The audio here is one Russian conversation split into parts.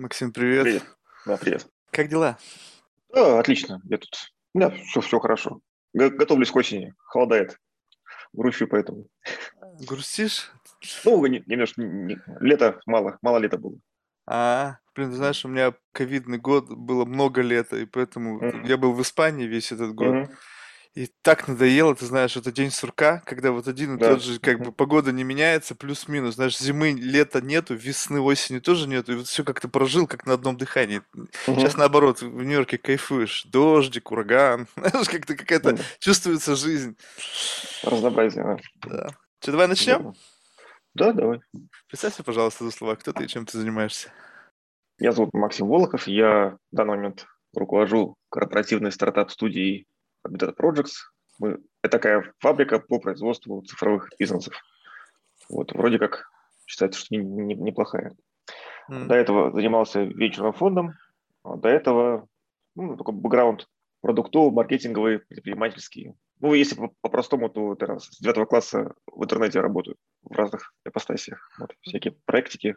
Максим, привет. Привет. Да, привет. Как дела? Да, отлично. Я тут... У меня все, все хорошо. Готовлюсь к осени. Холодает. Грущу поэтому. Грустишь? Ну, не- немножко... не- Лето мало. Мало лета было. А, блин, знаешь, у меня ковидный год, было много лета, и поэтому Мгм. я был в Испании весь этот год. Мгм. И так надоело, ты знаешь, это день сурка, когда вот один и Да. тот же, как бы погода не меняется, плюс-минус, знаешь, зимы, лета нету, весны, осени тоже нету, и вот все как-то прожил, как на одном дыхании. Мгм. Сейчас наоборот, в Нью-Йорке кайфуешь, дождик, ураган, знаешь, как-то какая-то Да. чувствуется жизнь. Разнообразие, да. Да. Что, давай начнем? Да, давай. Представься, пожалуйста, за слова, кто ты и чем ты занимаешься. Меня зовут Максим Волохов. Я в данный момент руковожу корпоративной стартап-студией Habitat Projects. Мы, это такая фабрика по производству цифровых бизнесов. Вот, вроде как считается, что не- не- неплохая. М. До этого занимался венчурным фондом, а до этого ну, такой бэкграунд продуктовый, маркетинговый, предпринимательский. Ну, если по- по-простому, то раз, с девятого класса в интернете работаю в разных ипостасиях. Вот, всякие проектики,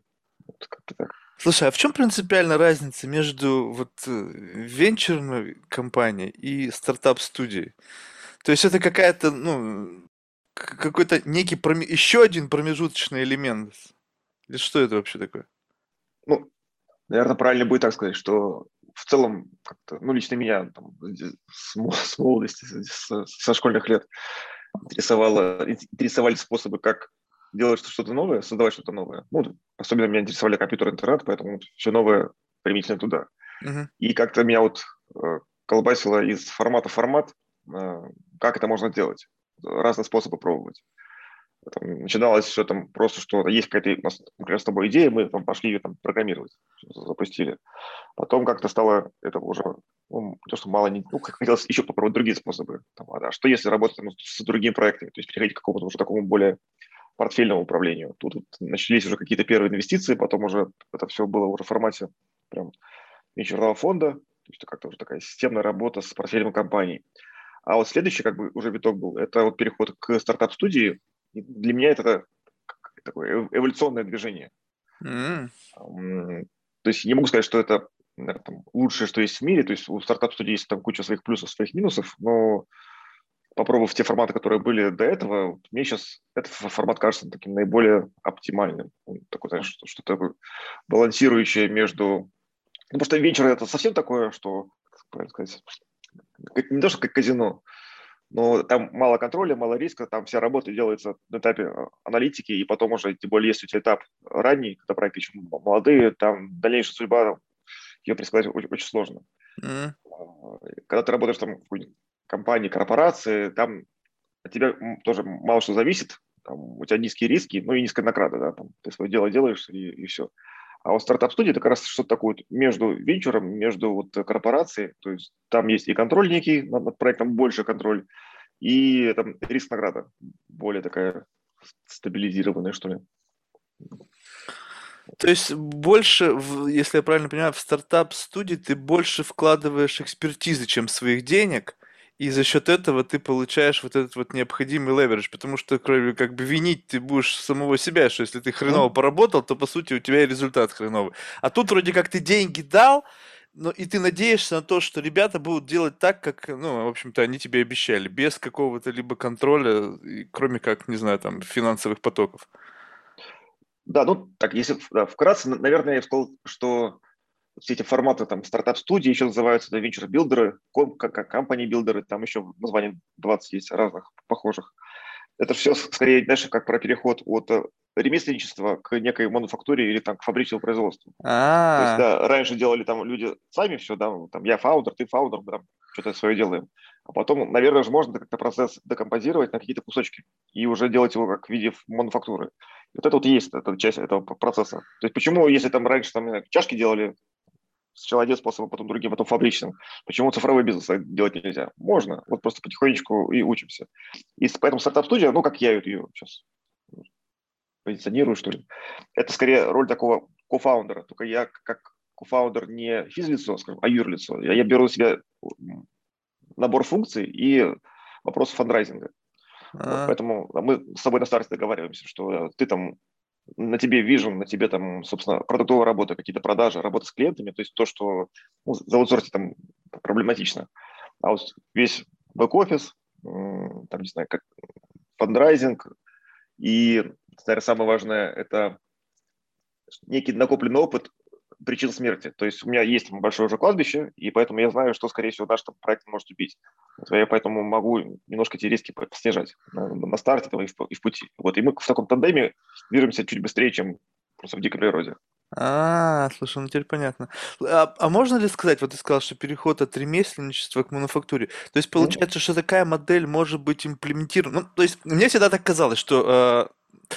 Слушай, а в чем принципиальная разница между вот э, венчурной компанией и стартап-студией? То есть это какая-то, ну, какой-то некий проме- еще один промежуточный элемент? Или что это вообще такое? Ну, наверное, правильно будет так сказать, что в целом, как-то, ну, лично меня там, с, с молодости, с- со школьных лет интересовало, интересовали способы, как делать что-то новое, создавать что-то новое. Ну, особенно меня интересовали компьютер, интернет, поэтому все новое применительно туда. Мгм. И как-то меня вот э, колбасило из формата в формат, э, как это можно делать, разные способы пробовать. Там начиналось все там просто, что есть какая-то у нас, например, с тобой идея, мы там пошли ее там программировать, запустили. Потом как-то стало это уже, ну, то, что мало, не, ну, хотелось еще попробовать другие способы. Там, а что если работать ну, с другими проектами, то есть переходить к какому-то уже такому более портфельному управлению. Тут вот начались уже какие-то первые инвестиции, потом уже это все было уже в формате прям венчурного фонда, то есть это как-то уже такая системная работа с портфелем компаний. А вот следующий как бы уже виток был, это вот переход к стартап-студии. Для меня это такое эв- эволюционное движение. М. М, То есть не могу сказать, что это наверное, там, лучшее, что есть в мире. То есть у стартап-студии есть там куча своих плюсов, своих минусов, но попробовав те форматы, которые были до этого, мне сейчас этот фо- формат кажется таким наиболее оптимальным. Он такой, знаешь, что- что-то такое балансирующее между... Ну, потому что вечер это совсем такое, что, как сказать, не то, что как казино, но там мало контроля, мало риска, там вся работа делается на этапе э, аналитики, и потом уже, тем более, если у тебя этап ранний, когда проекты еще молодые, там дальнейшая судьба, ее предсказать очень, очень сложно. А, Когда ты работаешь там в компании, корпорации, там от тебя тоже мало что зависит, там, у тебя низкие риски, ну и низкая награда, да, там, ты свое дело делаешь и, и все. А вот стартап-студия это как раз что-то такое между венчуром, между вот корпорацией, то есть там есть и контроль некий над, проектом, больше контроль, и там риск-награда более такая стабилизированная, что ли. То есть больше, если я правильно понимаю, в стартап-студии ты больше вкладываешь экспертизы, чем своих денег, и за счет этого ты получаешь вот этот вот необходимый леверидж, потому что кроме как бы винить ты будешь самого себя, что если ты хреново Ну. поработал, то по сути у тебя и результат хреновый. А тут вроде как ты деньги дал, но и ты надеешься на то, что ребята будут делать так, как, ну, в общем-то, они тебе обещали, без какого-то либо контроля, кроме как, не знаю, там, финансовых потоков. Да, ну так, если да, вкратце, на- наверное, я бы сказал, что все эти форматы там стартап-студии еще называются да, венчур-билдеры, ком- как, как компании-билдеры, там еще названий 20 есть разных похожих. Это все скорее, знаешь, как про переход от э, ремесленничества к некой мануфактуре или там к фабричному производству. То есть, да, раньше делали там люди сами все, да, там я фаундер, ты фаундер, там что-то свое делаем. А потом, наверное, же можно как-то процесс декомпозировать на какие-то кусочки и уже делать его как в виде мануфактуры. Вот это вот есть эта часть этого процесса. То есть почему, если там раньше там, знаю, чашки делали сначала одним способом, потом другим, потом фабричным, почему цифровой бизнес делать нельзя? Можно, вот просто потихонечку и учимся. И поэтому стартап-студия, ну, как я ее сейчас позиционирую, что ли, это скорее роль такого кофаундера, только я как кофаундер не физлицо, скажем, а юрлицо. Я, я беру на себя набор функций и вопрос фандрайзинга. Вот, а. поэтому мы с тобой на старте договариваемся, что ты там на тебе вижен, на тебе там, собственно, продуктовая работа, какие-то продажи, работа с клиентами, то есть то, что ну, за аутсорсе там проблематично. А вот весь бэк-офис, там, не знаю, как фандрайзинг, и, наверное, самое важное – это некий накопленный опыт причин смерти. То есть у меня есть большое уже кладбище, и поэтому я знаю, что, скорее всего, наш там, проект может убить. Я поэтому могу немножко эти риски снижать на, на старте там, и, в, и в пути. Вот, и мы в таком тандеме движемся чуть быстрее, чем просто в дикой природе. А, слушай, ну теперь понятно. А, а можно ли сказать, вот ты сказал, что переход от ремесленничества к мануфактуре, то есть получается, что такая модель может быть имплементирована, ну, то есть мне всегда так казалось, что э,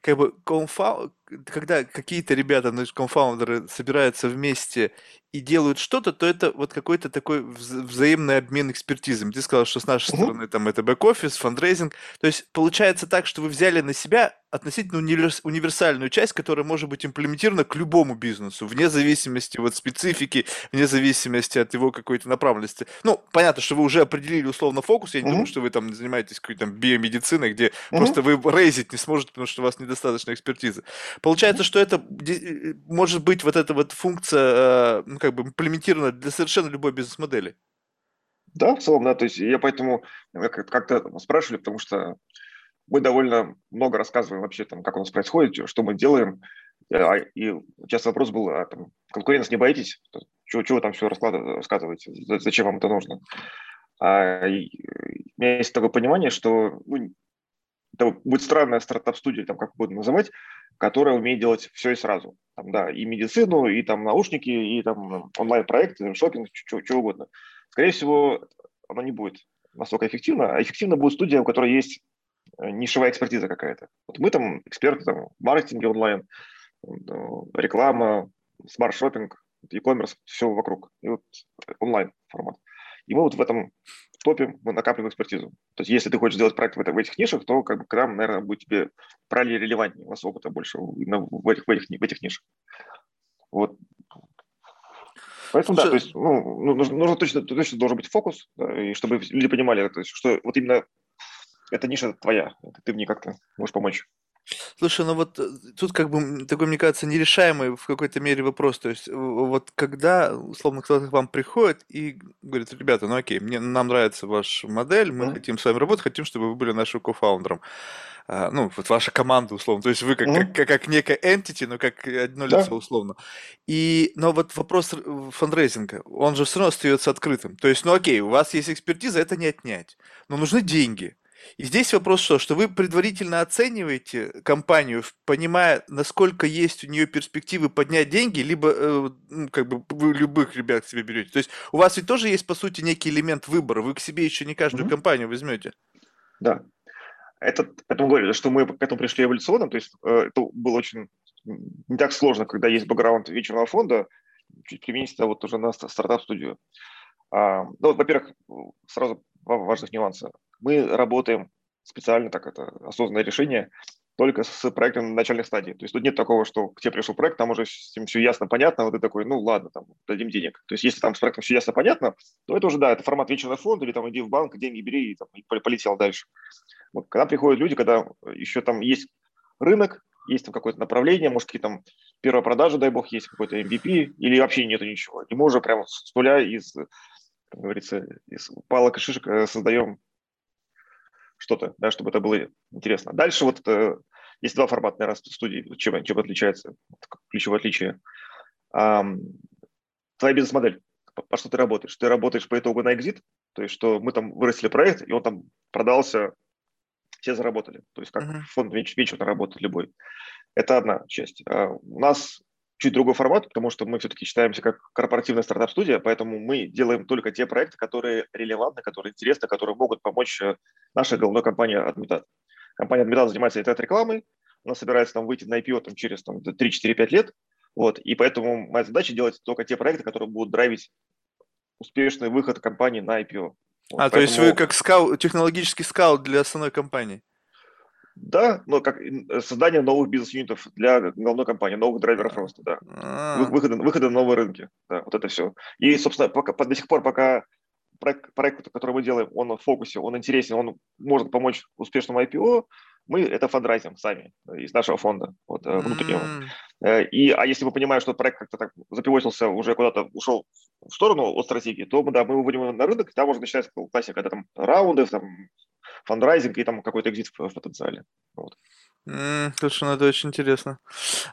как бы конфа когда какие-то ребята, ну, кофаундеры собираются вместе и делают что-то, то это вот какой-то такой вза- взаимный обмен экспертизами. Ты сказал, что с нашей Мгм. стороны там это бэк-офис, фандрейзинг. То есть получается так, что вы взяли на себя относительно универс- универсальную часть, которая может быть имплементирована к любому бизнесу, вне зависимости от специфики, вне зависимости от его какой-то направленности. Ну, понятно, что вы уже определили условно фокус. Я не думаю, Мгм. что вы там занимаетесь какой-то биомедициной, где Мгм. просто вы рейзить не сможете, потому что у вас недостаточно экспертизы. Получается, что это де- э, может быть вот эта вот функция, э, ну, как бы имплементирована для совершенно любой бизнес-модели. Да, в целом, да. То есть я поэтому как-то спрашивали, потому что мы довольно много рассказываем вообще, там, как у нас происходит, что мы делаем. А, И часто вопрос был, а, там, конкуренции не боитесь? Чего, чего вы там все рассказываете? За- Зачем вам это нужно? А, э, у меня есть такое понимание, что ну, это будет странная стартап-студия, там, как угодно называть, которая умеет делать все и сразу. Там, да, и медицину, и там наушники, и там онлайн-проекты, шопинг, чего угодно. Скорее всего, оно не будет настолько эффективно, а эффективно будет студия, у которой есть э, нишевая экспертиза какая-то. Вот мы там эксперты там, в маркетинге онлайн, э, реклама, smart shopping, e-commerce, все вокруг. И вот онлайн формат. И мы вот в этом топе мы накапливаем экспертизу. То есть если ты хочешь сделать проект в, это, в этих нишах, то как бы к нам, наверное, будет тебе правильнее релевантнее. У нас опыта больше именно в этих, в этих, в этих нишах. Вот. Поэтому, да, то есть, ну, ну, нужно, нужно точно, точно должен быть фокус, да, и чтобы люди понимали, то есть, что вот именно эта ниша твоя, ты мне как-то можешь помочь. Слушай, ну вот э, тут как бы такой, мне кажется, нерешаемый в какой-то мере вопрос. То есть вот когда, условно, кто-то к вам приходит и говорит, ребята, ну окей, мне, нам нравится ваша модель, мы mm-hmm. хотим с вами работать, хотим, чтобы вы были нашим кофаундером. А, ну, вот ваша команда, условно. То есть вы как, как, как, как некая entity, но как одно лицо, да. условно. И, но вот вопрос фандрейзинга, он же все равно остается открытым. То есть, ну окей, у вас есть экспертиза, это не отнять. Но нужны деньги. И здесь вопрос что? Что вы предварительно оцениваете компанию, понимая, насколько есть у нее перспективы поднять деньги, либо э, ну, как бы вы любых ребят к себе берете. То есть у вас ведь тоже есть, по сути, некий элемент выбора. Вы к себе еще не каждую mm-hmm. компанию возьмете. Да. Это, поэтому говорю, что мы к этому пришли эволюционно. То есть э, это было очень не так сложно, когда есть бэкграунд вечерного фонда, чуть применить это вот уже на стартап-студию. А, ну, вот, во-первых, сразу важных нюанса. Мы работаем специально, так это осознанное решение, только с проектом на начальной стадии. То есть тут нет такого, что к тебе пришел проект, там уже этим все ясно, понятно, вот ты такой, ну ладно, там, дадим денег. То есть если там с проектом все ясно, понятно, то это уже, да, это формат вечерного фонда, или там иди в банк, деньги бери и, там, и полетел дальше. Вот, когда приходят люди, когда еще там есть рынок, есть там какое-то направление, может, какие там первая продажа, дай бог, есть какой-то MVP, или вообще нету ничего. И мы уже прямо с нуля из, как говорится, из палок и шишек э, создаем что-то, да, чтобы это было интересно. Дальше вот э, есть два формата, наверное, студии, чем, чем отличается, ключевое отличие. Эм, твоя бизнес-модель, по, по что ты работаешь? Ты работаешь по итогу на экзит, то есть что мы там вырастили проект, и он там продался, все заработали. То есть как uh-huh. фонд венчурно работает любой. Это одна часть. А у нас чуть другой формат, потому что мы все-таки считаемся как корпоративная стартап-студия, поэтому мы делаем только те проекты, которые релевантны, которые интересны, которые могут помочь нашей головной компании Admitat. Компания Admitat занимается интернет-рекламой, она собирается там выйти на IPO там, через там, 3-4-5 лет, вот, и поэтому моя задача делать только те проекты, которые будут драйвить успешный выход компании на IPO. Вот, а, поэтому... то есть вы как скаут, технологический скаут для основной компании? Да, но как создание новых бизнес-юнитов для головной компании, новых драйверов роста, да. Выхода, выхода на новые рынки, да, вот это все. И, собственно, пока, до сих пор, пока проект, проект, который мы делаем, он в фокусе, он интересен, он может помочь успешному IPO, мы это фандрайзим сами из нашего фонда вот, э, внутреннего. Mm. И, а если мы понимаем, что проект как-то так запивотился, уже куда-то ушел в сторону от стратегии, то да, мы выводим на рынок, там уже начинается классика, когда там раунды, там, фандрайзинг и там какой-то экзит в, в потенциале. Вот. Mm, слушай, ну это очень интересно.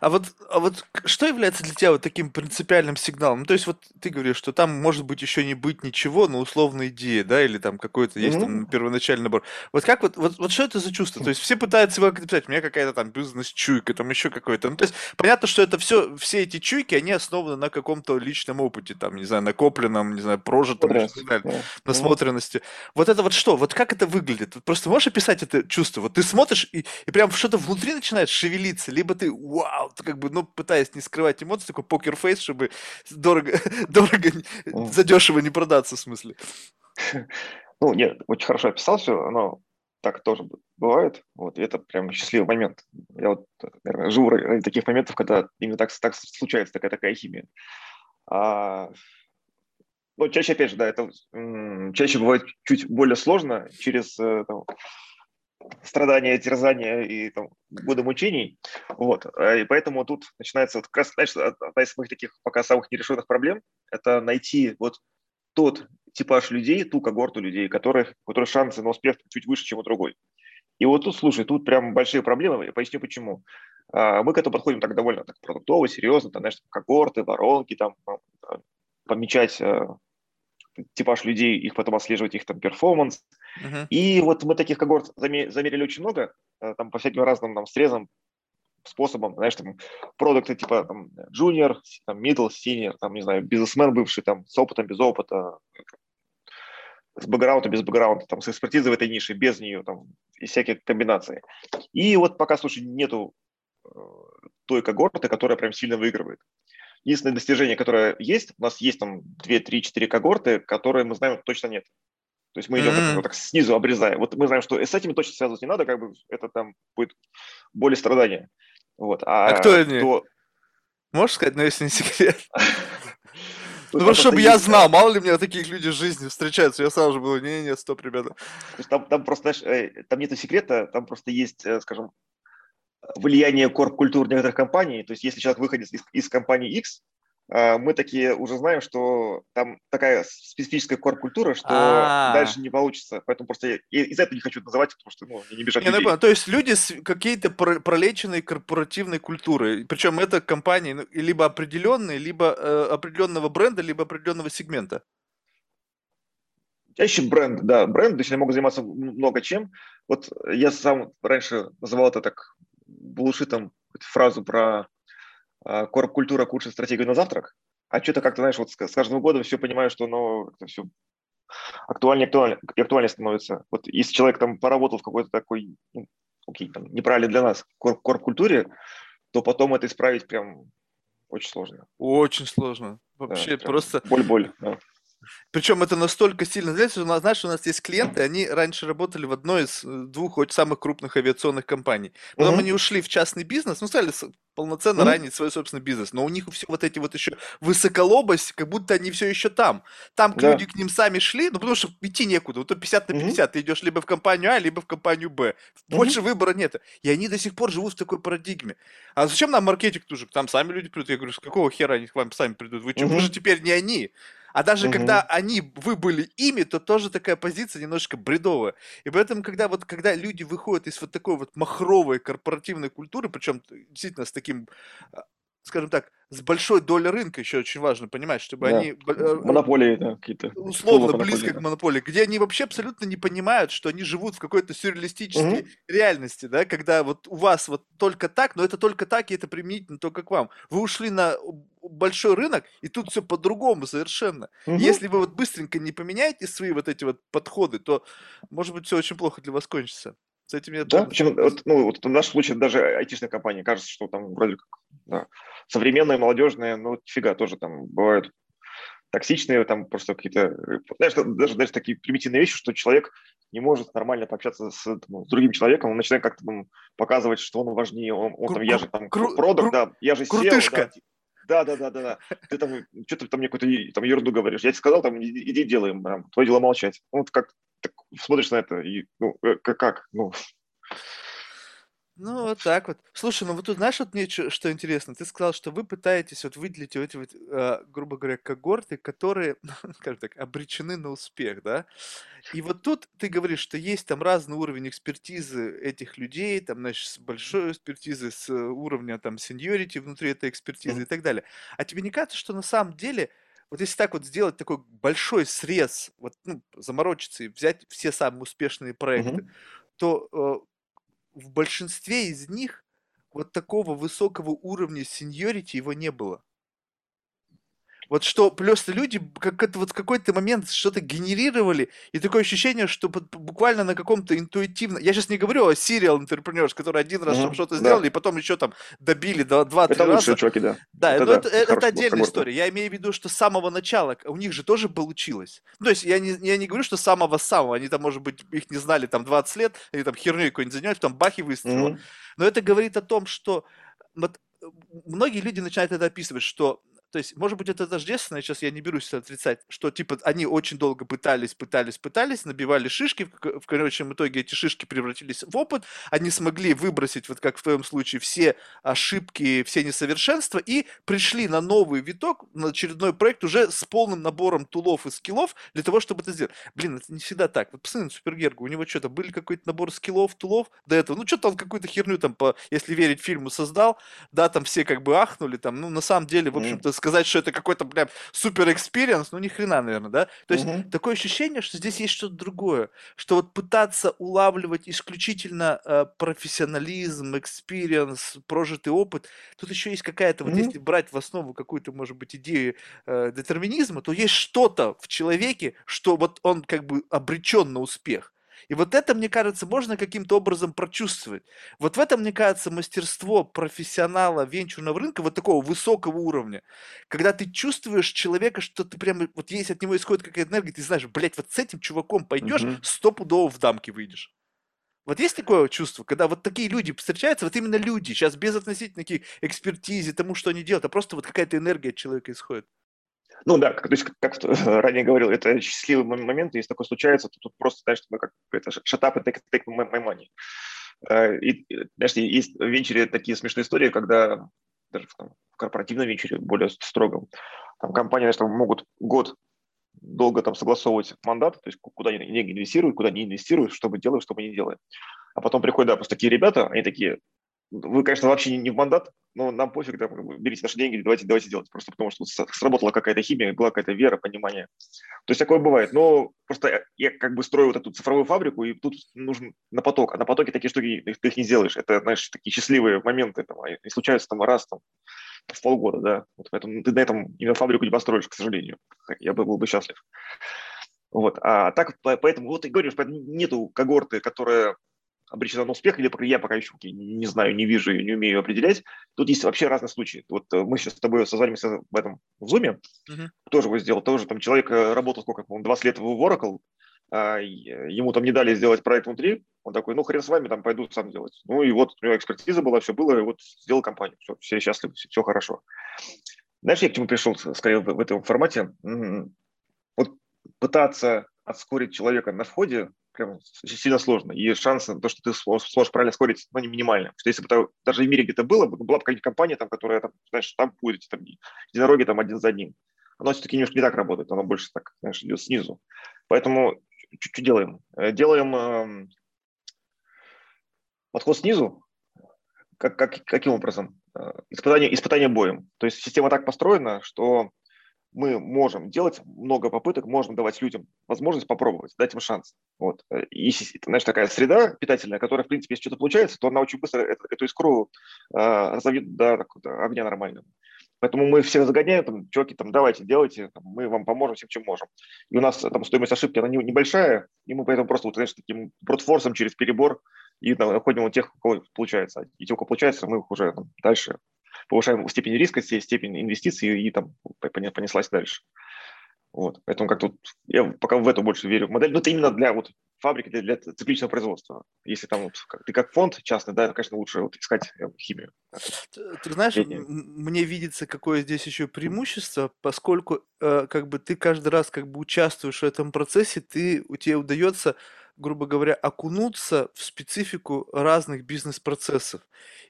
А вот, а вот что является для тебя вот таким принципиальным сигналом? Ну, то есть вот ты говоришь, что там может быть еще не быть ничего, но условная идея, да, или там какой-то есть там первоначальный набор. Вот как вот, вот, вот что это за чувство? То есть все пытаются его написать, у меня какая-то там бизнес-чуйка, там еще какой-то. Ну, то есть понятно, что это все, все эти чуйки, они основаны на каком-то личном опыте, там, не знаю, накопленном, не знаю, прожитом, и так далее, yeah. насмотренности. Вот это вот что? Вот как это выглядит? Вот просто можешь описать это чувство? Вот ты смотришь и, и прям что-то внутри начинает шевелиться, либо ты, вау, ты как бы, ну, пытаясь не скрывать эмоции, такой покер-фейс, чтобы дорого, дорого, задешево не продаться, в смысле. Ну, нет, очень хорошо описал все, оно так тоже бывает. Вот, и это прям счастливый момент. Я вот, наверное, живу ради таких моментов, когда именно так, так случается такая такая химия. А, ну, чаще, опять же, да, это чаще бывает чуть более сложно через э, там, страдания, терзания и там, годы мучений. Вот. Э, и поэтому тут начинается вот как раз, знаешь, одна из моих таких пока самых нерешенных проблем – это найти вот тот типаж людей, ту когорту людей, которых, у которых шансы на успех чуть выше, чем у другой. И вот тут, слушай, тут прям большие проблемы, я поясню почему. А, мы к этому подходим так довольно так продуктово, серьезно, там, знаешь, когорты, воронки, там, помечать э, типаж людей, их потом отслеживать их там перформанс. Uh-huh. И вот мы таких когорт замерили очень много, э, там по всяким разным там срезам, способом, знаешь, там продукты типа там junior, там middle, senior, там, не знаю, бизнесмен бывший, там, с опытом, без опыта, с бэкграундом, без бэкграунда, там, с экспертизой в этой нише, без нее, там, и всякие комбинации. И вот пока, слушай, нету э, той когорты, которая прям сильно выигрывает. Единственное достижение, которое есть, у нас есть там 2, 3, 4 когорты, которые мы знаем точно нет. То есть мы идем mm-hmm. вот так снизу обрезая. Вот мы знаем, что с этими точно связывать не надо, как бы это там будет более страдания. Вот. А, а кто они? Кто... Можешь сказать, но если не секрет? Ну, просто чтобы я знал, мало ли меня таких людей в жизни встречаются, я сразу же был, не-не, стоп, ребята. Там, там просто, знаешь, э, там нет секрета, там просто есть, э, скажем, влияние корп-культур некоторых компаний. То есть если человек выходит из, из компании X, мы такие уже знаем, что там такая специфическая корп-культура, что А-а-а. дальше не получится. Поэтому просто я из этого не хочу называть, потому что ну, не бежать. Не, ну, то есть люди с какие-то пролеченной корпоративной культурой. Причем это компании ну, либо определенные, либо э, определенного бренда, либо определенного сегмента. Чаще бренд, да, бренд, то есть они могут заниматься много чем. Вот я сам раньше называл это так булшитом фразу про корп-культура к лучшей стратегии на завтрак, а что-то как-то, знаешь, вот с, каждым годом все понимаю, что оно все актуальнее, актуальнее, актуальнее становится. Вот если человек там поработал в какой-то такой, ну, окей, там, неправильно для нас корп-культуре, то потом это исправить прям очень сложно. Очень сложно. Вообще да, просто... Боль-боль, да. Причем это настолько сильно знаешь, у нас, знаешь, у нас есть клиенты, они раньше работали в одной из э, двух очень самых крупных авиационных компаний. Потом uh-huh. они ушли в частный бизнес, ну, стали полноценно uh-huh. ранить свой собственный бизнес. Но у них все вот эти вот еще высоколобость, как будто они все еще там. Там да. люди к ним сами шли, ну, потому что идти некуда. Вот то 50 на 50. Uh-huh. Ты идешь либо в компанию А, либо в компанию Б. Больше uh-huh. выбора нет. И они до сих пор живут в такой парадигме. А зачем нам маркетинг тоже? Там сами люди придут. Я говорю, с какого хера они к вам сами придут? Вы uh-huh. вы же теперь не они. А даже угу. когда они, вы были ими, то тоже такая позиция немножечко бредовая. И поэтому, когда вот, когда люди выходят из вот такой вот махровой корпоративной культуры, причем действительно с таким а, скажем так, с большой долей рынка еще очень важно понимать, чтобы да. они... Э, монополии, да, какие-то. Условно близко к монополии, где они вообще абсолютно не понимают, что они живут в какой-то сюрреалистической угу. реальности, да, когда вот у вас вот только так, но это только так, и это применительно только к вам. Вы ушли на большой рынок, и тут все по-другому совершенно. Угу. Если вы вот быстренько не поменяете свои вот эти вот подходы, то, может быть, все очень плохо для вас кончится. С этим я да, причем, вот, ну, вот в нашем случае даже айтишная компания, кажется, что там вроде как да, современные, молодежные, ну, фига, тоже там бывают токсичные, там просто какие-то, знаешь, даже, даже такие примитивные вещи, что человек не может нормально пообщаться с, там, с другим человеком, он начинает как-то там, показывать, что он важнее, он, он там, я же там кру- продукт, кру- да, я же крутышка. Да, Да, да, да, да, да. Ты там что-то там мне какую-то там ерунду говоришь. Я тебе сказал, там иди, делаем, там, твое дело молчать. Вот как так, смотришь на это и ну э, как, как? Ну, ну, вот так вот. Слушай, ну вот тут знаешь, вот мне что интересно? Ты сказал, что вы пытаетесь вот выделить вот эти вот, э, грубо говоря, когорты, которые, скажем так, обречены на успех, да? И вот тут ты говоришь, что есть там разный уровень экспертизы этих людей, там, значит, с большой экспертизы, с э, уровня там сеньорити внутри этой экспертизы и так далее. А тебе не кажется, что на самом деле вот если так вот сделать такой большой срез, вот ну, заморочиться и взять все самые успешные проекты, то э, в большинстве из них вот такого высокого уровня сеньорити его не было. Вот что просто люди как это вот в какой-то момент что-то генерировали, и такое ощущение, что буквально на каком-то интуитивно... Я сейчас не говорю о serial entrepreneurs, которые один раз mm-hmm. что-то сделали, да. и потом еще там добили два-три раза. Это лучшие чуваки, да. Да, это, ну, да, это, это, это отдельная история. Я имею в виду, что с самого начала у них же тоже получилось. Ну, то есть я не, я не говорю, что с самого-самого. Они там, может быть, их не знали там 20 лет, они там херню какой-нибудь занимались, там бахи выстрелило. Mm-hmm. Но это говорит о том, что вот многие люди начинают это описывать, что то есть, может быть, это тождественно, сейчас я не берусь это отрицать, что, типа, они очень долго пытались, пытались, пытались, набивали шишки, в, конечном итоге эти шишки превратились в опыт, они смогли выбросить, вот как в твоем случае, все ошибки, все несовершенства и пришли на новый виток, на очередной проект уже с полным набором тулов и скиллов для того, чтобы это сделать. Блин, это не всегда так. Вот посмотри на Супергергу, у него что-то были какой-то набор скиллов, тулов до этого, ну, что-то он какую-то херню там, по, если верить фильму, создал, да, там все как бы ахнули, там, ну, на самом деле, в общем-то, сказать, что это какой-то, прям, супер experience, ну, ни хрена, наверное, да? То есть угу. такое ощущение, что здесь есть что-то другое, что вот пытаться улавливать исключительно э, профессионализм, experience, прожитый опыт, тут еще есть какая-то, вот если брать в основу какую-то, может быть, идею э, детерминизма, то есть что-то в человеке, что вот он как бы обречен на успех. И вот это, мне кажется, можно каким-то образом прочувствовать. Вот в этом, мне кажется, мастерство профессионала венчурного рынка вот такого высокого уровня. Когда ты чувствуешь человека, что ты прямо, вот есть от него исходит какая-то энергия, ты знаешь, блядь, вот с этим чуваком пойдешь, угу. стопудово в дамки выйдешь. Вот есть такое чувство, когда вот такие люди встречаются, вот именно люди, сейчас без относительно экспертизе, тому, что они делают, а просто вот какая-то энергия от человека исходит. Ну да, то есть, как ранее говорил, это счастливый момент, если такое случается, то тут просто, знаешь, мы как это shut up and take, take my money. Э, и, знаешь, есть в венчуре такие смешные истории, когда даже в, там, в корпоративном венчуре, более строгом, там компании, знаешь, там могут год долго там согласовывать мандат, то есть куда они деньги инвестируют, куда не инвестируют, что мы делаем, что мы не делаем. А потом приходят, да, просто такие ребята, они такие, вы, конечно, вообще не в мандат, но нам пофиг, да, берите наши деньги, давайте, давайте делать. Просто потому что сработала какая-то химия, была какая-то вера, понимание. То есть такое бывает. Но просто я как бы строю вот эту цифровую фабрику, и тут нужен на поток. А на потоке такие штуки ты их не сделаешь. Это, знаешь, такие счастливые моменты. Там, и случаются там раз там, в полгода, да. Вот поэтому ты на этом именно фабрику не построишь, к сожалению. Я был бы счастлив. Вот. А так, поэтому вот и говорю, что нету когорты, которая обречена на успех, или я пока еще не знаю, не вижу, не умею определять. Тут есть вообще разные случаи. Вот э, мы сейчас с тобой созвонимся в этом в Zoom, uh-huh. тоже его сделал, тоже там человек э, работал сколько, он 20 лет в Oracle, а ему там не дали сделать проект внутри, он такой, ну хрен с вами, там пойду сам делать. Ну и вот у него экспертиза была, все было, и вот сделал компанию, все, все счастливы, все, все хорошо. Знаешь, я к чему пришел, скорее, в, в этом формате? Вот пытаться отскорить человека на входе прям сильно сложно. И шанс на то, что ты сможешь правильно скорить, ну, не минимальный. Что если бы это даже в мире где-то было, была бы какая-нибудь компания, там, которая, там, знаешь, там будет, там, единороги там один за одним. Оно все-таки немножко не так работает, оно больше так, знаешь, идет снизу. Поэтому что делаем? Э, делаем э, подход снизу, как, как, каким образом? Э, испытание, испытание боем. То есть система так построена, что мы можем делать много попыток, можем давать людям возможность попробовать, дать им шанс. Вот. И, знаешь, такая среда питательная, которая, в принципе, если что-то получается, то она очень быстро эту, эту искру э, разовьет до, до огня нормального. Поэтому мы всех загоняем, там, чуваки, там, давайте, делайте, там, мы вам поможем всем, чем можем. И у нас там стоимость ошибки, она не, небольшая, и мы поэтому просто, вот, конечно, таким брутфорсом через перебор и находим у тех, у кого получается. И те, у кого получается, мы их уже там, дальше повышаем степень риска, степень инвестиций и там понеслась дальше. Вот. Поэтому как-то я пока в эту больше верю модель. Но это именно для вот фабрики, для, для цикличного производства. Если там вот, как, ты как фонд частный, да, конечно, лучше вот искать э, химию. Ты, ты знаешь, мне видится, какое здесь еще преимущество, поскольку э, как бы ты каждый раз как бы участвуешь в этом процессе, ты, у тебя удается грубо говоря, окунуться в специфику разных бизнес-процессов.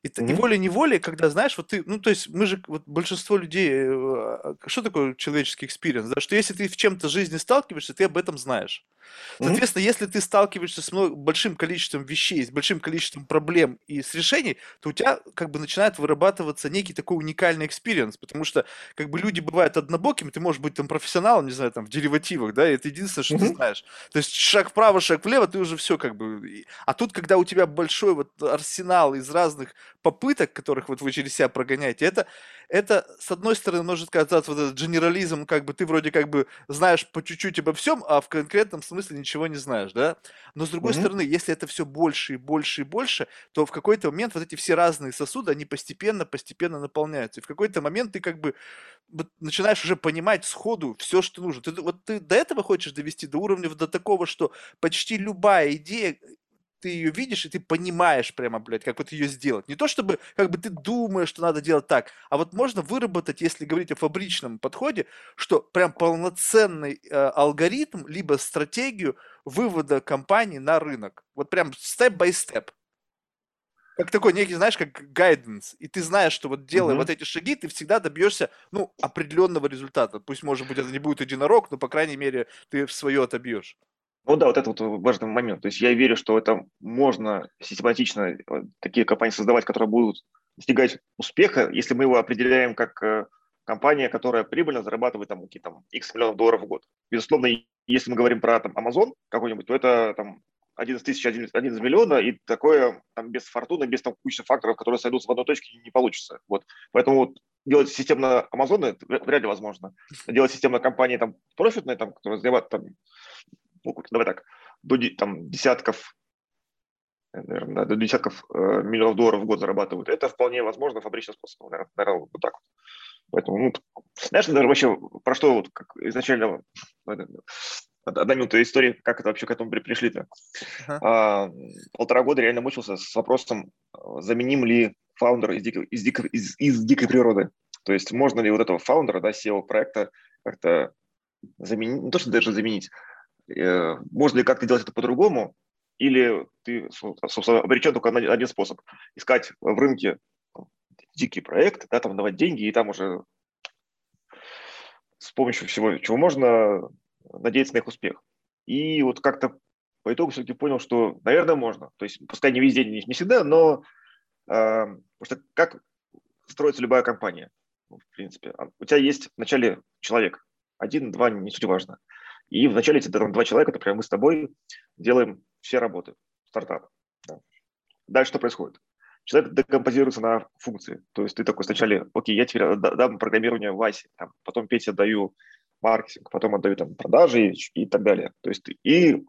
И, mm-hmm. и волей-неволей, когда, знаешь, вот ты, ну, то есть мы же, вот большинство людей, э, а, что такое человеческий experience, да, что если ты в чем-то в жизни сталкиваешься, ты об этом знаешь. Соответственно, mm-hmm. если ты сталкиваешься с много, большим количеством вещей, с большим количеством проблем и с решений, то у тебя как бы начинает вырабатываться некий такой уникальный experience, потому что как бы люди бывают однобокими, ты можешь быть там профессионалом, не знаю, там в деривативах, да, и это единственное, что mm-hmm. ты знаешь. То есть шаг вправо, шаг влево, ты уже все как бы... А тут, когда у тебя большой вот арсенал из разных попыток, которых вот вы через себя прогоняете, это, это с одной стороны, может казаться вот этот генерализм, как бы ты вроде как бы знаешь по чуть-чуть обо всем, а в конкретном смысле ничего не знаешь, да? Но с другой mm-hmm. стороны, если это все больше и больше и больше, то в какой-то момент вот эти все разные сосуды, они постепенно, постепенно наполняются. И в какой-то момент ты как бы начинаешь уже понимать сходу все, что нужно. Ты, вот ты до этого хочешь довести до уровня до такого, что почти любая идея ты ее видишь, и ты понимаешь прямо, блядь, как вот ее сделать. Не то чтобы, как бы ты думаешь, что надо делать так, а вот можно выработать, если говорить о фабричном подходе, что прям полноценный э, алгоритм, либо стратегию вывода компании на рынок. Вот прям степ-бай-степ. Как такой некий, знаешь, как гайденс. И ты знаешь, что вот делая mm-hmm. вот эти шаги, ты всегда добьешься, ну, определенного результата. Пусть, может быть, это не будет единорог, но, по крайней мере, ты свое отобьешь. Ну да, вот это вот важный момент. То есть я верю, что это можно систематично э, такие компании создавать, которые будут достигать успеха, если мы его определяем как э, компания, которая прибыльно зарабатывает там какие-то X миллионов долларов в год. Безусловно, если мы говорим про там Amazon какой-нибудь, то это там один из тысяч, один, один из миллиона, и такое там без фортуны, без там кучи факторов, которые сойдутся в одной точке, не получится. Вот. Поэтому вот делать системно Amazon вряд ли возможно. Делать системно компании там профитные, там, которые занимают там ну, давай так, до там, десятков, наверное, до десятков э, миллионов долларов в год зарабатывают. Это вполне возможно фабричным способом, наверное, наверное вот так вот. Поэтому, ну, знаешь, даже вообще про что вот как изначально одна минута истории, как это вообще к этому пришли-то. Uh-huh. А, полтора года реально мучился с вопросом, заменим ли фаундера из дикой, из, из, из дикой природы. То есть можно ли вот этого фаундера, да, SEO проекта как-то заменить, не то, что даже заменить, можно ли как-то делать это по-другому, или ты, собственно, обречен только на один способ – искать в рынке дикий проект, да, там давать деньги, и там уже с помощью всего, чего можно, надеяться на их успех. И вот как-то по итогу все-таки понял, что, наверное, можно. То есть, пускай не везде, не, не всегда, но э, просто как строится любая компания, в принципе. А у тебя есть вначале человек, один, два, не суть важно. И вначале эти там, два человека, например, мы с тобой делаем все работы, стартап. Да. Дальше что происходит? Человек декомпозируется на функции. То есть ты такой сначала, окей, я теперь дам программирование Васе, там, потом Пете отдаю маркетинг, потом отдаю там продажи и, и так далее. То есть и,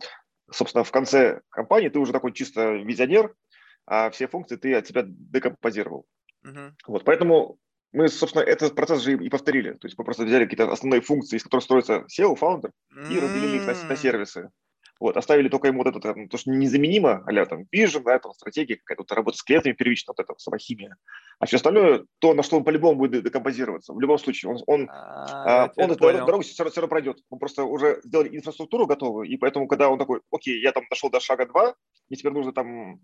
собственно, в конце компании ты уже такой чисто визионер, а все функции ты от себя декомпозировал. Uh-huh. Вот, поэтому мы, собственно, этот процесс же и повторили. То есть мы просто взяли какие-то основные функции, из которых строится SEO, фаундер, и разделили их на, на сервисы. Вот, оставили только ему вот это, там, то, что незаменимо, а там Vision, да, там, стратегия, какая-то работа с клиентами первично, вот это сама химия. А все остальное, то, на что он по-любому будет декомпозироваться. В любом случае, он, он, а, а, он эту дорогу все, все равно пройдет. Он просто уже сделали инфраструктуру готовую, и поэтому, когда он такой, окей, я там дошел до шага 2, мне теперь нужно там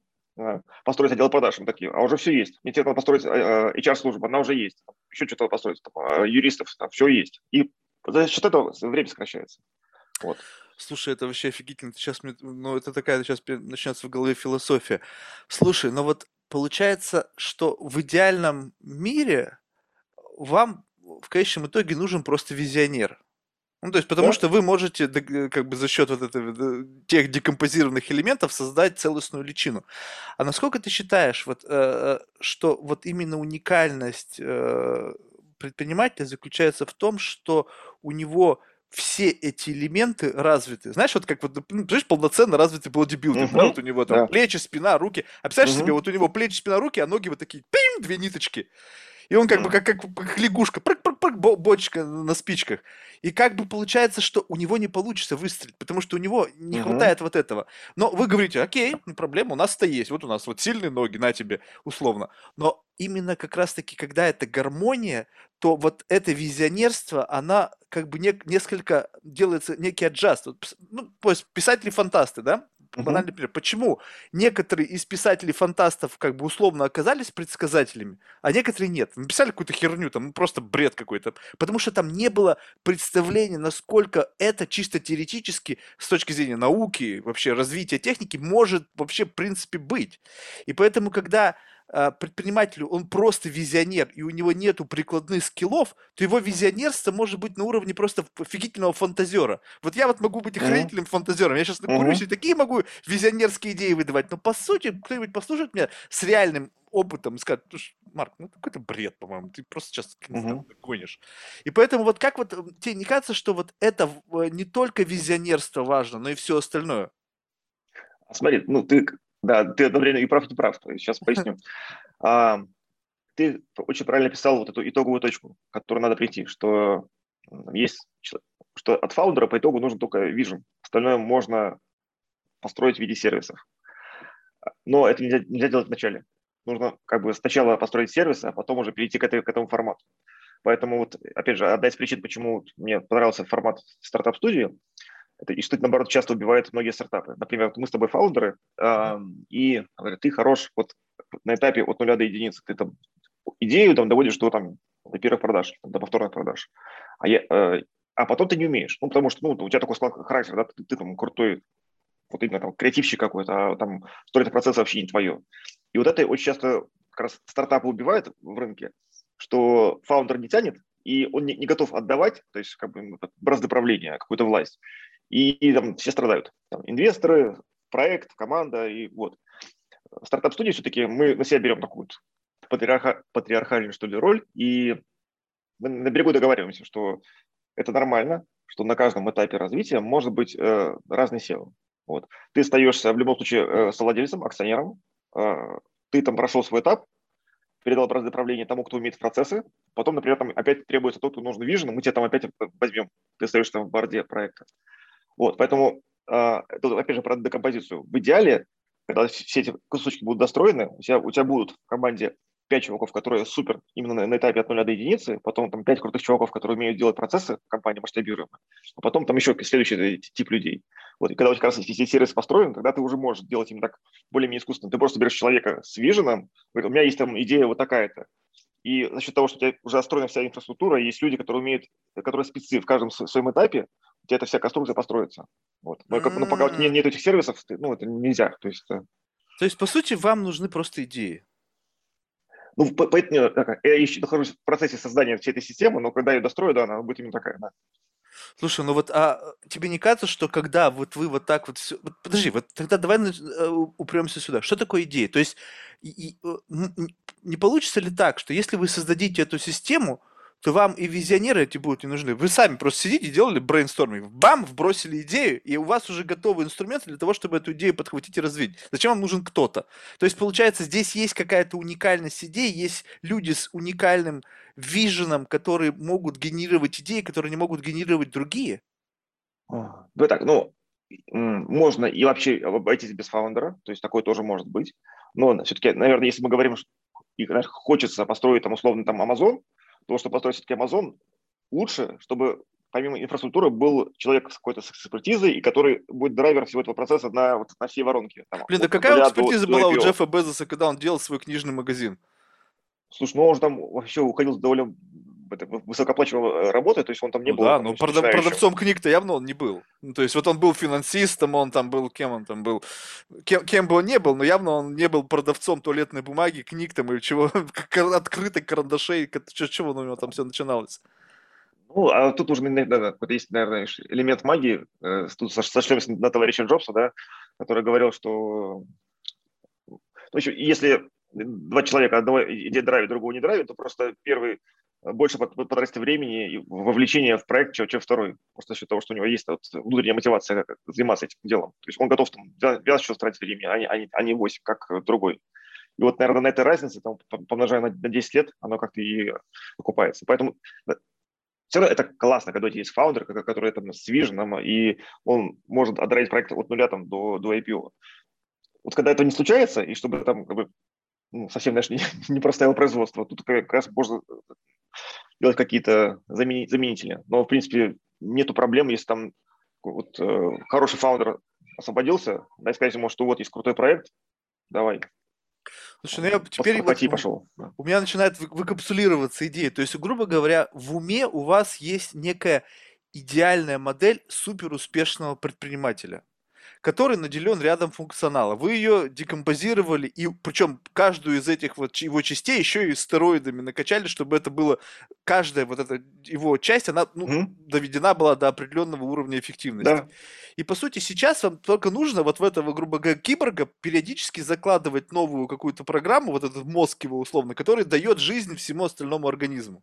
построить отдел продаж, мы такие, а уже все есть. Мне тебе надо построить HR-службу, она уже есть. Еще что-то построить, там, юристов, там, все есть. И за счет этого время сокращается. Вот. Слушай, это вообще офигительно. Сейчас мне, ну, это такая сейчас начнется в голове философия. Слушай, ну вот получается, что в идеальном мире вам в конечном итоге нужен просто визионер. Ну, то есть, потому да. что вы можете, как бы за счет вот этого, тех декомпозированных элементов создать целостную личину. А насколько ты считаешь, вот, э, э, что вот именно уникальность э, предпринимателя заключается в том, что у него все эти элементы развиты. Знаешь, вот как вот, ну, знаешь, полноценно развитый бодибилдинг, uh-huh. да, вот у него там да. плечи, спина, руки. А представляешь uh-huh. себе, вот у него плечи, спина, руки, а ноги вот такие, пим, две ниточки. И он как бы как, как, как лягушка, прыг, прыг, прыг, бочка на спичках. И как бы получается, что у него не получится выстрелить, потому что у него не хватает вот этого. Но вы говорите, окей, не проблема, у нас-то есть. Вот у нас вот сильные ноги, на тебе, условно. Но именно как раз-таки, когда это гармония, то вот это визионерство, она как бы не, несколько делается некий аджаст. Ну, писатели-фантасты, да, банальный пример. Почему некоторые из писателей-фантастов как бы условно оказались предсказателями, а некоторые нет? Написали какую-то херню, там ну, просто бред какой-то. Потому что там не было представления, насколько это чисто теоретически с точки зрения науки, вообще развития техники может вообще в принципе быть. И поэтому, когда предпринимателю, он просто визионер, и у него нету прикладных скиллов, то его визионерство может быть на уровне просто офигительного фантазера. Вот я вот могу быть охранителем mm-hmm. фантазером, я сейчас накурюсь mm-hmm. и такие могу визионерские идеи выдавать, но по сути кто-нибудь послушает меня с реальным опытом и скажет, Марк, ну какой-то бред, по-моему, ты просто сейчас uh-huh. гонишь. И поэтому вот как вот тебе не кажется, что вот это не только визионерство важно, но и все остальное? Смотри, ну ты да, ты одновременно и прав, и прав. Сейчас поясню. А, ты очень правильно писал вот эту итоговую точку, к которой надо прийти, что есть, что от фаундера по итогу нужен только vision. Остальное можно построить в виде сервисов. Но это нельзя, нельзя делать вначале. Нужно как бы сначала построить сервисы, а потом уже перейти к, этой, к этому формату. Поэтому вот, опять же, одна из причин, почему мне понравился формат стартап-студии, это, и что это, наоборот, часто убивает многие стартапы. Например, мы с тобой фаундеры, э, и говорят, ты хорош вот на этапе от нуля до единицы. Ты там идею там доводишь до, там, до первых продаж, до повторных продаж. А, я, э, а потом ты не умеешь. Ну, потому что ну, у тебя такой склад характер, да, ты, ты там крутой, вот именно там креативщик какой-то, а там сторит процесс вообще не твое. И вот это очень часто как раз стартапы убивают в рынке, что фаундер не тянет, и он не, не готов отдавать, то есть как бы бразды правления, какую-то власть и, и там все страдают. Там, инвесторы, проект, команда и вот. Стартап-студии все-таки мы на себя берем такую патриарха, патриархальную, что ли, роль, и мы на берегу договариваемся, что это нормально, что на каждом этапе развития может быть э, разный SEO. Вот. Ты остаешься в любом случае э, совладельцем, акционером, э, ты там прошел свой этап, передал бразды правления тому, кто умеет процессы, потом, например, там опять требуется тот, кто нужен вижен, мы тебя там опять возьмем, ты остаешься там в борде проекта. Вот, поэтому, э, тут, опять же, про декомпозицию. В идеале, когда все эти кусочки будут достроены, у тебя, у тебя будут в команде 5 чуваков, которые супер именно на, на этапе от нуля до единицы, потом там 5 крутых чуваков, которые умеют делать процессы в компании масштабируемые, а потом там еще следующий тип людей. Вот, и когда у тебя как раз эти сервисы построены, тогда ты уже можешь делать им так более-менее искусственно. Ты просто берешь человека с виженом, говорит, у меня есть там идея вот такая-то. И за счет того, что у тебя уже отстроена вся инфраструктура, есть люди, которые умеют, которые спецы в каждом своем этапе, у тебя эта вся конструкция построится. Вот. Но, mm-hmm. ну, пока нет, нет этих сервисов, ну, это нельзя. То есть, э. то есть, по сути, вам нужны просто идеи. Ну, поэтому я еще нахожусь в процессе создания всей этой системы, но когда я дострою, да, она будет именно такая, да. Слушай, ну вот, а тебе не кажется, что когда вот вы вот так вот все... Вот, подожди, вот тогда давай э, упремся сюда. Что такое идея? То есть и, и, э, не получится ли так, что если вы создадите эту систему, то вам и визионеры эти будут не нужны. Вы сами просто сидите, делали брейнсторминг, бам, вбросили идею, и у вас уже готовы инструменты для того, чтобы эту идею подхватить и развить. Зачем вам нужен кто-то? То есть, получается, здесь есть какая-то уникальность идей, есть люди с уникальным виженом, которые могут генерировать идеи, которые не могут генерировать другие. Ну так, ну, можно и вообще обойтись без фаундера, то есть такое тоже может быть. Но все-таки, наверное, если мы говорим, что хочется построить там условно там Amazon, то, что построить все-таки Amazon, лучше, чтобы помимо инфраструктуры был человек с какой-то экспертизой, и который будет драйвер всего этого процесса на, вот, на все воронки. Там, Блин, да какая экспертиза до, была до у Джеффа Безоса, когда он делал свой книжный магазин? Слушай, ну он же там вообще уходил с довольно высокооплачиваемой э, работы, то есть он там не ну, был. Да, но продав, продавцом книг-то явно он не был. Ну, то есть вот он был финансистом, он там был, кем он там был, кем, кем бы он не был, но явно он не был продавцом туалетной бумаги, книг там или чего, открытых карандашей, чего у него там все начиналось. Ну, а тут уже да, вот есть, наверное, элемент магии. Э, тут сошлемся на товарища Джобса, да, который говорил, что ну, еще, если два человека, одного идея драйвит, другого не драйвит, то просто первый больше потратит времени и вовлечения в проект, чем, чем второй. Просто за счет того, что у него есть вот, внутренняя мотивация заниматься этим делом. То есть он готов там 12 часов тратить времени, а не, а не, а не 8, как другой. И вот, наверное, на этой разнице, там, помножая на, на 10 лет, оно как-то и окупается. Поэтому все равно это классно, когда у тебя есть фаундер, который там с виженом, и он может отдрать проект от нуля там, до, до IPO. Вот когда это не случается, и чтобы там как бы, ну, совсем, знаешь, не, не проставил производство, тут как раз можно делать какие-то заменители. Но, в принципе, нету проблем, если там вот, э, хороший фаундер освободился, да, и сказать ему, что вот есть крутой проект, давай, Слушай, ну я теперь вот, пошел. у меня начинает выкапсулироваться идея. То есть, грубо говоря, в уме у вас есть некая идеальная модель суперуспешного предпринимателя который наделен рядом функционала. Вы ее декомпозировали, и причем каждую из этих вот его частей еще и стероидами накачали, чтобы это было, каждая вот эта его часть, она ну, mm-hmm. доведена была до определенного уровня эффективности. Да. И по сути сейчас вам только нужно вот в этого, грубо говоря, киборга периодически закладывать новую какую-то программу, вот этот мозг его условно, который дает жизнь всему остальному организму.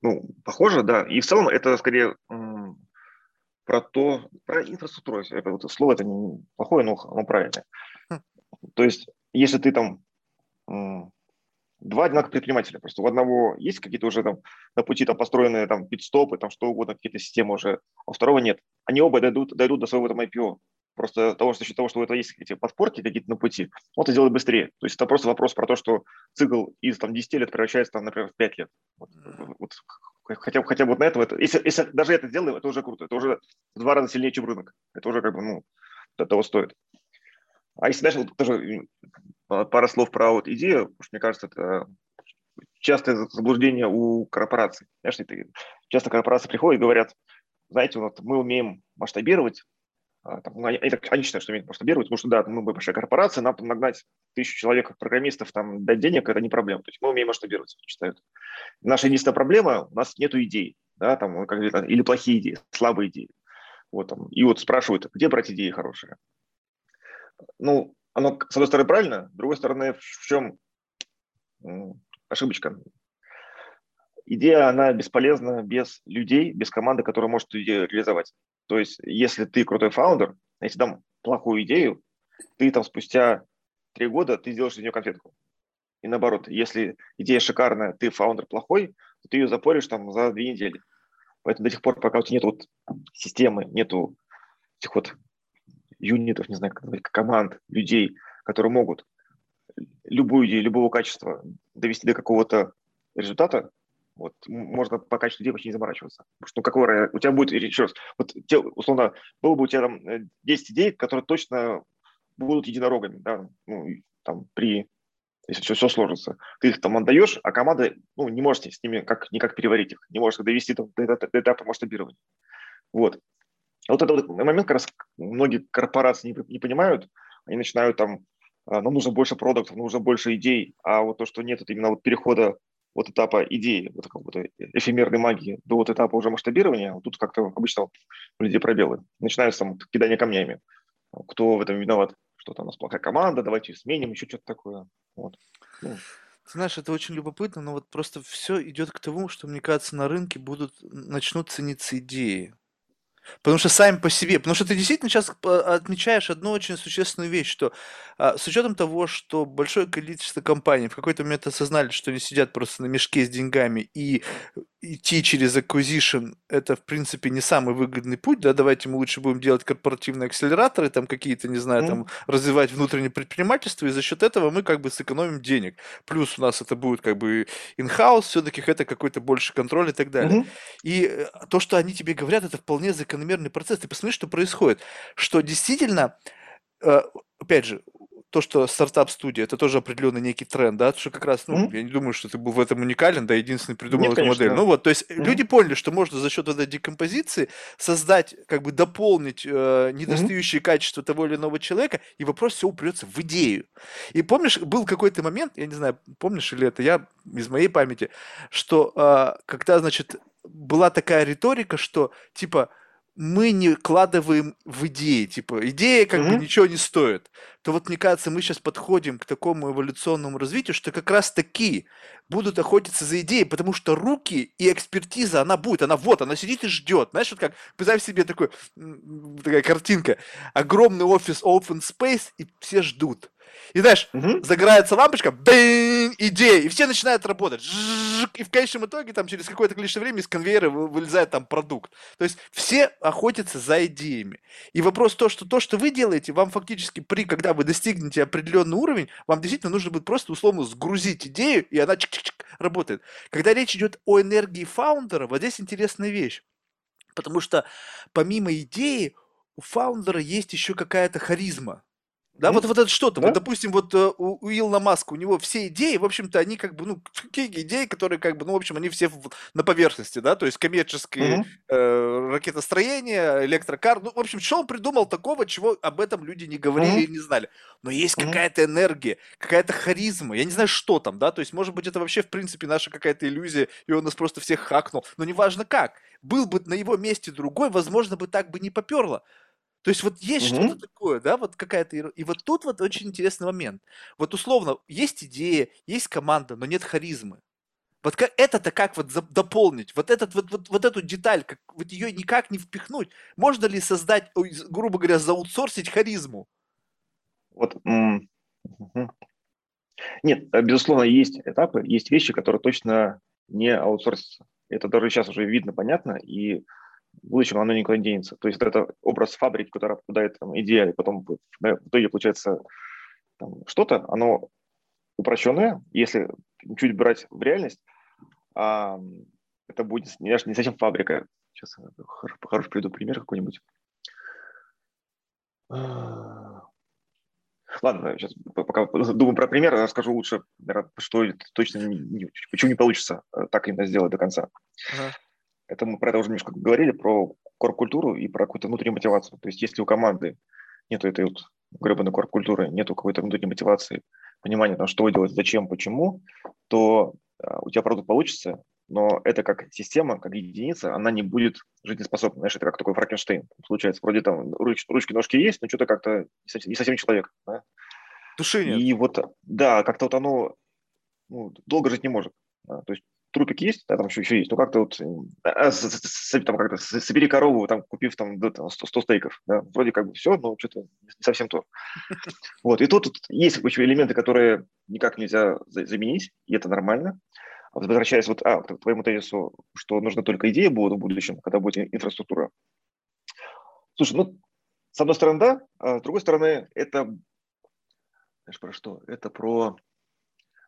Ну, похоже, да. И в целом это скорее про то, про инфраструктуру. Это вот слово это не плохое, но оно правильное. Хм. То есть, если ты там два одинаковых предпринимателя, просто у одного есть какие-то уже там на пути там построенные там пидстопы, там что угодно, какие-то системы уже, а у второго нет. Они оба дойдут, дойдут до своего там IPO. Просто того, что за счет того, что у этого есть эти подпорки какие-то на пути, он это делает быстрее. То есть это просто вопрос про то, что цикл из там, 10 лет превращается, там, например, в 5 лет. Вот, вот хотя, хотя бы вот на этого, это, если, если даже это делаем, это уже круто, это уже в два раза сильнее, чем рынок. Это уже как бы, ну, того стоит. А если дальше, вот тоже пара слов про вот идею, потому что мне кажется, это частое заблуждение у корпораций. Знаешь, это, часто корпорации приходят и говорят, знаете, вот мы умеем масштабировать, там, они, они считают, что умеют масштабировать, потому что да, мы большая корпорация, нам там нагнать тысячу человек, программистов, там, дать денег, это не проблема. То есть мы умеем масштабировать, считают. Наша единственная проблема, у нас нет идей, да, там, как, или плохие идеи, слабые идеи. Вот, там, и вот спрашивают, где брать идеи хорошие? Ну, оно, с одной стороны, правильно, с другой стороны, в чем ошибочка? Идея, она бесполезна без людей, без команды, которая может идею реализовать. То есть, если ты крутой фаундер, если дам плохую идею, ты там спустя три года ты сделаешь из нее конфетку. И наоборот, если идея шикарная, ты фаундер плохой, то ты ее запоришь там за две недели. Поэтому до тех пор, пока у тебя нет вот системы, нету этих вот юнитов, не знаю, как называть, команд, людей, которые могут любую идею, любого качества довести до какого-то результата, вот, можно по качеству вообще не заморачиваться. Потому что, ну, какой, у тебя будет, еще раз, вот, те, условно, было бы у тебя там 10 э, идей, которые точно будут единорогами, да, ну, там, при, если все, все сложится. Ты их там отдаешь, а команда, ну, не можете с ними как, никак переварить их, не можете довести там, до, до, до этапа масштабирования. Вот. Вот этот вот момент как раз многие корпорации не, не понимают, они начинают там, «А, нам нужно больше продуктов, нужно больше идей, а вот то, что нет, это именно вот перехода от этапа идеи, вот какой-то эфемерной магии до вот этапа уже масштабирования, вот тут как-то обычно у людей пробелы. Начинается там кидание камнями. Кто в этом виноват? Что-то у нас плохая команда, давайте сменим, еще что-то такое. Вот. Ну. Ты знаешь, это очень любопытно, но вот просто все идет к тому, что, мне кажется, на рынке будут начнут цениться идеи. Потому что сами по себе, потому что ты действительно сейчас отмечаешь одну очень существенную вещь, что а, с учетом того, что большое количество компаний в какой-то момент осознали, что они сидят просто на мешке с деньгами и идти через acquisition это, в принципе, не самый выгодный путь, да, давайте мы лучше будем делать корпоративные акселераторы, там какие-то, не знаю, mm. там развивать внутреннее предпринимательство, и за счет этого мы как бы сэкономим денег. Плюс у нас это будет как бы in-house, все-таки это какой-то больше контроль и так далее. Mm-hmm. И э, то, что они тебе говорят, это вполне закономерный процесс. Ты посмотри, что происходит. Что действительно, э, опять же, то, что стартап-студия, это тоже определенный некий тренд, да, что как раз, ну, mm-hmm. я не думаю, что ты был в этом уникален, да, единственный придумал Нет, эту конечно, модель. Ну вот, то есть mm-hmm. люди поняли, что можно за счет этой декомпозиции создать, как бы дополнить э, недостающие mm-hmm. качества того или иного человека, и вопрос все упрется в идею. И помнишь, был какой-то момент, я не знаю, помнишь или это я из моей памяти, что э, когда, значит, была такая риторика, что типа мы не вкладываем в идеи, типа, идея как mm-hmm. бы ничего не стоит, то вот, мне кажется, мы сейчас подходим к такому эволюционному развитию, что как раз таки будут охотиться за идеей, потому что руки и экспертиза, она будет, она вот, она сидит и ждет. Знаешь, вот как, представь себе такой, такая картинка, огромный офис open space, и все ждут. И знаешь, угу. загорается лампочка, бэнь, идея, и все начинают работать. И в конечном итоге там через какое-то количество времени из конвейера вылезает там продукт. То есть все охотятся за идеями. И вопрос то, что то, что вы делаете, вам фактически при, когда вы достигнете определенный уровень, вам действительно нужно будет просто условно сгрузить идею, и она чик -чик -чик работает. Когда речь идет о энергии фаундера, вот здесь интересная вещь. Потому что помимо идеи у фаундера есть еще какая-то харизма. Да, вот, вот это что-то. Да? Вот, допустим, вот э, у, у Илона Маска, у него все идеи, в общем-то, они как бы, ну, какие идеи, которые как бы, ну, в общем, они все в, на поверхности, да, то есть коммерческое угу. э, ракетостроение, электрокар, ну, в общем, что он придумал такого, чего об этом люди не говорили угу. и не знали. Но есть какая-то энергия, какая-то харизма, я не знаю, что там, да, то есть, может быть, это вообще, в принципе, наша какая-то иллюзия, и он нас просто всех хакнул, но неважно как. Был бы на его месте другой, возможно, бы так бы не поперло. То есть вот есть угу. что-то такое, да, вот какая-то... И вот тут вот очень интересный момент. Вот условно, есть идея, есть команда, но нет харизмы. Вот как, это-то как вот дополнить? Вот, этот, вот, вот, вот эту деталь, как, вот ее никак не впихнуть. Можно ли создать, грубо говоря, заутсорсить харизму? Вот, нет, э, безусловно, есть этапы, есть вещи, которые точно не аутсорсятся. Это даже сейчас уже видно, понятно, и в будущем оно никуда не денется. То есть это образ фабрики, которая попадает там, идея, и потом в итоге получается там, что-то, оно упрощенное, если чуть брать в реальность, а, это будет не, не совсем фабрика. Сейчас хороший, хороший приведу пример какой-нибудь. Ладно, сейчас пока думаю про пример, расскажу лучше, что точно не, почему не получится э, так именно сделать до конца. Ага. Это мы про это уже немножко говорили, про корп-культуру и про какую-то внутреннюю мотивацию. То есть если у команды нет этой вот гребаной корп-культуры, нету какой-то внутренней мотивации, понимания, там, что делать, зачем, почему, то а, у тебя продукт получится, но это как система, как единица, она не будет жизнеспособна. Знаешь, это как такой Франкенштейн. Получается, вроде там руч, ручки, ножки есть, но что-то как-то не совсем, не совсем человек. Да? Души нет. И вот, да, как-то вот оно ну, долго жить не может. Да? То есть трупик есть, да, там еще, еще есть, но как-то вот, а, с, там как-то собери корову, там, купив там, да, там 100, 100 стейков, да, вроде как бы все, но что-то не совсем то. Вот, и тут, тут есть еще элементы, которые никак нельзя заменить, и это нормально. А возвращаясь вот, а, к твоему тезису, что нужно только идеи будут в будущем, когда будет инфраструктура. Слушай, ну, с одной стороны, да, а с другой стороны, это, знаешь, про что? Это про,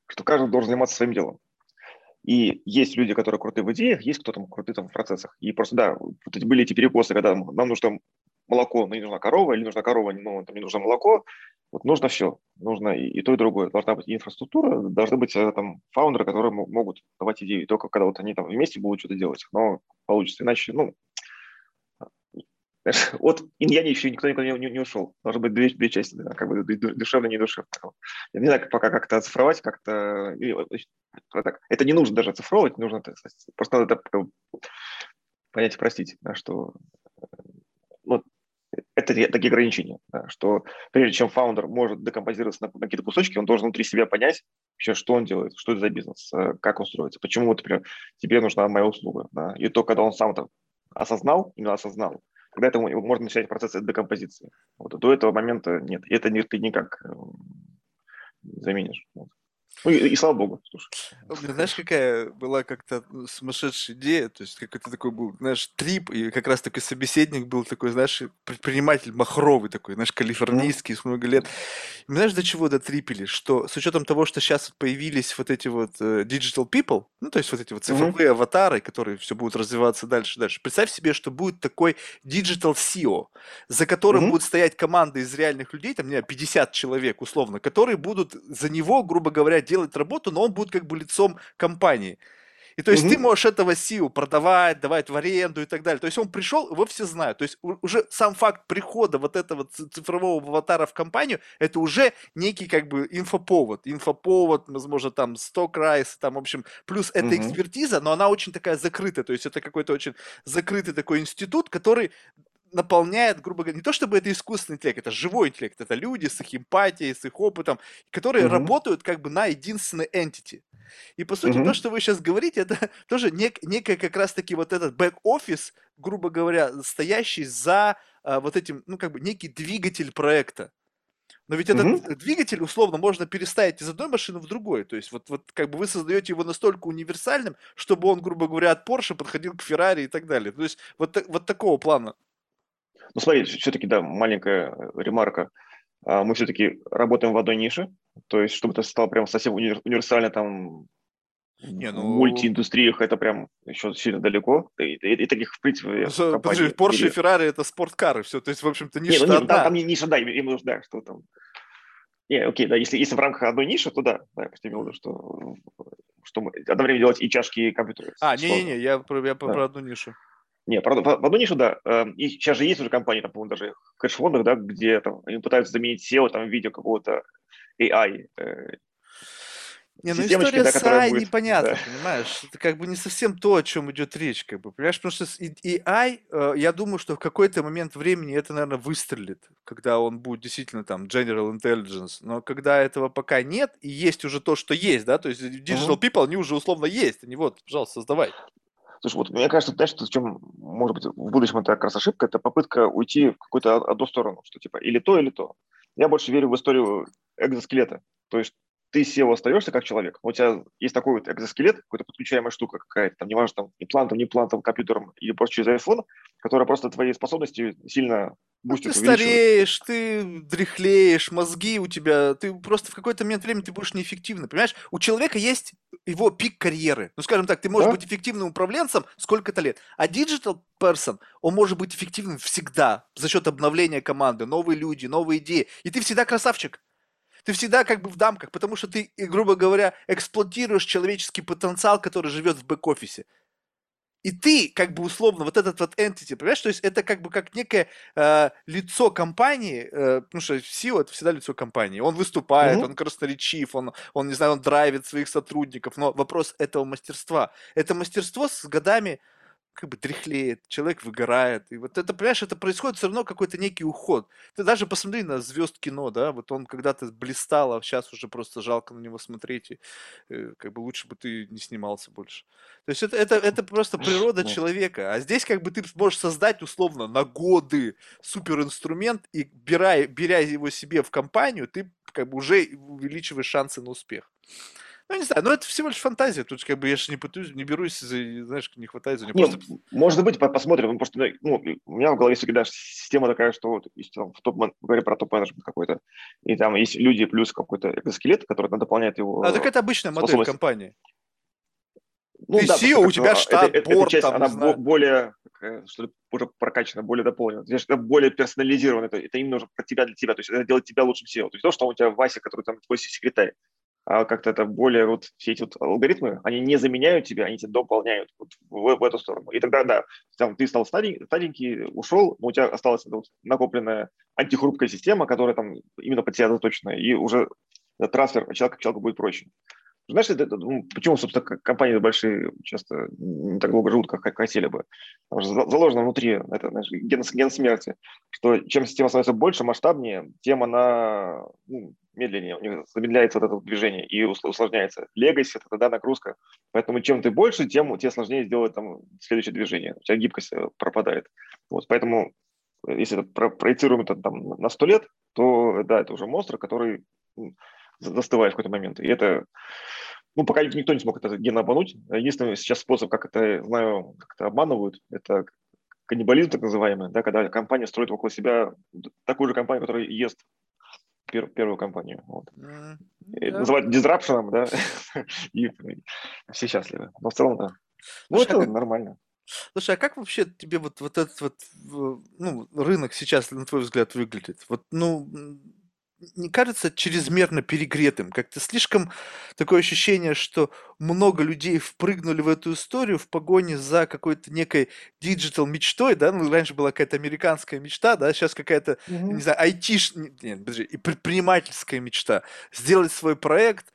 что каждый должен заниматься своим делом. И есть люди, которые крутые в идеях, есть кто там крутые там в процессах. И просто, да, вот были эти перекосы, когда нам нужно молоко, но не нужна корова, или нужна корова, но там не нужно молоко. Вот нужно все. Нужно и, и то, и другое. Должна быть инфраструктура, должны быть э, там фаундеры, которые могут давать идеи. Только когда вот они там вместе будут что-то делать, но получится. Иначе, ну, от иньяни еще никто никуда не, не, не ушел. Должны быть две, две части, да, как бы душевно, не душевно. Я не знаю, пока как-то оцифровать, как-то... Это не нужно даже оцифровывать, нужно просто надо это понять и простить, да, что вот, это такие ограничения, да, что прежде чем фаундер может декомпозироваться на, на какие-то кусочки, он должен внутри себя понять, вообще, что он делает, что это за бизнес, э, как он строится, почему, например, тебе нужна моя услуга. Да, и то, когда он сам это осознал, именно осознал, когда это можно начать процесс декомпозиции. Вот, до этого момента нет. Это ты никак э, заменишь. Вот. Ну и, и слава богу, слушай. Знаешь, какая была как-то ну, сумасшедшая идея, то есть какой-то такой был, знаешь, трип, и как раз такой собеседник был такой, знаешь, предприниматель махровый такой, знаешь, калифорнийский, с много лет. И знаешь, до чего дотрипили? Что с учетом того, что сейчас появились вот эти вот uh, digital people, ну, то есть вот эти вот цифровые mm-hmm. аватары, которые все будут развиваться дальше, дальше. Представь себе, что будет такой digital CEO, за которым mm-hmm. будет стоять команда из реальных людей, там, не знаю, 50 человек условно, которые будут за него, грубо говоря, делать работу, но он будет как бы лицом компании. И то есть угу. ты можешь этого SEO продавать, давать в аренду и так далее. То есть он пришел, его все знают. То есть уже сам факт прихода вот этого цифрового аватара в компанию, это уже некий как бы инфоповод. Инфоповод, возможно, там сток райс, там, в общем, плюс эта угу. экспертиза, но она очень такая закрытая. То есть это какой-то очень закрытый такой институт, который наполняет, грубо говоря, не то чтобы это искусственный интеллект, это живой интеллект, это люди с их эмпатией, с их опытом, которые mm-hmm. работают как бы на единственной entity. И по сути mm-hmm. то, что вы сейчас говорите, это тоже нек, некая как раз-таки вот этот бэк-офис, грубо говоря, стоящий за а, вот этим, ну как бы некий двигатель проекта. Но ведь этот угу. двигатель, условно, можно переставить из одной машины в другой. То есть вот, вот как бы вы создаете его настолько универсальным, чтобы он, грубо говоря, от Porsche подходил к Ferrari и так далее. То есть вот, вот такого плана. Ну смотри, все-таки, да, маленькая ремарка. А, мы все-таки работаем в одной нише, то есть чтобы это стало прям совсем универсально там не, ну... В мультииндустриях это прям еще сильно далеко. И, и, и таких, в принципе, ну, Подожди, Porsche и Ferrari это спорткары, все. То есть, в общем-то, ниша не, ну, не, одна. Там, там не ниша, да, именно, да, что там. Не, окей, да, если, если в рамках одной ниши, то да, да, я имел в виду, что, что мы одновременно делать и чашки, и компьютеры. А, не-не-не, я, я да. про одну нишу. Не, правда, в одну нишу, да. Эм, и сейчас же есть уже компании, там, по-моему, даже в кэш-фондах, да, где там, они пытаются заменить SEO там, в виде какого-то AI, э, не, ну история да, с AI будет... непонятна, да. понимаешь? Это как бы не совсем то, о чем идет речь, как бы, понимаешь? Потому что AI, э, я думаю, что в какой-то момент времени это, наверное, выстрелит, когда он будет действительно там General Intelligence, но когда этого пока нет, и есть уже то, что есть, да, то есть Digital uh-huh. People, они уже условно есть, они вот, пожалуйста, создавай. Слушай, вот мне кажется, знаешь, что в чем, может быть, в будущем это как раз ошибка, это попытка уйти в какую-то одну сторону, что типа или то, или то. Я больше верю в историю экзоскелета. То есть ты SEO остаешься как человек, у тебя есть такой вот экзоскелет, какая-то подключаемая штука какая-то, там, неважно, там, имплантом, не имплантом, компьютером или просто через iPhone, которая просто твои способности сильно ну, бустит, Ты стареешь, ты дряхлеешь, мозги у тебя, ты просто в какой-то момент времени ты будешь неэффективным, понимаешь? У человека есть его пик карьеры. Ну, скажем так, ты можешь да? быть эффективным управленцем сколько-то лет, а digital person, он может быть эффективным всегда за счет обновления команды, новые люди, новые идеи, и ты всегда красавчик. Ты всегда как бы в дамках, потому что ты, грубо говоря, эксплуатируешь человеческий потенциал, который живет в бэк-офисе. И ты, как бы условно, вот этот вот entity, понимаешь, то есть это как бы как некое э, лицо компании, э, потому что SEO это всегда лицо компании. Он выступает, mm-hmm. он красноречив, он, он, не знаю, он драйвит своих сотрудников, но вопрос этого мастерства. Это мастерство с годами как бы дряхлеет, человек выгорает. И вот это, понимаешь, это происходит все равно какой-то некий уход. Ты даже посмотри на звезд кино, да, вот он когда-то блистал, а сейчас уже просто жалко на него смотреть, и э, как бы лучше бы ты не снимался больше. То есть это, это, это просто природа человека. А здесь как бы ты можешь создать условно на годы суперинструмент, и беря, беря его себе в компанию, ты как бы уже увеличиваешь шансы на успех. Ну, не знаю, но это всего лишь фантазия. Тут как бы я же не, пытаюсь, не берусь, знаешь, не хватает за нее. Просто... Может быть, посмотрим. Просто, ну, у меня в голове всегда система такая, что вот, если там, в топ говорим про топ-менеджмент какой-то, и там есть люди плюс какой-то экзоскелет, который дополняет его А так это обычная модель компании. Ну, Ты да, CEO, у тебя штат, это, борт, эта часть, там, она более, что ли, уже прокачана, более дополнена. Это более персонализировано, это, это именно уже про тебя, для тебя, то есть это делает тебя лучшим SEO. То есть то, что у тебя Вася, который там твой секретарь, как-то это более вот все эти вот алгоритмы, они не заменяют тебя, они тебя дополняют вот в, в эту сторону. И тогда, да, там, ты стал старенький, старенький, ушел, но у тебя осталась вот накопленная антихрупкая система, которая там именно под тебя заточена, и уже трансфер человека к человеку будет проще. Знаешь, это, ну, почему, собственно, компании большие часто не так долго живут, как, хотели бы? Потому что заложено внутри это, знаешь, ген, ген смерти, что чем система становится больше, масштабнее, тем она ну, медленнее, у них замедляется вот это движение и усложняется. Легаси – это тогда нагрузка. Поэтому чем ты больше, тем тебе сложнее сделать там следующее движение. У тебя гибкость э, пропадает. Вот, поэтому э, если это про проецируем это там на сто лет, то да, это уже монстр, который застывает в какой-то момент. И это, ну, пока никто не смог это ген обмануть. Единственный сейчас способ, как это, знаю, как это обманывают, это каннибализм так называемый, да, когда компания строит около себя такую же компанию, которая ест пер, первую компанию. Вот. Mm, yeah. Называют дизрапшеном, да, и все счастливы. Но в целом, да. Ну, Слушай, это а как... нормально. Слушай, а как вообще тебе вот, вот этот вот ну, рынок сейчас, на твой взгляд, выглядит? Вот, ну, не кажется чрезмерно перегретым? Как-то слишком такое ощущение, что много людей впрыгнули в эту историю в погоне за какой-то некой digital мечтой, да? Ну, раньше была какая-то американская мечта, да? Сейчас какая-то, mm-hmm. не знаю, IT, нет, подожди, и предпринимательская мечта. Сделать свой проект,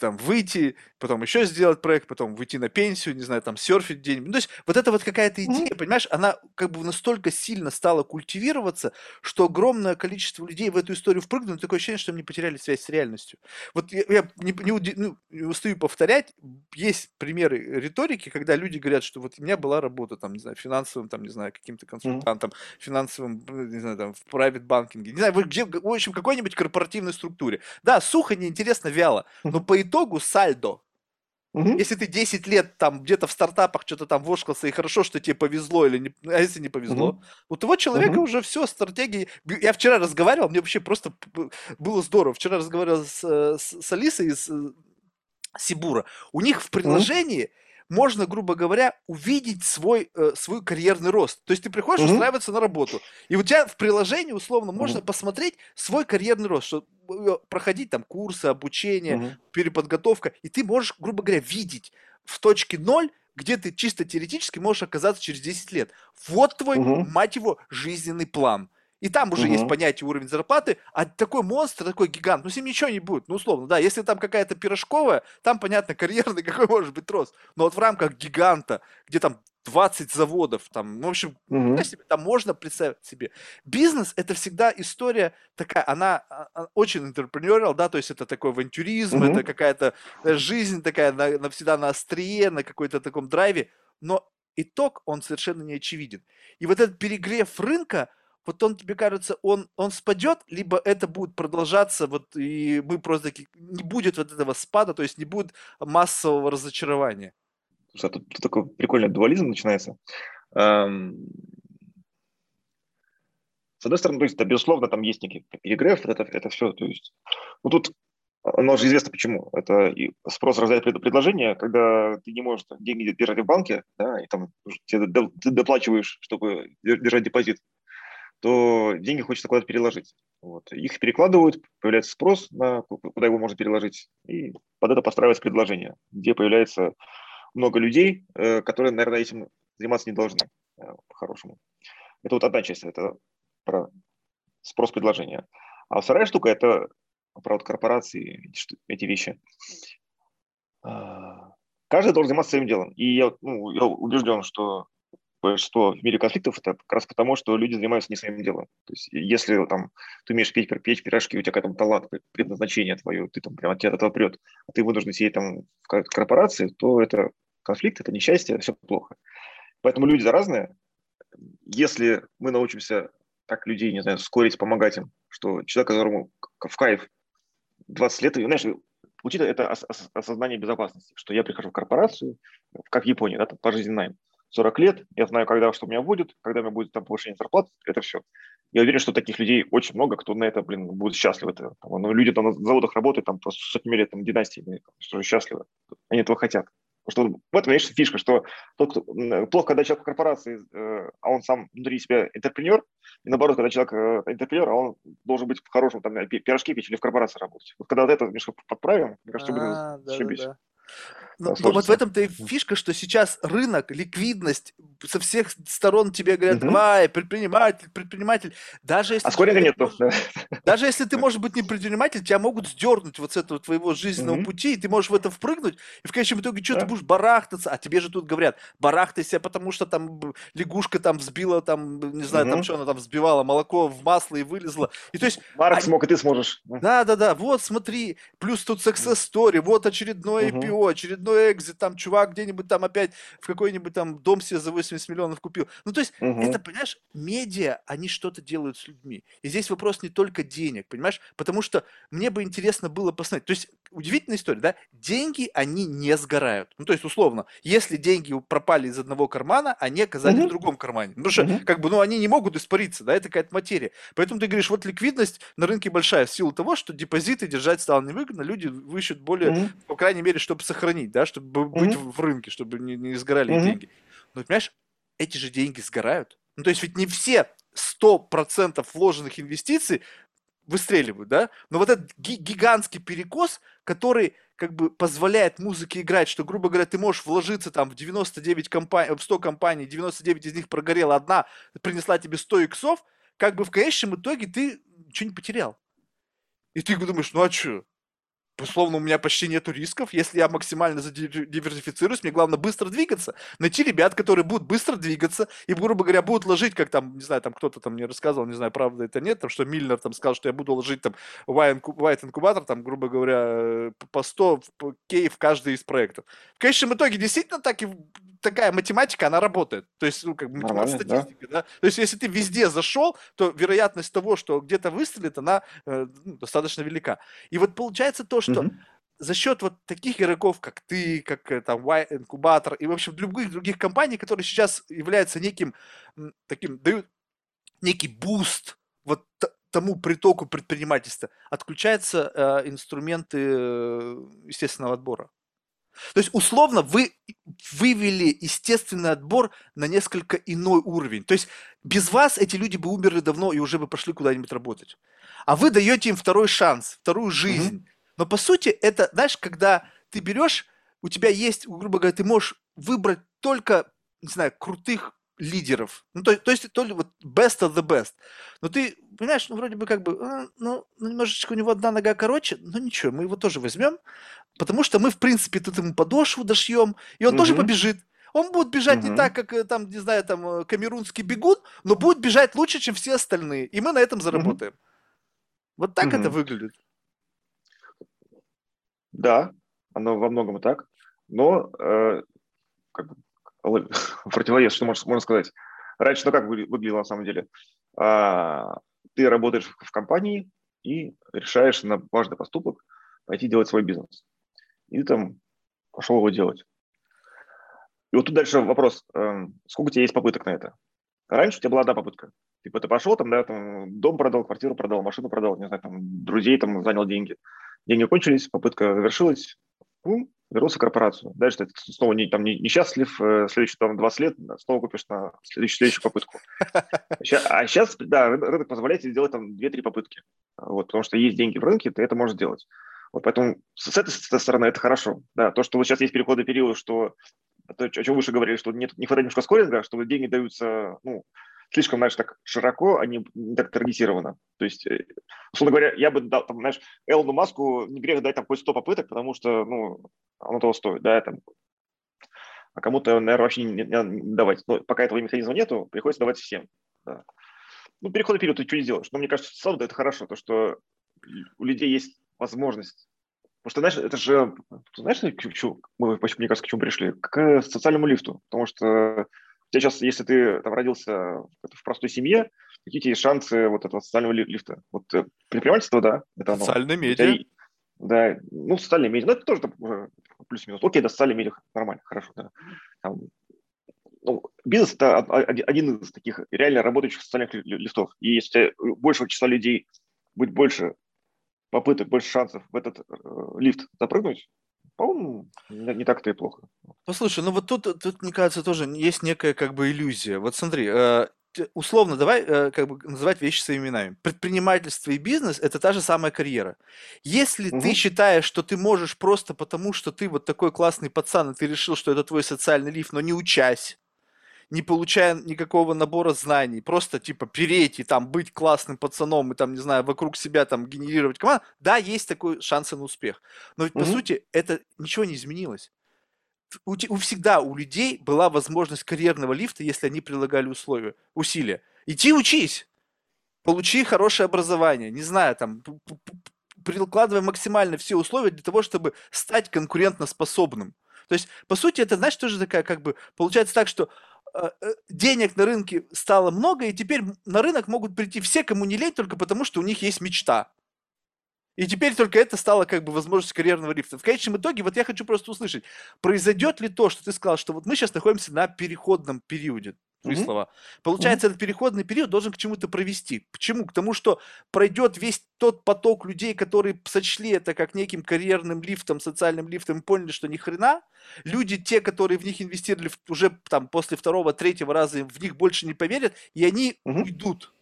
там выйти, потом еще сделать проект, потом выйти на пенсию, не знаю, там серфить день. Ну, то есть вот эта вот какая-то идея, mm-hmm. понимаешь, она как бы настолько сильно стала культивироваться, что огромное количество людей в эту историю впрыгнули, такое ощущение, что они потеряли связь с реальностью. Вот я, я не, не, ну, не устаю повторять, есть примеры риторики, когда люди говорят, что вот у меня была работа, там, не знаю, финансовым, там, не знаю, каким-то консультантом, mm-hmm. финансовым, не знаю, там, в private банкинге, не знаю, где, в общем, какой-нибудь корпоративной структуре. Да, сухо, неинтересно, вяло, но по итогу сальдо. Угу. Если ты 10 лет там где-то в стартапах что-то там вошкался, и хорошо, что тебе повезло, или не, а если не повезло, угу. у того человека угу. уже все, стратегии. Я вчера разговаривал, мне вообще просто было здорово. Вчера разговаривал с, э, с, с Алисой из э, Сибура. У них в приложении угу можно, грубо говоря, увидеть свой, э, свой карьерный рост. То есть ты приходишь mm-hmm. устраиваться на работу, и у тебя в приложении, условно, можно mm-hmm. посмотреть свой карьерный рост, что э, проходить там курсы, обучение, mm-hmm. переподготовка, и ты можешь, грубо говоря, видеть в точке ноль, где ты чисто теоретически можешь оказаться через 10 лет. Вот твой, угу. мать его, жизненный план. И там уже угу. есть понятие уровень зарплаты, а такой монстр, такой гигант, ну с ним ничего не будет, ну условно, да, если там какая-то пирожковая, там, понятно, карьерный какой может быть рост, но вот в рамках гиганта, где там 20 заводов, там, ну, в общем, угу. себе, там можно представить себе. Бизнес – это всегда история такая, она, она а, очень entrepreneurial, да, то есть это такой авантюризм, угу. это какая-то э, жизнь такая на, на, всегда на острие, на какой-то таком драйве, но итог, он совершенно не очевиден. И вот этот перегрев рынка – вот он, тебе кажется, он, он спадет, либо это будет продолжаться, вот, и мы просто не будет вот этого спада, то есть не будет массового разочарования. Слушай, а тут, тут такой прикольный дуализм начинается. Эм... С одной стороны, то есть, да, безусловно, там есть некий перегрев, это, это все, то есть, ну тут оно же известно почему. Это спрос рождает предложение, когда ты не можешь деньги держать в банке, да, и там ты доплачиваешь, чтобы держать депозит то деньги хочется куда-то переложить. Вот. Их перекладывают, появляется спрос, на куда его можно переложить, и под это подстраивается предложение, где появляется много людей, э, которые, наверное, этим заниматься не должны э, по-хорошему. Это вот одна часть, это про спрос предложения. А вторая штука – это про вот корпорации, эти вещи. А, каждый должен заниматься своим делом. И я, ну, я убежден, что что в мире конфликтов это как раз потому, что люди занимаются не своим делом. То есть если там ты умеешь петь, петь пирожки, у тебя какой-то талант, предназначение твое, ты там прям от тебя от этого прет, а ты вынужден сидеть там в корпорации, то это конфликт, это несчастье, все плохо. Поэтому люди разные. Если мы научимся так людей, не знаю, скорить, помогать им, что человек, которому в кайф 20 лет, знаешь, учитывая это осознание безопасности, что я прихожу в корпорацию, как в Японии, да, там пожизненный найм, 40 лет, я знаю, когда что у меня будет, когда у меня будет там повышение зарплат, это все. Я уверен, что таких людей очень много, кто на это, блин, будет счастлив. Это, там, ну, люди там на заводах работают, там просто сотнями лет, там, династиями, что счастливы. Они этого хотят. Потому что в этом, конечно, фишка, что тот, кто, плохо, когда человек в корпорации, э, а он сам внутри себя интерпренер, и наоборот, когда человек э, интерпренер, а он должен быть в хорошем там, пирожке печь или в корпорации работать. Вот когда вот это немножко подправим, мне кажется, а, да, да, да. Но, но вот в этом-то и фишка, что сейчас рынок, ликвидность, со всех сторон тебе говорят, угу. давай, предприниматель, предприниматель. Даже если а скоринга нету. Даже если ты, может быть, не предприниматель, тебя могут сдернуть вот с этого твоего жизненного угу. пути, и ты можешь в это впрыгнуть, и в конечном итоге что, да. ты будешь барахтаться, а тебе же тут говорят, барахтайся, потому что там лягушка там взбила, там, не знаю, угу. там что она там взбивала, молоко в масло и вылезла. И то есть... Марк смог, и ты сможешь. Да-да-да, вот смотри, плюс тут success story, вот очередное угу. IPO, очередное очередной экзит, там чувак где-нибудь там опять в какой-нибудь там дом себе за 80 миллионов купил. Ну, то есть, угу. это, понимаешь, медиа, они что-то делают с людьми. И здесь вопрос не только денег, понимаешь? Потому что мне бы интересно было посмотреть. То есть, удивительная история, да? Деньги, они не сгорают. Ну, то есть, условно, если деньги пропали из одного кармана, они оказались угу. в другом кармане. Потому что, угу. как бы, ну, они не могут испариться, да, это какая-то материя. Поэтому ты говоришь, вот ликвидность на рынке большая в силу того, что депозиты держать стало невыгодно, люди ищут более, угу. по крайней мере, чтобы сохранить, да, чтобы mm-hmm. быть в рынке, чтобы не, не сгорали mm-hmm. деньги. Но, понимаешь, эти же деньги сгорают. Ну, то есть ведь не все 100% вложенных инвестиций выстреливают, да? Но вот этот гигантский перекос, который как бы позволяет музыке играть, что, грубо говоря, ты можешь вложиться там в 99 компаний, в 100 компаний, 99 из них прогорела, одна принесла тебе 100 иксов, как бы в конечном итоге ты ничего не потерял. И ты думаешь, ну а что? Условно, у меня почти нету рисков. Если я максимально диверсифицируюсь, мне главное быстро двигаться. Найти ребят, которые будут быстро двигаться и, грубо говоря, будут ложить, как там, не знаю, там кто-то там мне рассказывал, не знаю, правда это нет, там, что Мильнер там сказал, что я буду ложить там white инкубатор, там, грубо говоря, э, по 100 кей в каждый из проектов. В конечном итоге действительно так и такая математика, она работает. То есть, ну, как бы математика, статистика, да? да? То есть, если ты везде зашел, то вероятность того, что где-то выстрелит, она э, ну, достаточно велика. И вот получается то, что mm-hmm. за счет вот таких игроков, как ты, как там Y инкубатор и, в общем, любых других компаний, которые сейчас являются неким таким, дают некий boost вот тому притоку предпринимательства, отключаются э, инструменты э, естественного отбора. То есть, условно, вы вывели естественный отбор на несколько иной уровень. То есть, без вас эти люди бы умерли давно и уже бы пошли куда-нибудь работать. А вы даете им второй шанс, вторую жизнь. Mm-hmm. Но по сути, это, знаешь, когда ты берешь, у тебя есть, грубо говоря, ты можешь выбрать только, не знаю, крутых лидеров. Ну, то, то есть, то ли вот best of the best. Но ты, понимаешь, ну, вроде бы как бы, э, ну, ну, немножечко у него одна нога короче, но ничего, мы его тоже возьмем, потому что мы, в принципе, тут ему подошву дошьем, и он угу. тоже побежит. Он будет бежать угу. не так, как, э, там, не знаю, там, э, камерунский бегун, но будет бежать лучше, чем все остальные, и мы на этом заработаем. Угу. Вот так угу. это выглядит. Да, оно во многом так, но э, как бы противовес, что можно, можно сказать. Раньше, ну как выглядело на самом деле? А, ты работаешь в компании и решаешь на важный поступок пойти делать свой бизнес. И там пошел его делать. И вот тут дальше вопрос, э, сколько у тебя есть попыток на это? Раньше у тебя была одна попытка. Типа ты пошел, там, да, там, дом продал, квартиру продал, машину продал, не знаю, там, друзей там занял деньги. Деньги кончились, попытка завершилась, пум, вернулся в корпорацию. Дальше ты снова не, там, не, несчастлив, э, следующие там 20 лет снова купишь на следующую, следующую попытку. А сейчас, да, рынок позволяет тебе сделать там 2-3 попытки. Вот, потому что есть деньги в рынке, ты это можешь делать. Вот поэтому с этой стороны это хорошо. Да, то, что вот сейчас есть переходный период, что то, о чем выше говорили, что нет, не хватает немножко скоринга, что деньги даются, ну, слишком, знаешь, так широко, а не, так таргетированно. То есть, э, условно говоря, я бы дал, там, знаешь, Элону Маску не грех дать там хоть 100 попыток, потому что, ну, оно того стоит, да, там. А кому-то, наверное, вообще не, не, не давать. Но пока этого механизма нету, приходится давать всем. Да. Ну, переходный период ты что не сделаешь. Но мне кажется, в это хорошо, то, что у людей есть возможность Потому что, знаешь, это же, знаешь, к чему, мы, мне кажется, к чему пришли? К социальному лифту. Потому что тебя сейчас, если ты там родился в простой семье, какие тебе шансы вот этого социального лифта? Вот э, предпринимательство, да, это оно. Социальные медиа. Тебя, да, ну, социальные медиа, ну, это тоже плюс-минус. Окей, да, социальные медиа, нормально, хорошо, да. Там, ну, бизнес – это один из таких реально работающих социальных лифтов. И если больше числа людей будет больше попыток, больше шансов в этот э, лифт запрыгнуть, по-моему, не так-то и плохо. Послушай, ну вот тут, тут, мне кажется, тоже есть некая как бы иллюзия. Вот смотри, э, условно, давай э, как бы называть вещи своими именами. Предпринимательство и бизнес – это та же самая карьера. Если угу. ты считаешь, что ты можешь просто потому, что ты вот такой классный пацан, и ты решил, что это твой социальный лифт, но не учась, не получая никакого набора знаний, просто типа переть и там быть классным пацаном и там, не знаю, вокруг себя там генерировать команду, да, есть такой шанс на успех. Но ведь, mm-hmm. по сути, это ничего не изменилось. У, у всегда у людей была возможность карьерного лифта, если они прилагали условия, усилия. Иди учись, получи хорошее образование, не знаю, там, прикладывай максимально все условия для того, чтобы стать конкурентоспособным. То есть, по сути, это, знаешь, тоже такая, как бы, получается так, что денег на рынке стало много, и теперь на рынок могут прийти все, кому не лень, только потому, что у них есть мечта. И теперь только это стало как бы возможность карьерного лифта. В конечном итоге, вот я хочу просто услышать, произойдет ли то, что ты сказал, что вот мы сейчас находимся на переходном периоде, твои mm-hmm. слова. Получается, mm-hmm. этот переходный период должен к чему-то провести. Почему? К тому, что пройдет весь тот поток людей, которые сочли это как неким карьерным лифтом, социальным лифтом, поняли, что ни хрена. Люди, те, которые в них инвестировали уже там после второго, третьего раза, в них больше не поверят, и они mm-hmm. уйдут.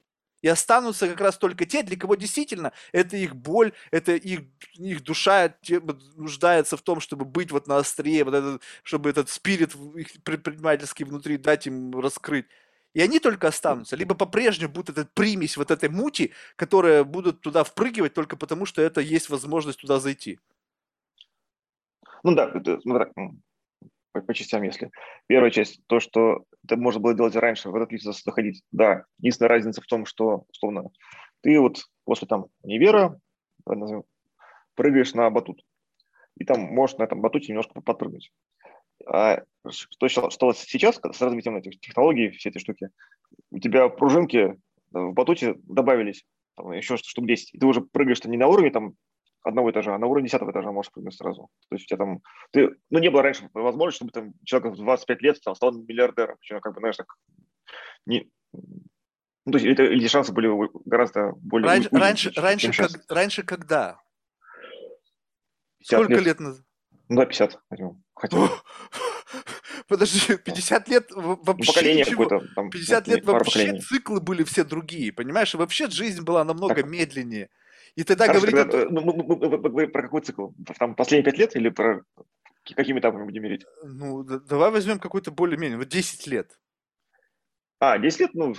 И останутся как раз только те, для кого действительно это их боль, это их, их душа нуждается в том, чтобы быть вот на острие, вот этот, чтобы этот спирит их предпринимательский внутри дать им раскрыть. И они только останутся. Либо по-прежнему будет этот примесь вот этой мути, которая будут туда впрыгивать только потому, что это есть возможность туда зайти. Ну да, по, по частям, если. Первая часть, то, что это можно было делать раньше, в этот лифт заходить. Да, единственная разница в том, что, условно, ты вот после там универа прыгаешь на батут. И там можешь на этом батуте немножко подпрыгнуть. А что, что сейчас с развитием этих технологий, все эти штуки, у тебя пружинки в батуте добавились, там, еще штук 10, и ты уже прыгаешь не на уровне там одного этажа, а на уровне десятого этажа можешь прыгнуть сразу. То есть у тебя там, ты, ну, не было раньше возможности, чтобы там человек в 25 лет там, стал миллиардером. Причем, как бы, знаешь, так, не, ну, то есть это, эти шансы были гораздо более... Раньше, уйдены, раньше, чем раньше, как, раньше когда? Сколько лет, лет назад? Ну да, 50 возьмем. Хотя Подожди, 50 лет вообще поколение какое-то. 50 лет вообще циклы были все другие, понимаешь? И вообще жизнь была намного так. медленнее. И тогда Хорошо, говорить... Тогда, ну, мы, мы, мы, мы, про какой цикл? Там последние 5 лет или про какими этапами будем мерить? Ну, да, давай возьмем какой-то более-менее, вот 10 лет. А, 10 лет, ну,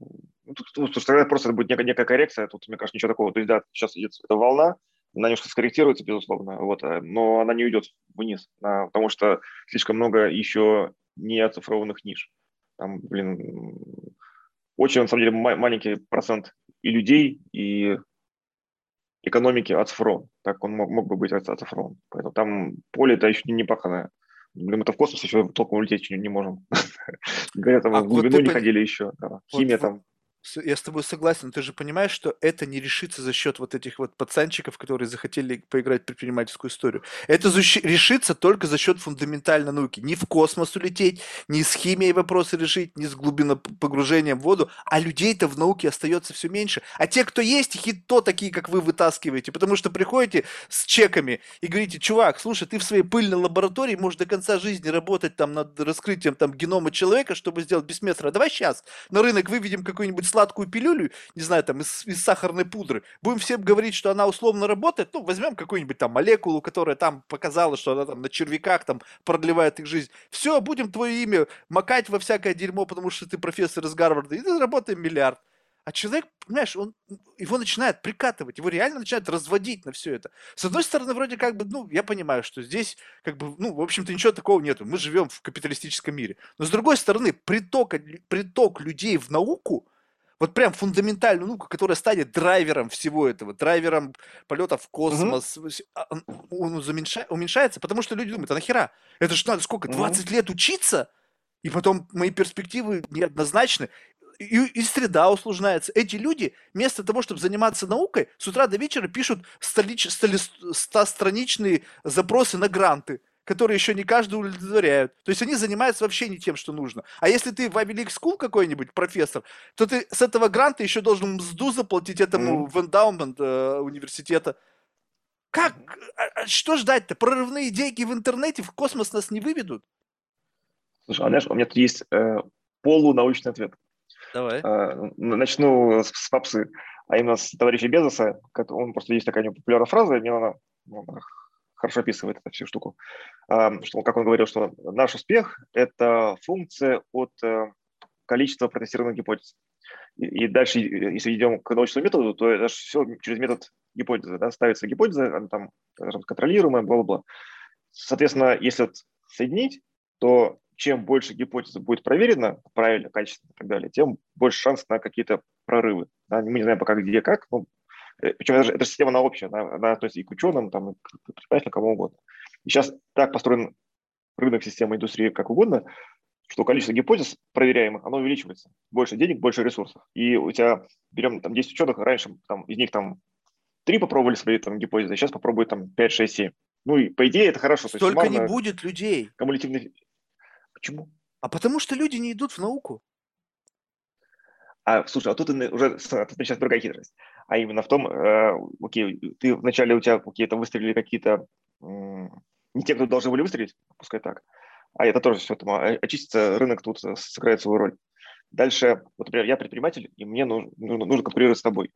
ну ну, слушай, тогда просто будет некая, некая коррекция, тут, мне кажется, ничего такого. То есть, да, сейчас идет эта волна, она немножко скорректируется, безусловно, вот, э, но она не уйдет вниз, потому что слишком много еще не оцифрованных ниш. Там, блин, очень, на самом деле, маленький процент и людей, и экономики оцифрован. Так он мог, мог бы быть оцифрован. Поэтому там поле это еще не паханое. Блин, мы-то в космос еще толком улететь не можем. Говорят, там а в глубину не ходили еще. Химия там я с тобой согласен, ты же понимаешь, что это не решится за счет вот этих вот пацанчиков, которые захотели поиграть в предпринимательскую историю. Это решится только за счет фундаментальной науки. Не в космос улететь, не с химией вопросы решить, не с глубинопогружением в воду, а людей-то в науке остается все меньше. А те, кто есть, их и то такие, как вы, вытаскиваете, потому что приходите с чеками и говорите, чувак, слушай, ты в своей пыльной лаборатории можешь до конца жизни работать там над раскрытием там генома человека, чтобы сделать бессмертного. Давай сейчас на рынок выведем какой-нибудь сладкую пилюлю, не знаю, там, из, из сахарной пудры, будем всем говорить, что она условно работает, ну, возьмем какую-нибудь там молекулу, которая там показала, что она там на червяках там продлевает их жизнь. Все, будем твое имя макать во всякое дерьмо, потому что ты профессор из Гарварда, и заработаем миллиард. А человек, понимаешь, он, его начинает прикатывать, его реально начинает разводить на все это. С одной стороны, вроде как бы, ну, я понимаю, что здесь, как бы, ну, в общем-то, ничего такого нету. Мы живем в капиталистическом мире. Но с другой стороны, приток, приток людей в науку – вот прям фундаментальную науку, которая станет драйвером всего этого, драйвером полета в космос, угу. он уменьшается, потому что люди думают, а нахера? Это же надо сколько, 20 угу. лет учиться? И потом мои перспективы неоднозначны. И, и среда усложняется. Эти люди, вместо того, чтобы заниматься наукой, с утра до вечера пишут столич, столи, стостраничные запросы на гранты которые еще не каждый удовлетворяют. То есть они занимаются вообще не тем, что нужно. А если ты в Ivy League School какой-нибудь профессор, то ты с этого гранта еще должен мзду заплатить этому mm. в эндаумент э, университета. Как? А, а что ждать-то? Прорывные деньги в интернете в космос нас не выведут? Слушай, а знаешь, у меня тут есть э, полунаучный ответ. Давай. Э, начну с, с попсы. А именно с товарища Безоса. Он просто есть такая популярная фраза, мне она хорошо описывает эту всю штуку, что, как он говорил, что наш успех – это функция от э, количества протестированных гипотез. И, дальше, если идем к научному методу, то это все через метод гипотезы. Да? Ставится гипотеза, она там контролируемая, бла-бла-бла. Соответственно, если вот соединить, то чем больше гипотез будет проверено, правильно, качественно и так далее, тем больше шанс на какие-то прорывы. Да? Мы не знаем пока где, как, но Причем это, эта система, она общая, она, она относится и к ученым, там, и к предпринимателям, кому угодно. И сейчас так построен рынок системы индустрии как угодно, что количество гипотез проверяемых, оно увеличивается. Больше денег, больше ресурсов. И у тебя, берем там 10 ученых, раньше там, из них там 3 попробовали свои там гипотезы, а сейчас попробуют там 5, 6, 7. Ну и по идее это хорошо. Столько есть, не будет людей. Кумулятивный... Почему? А потому что люди не идут в науку. А, слушай, а тут уже сейчас другая хитрость а именно в том, э, окей, ты вначале у тебя какие-то выстрелили какие-то не те, кто должны были выстрелить, пускай так, а это тоже все там очистится, рынок тут э, сыграет свою роль. Дальше, вот, например, я предприниматель, и мне нужно, нужно, нужно конкурировать с тобой.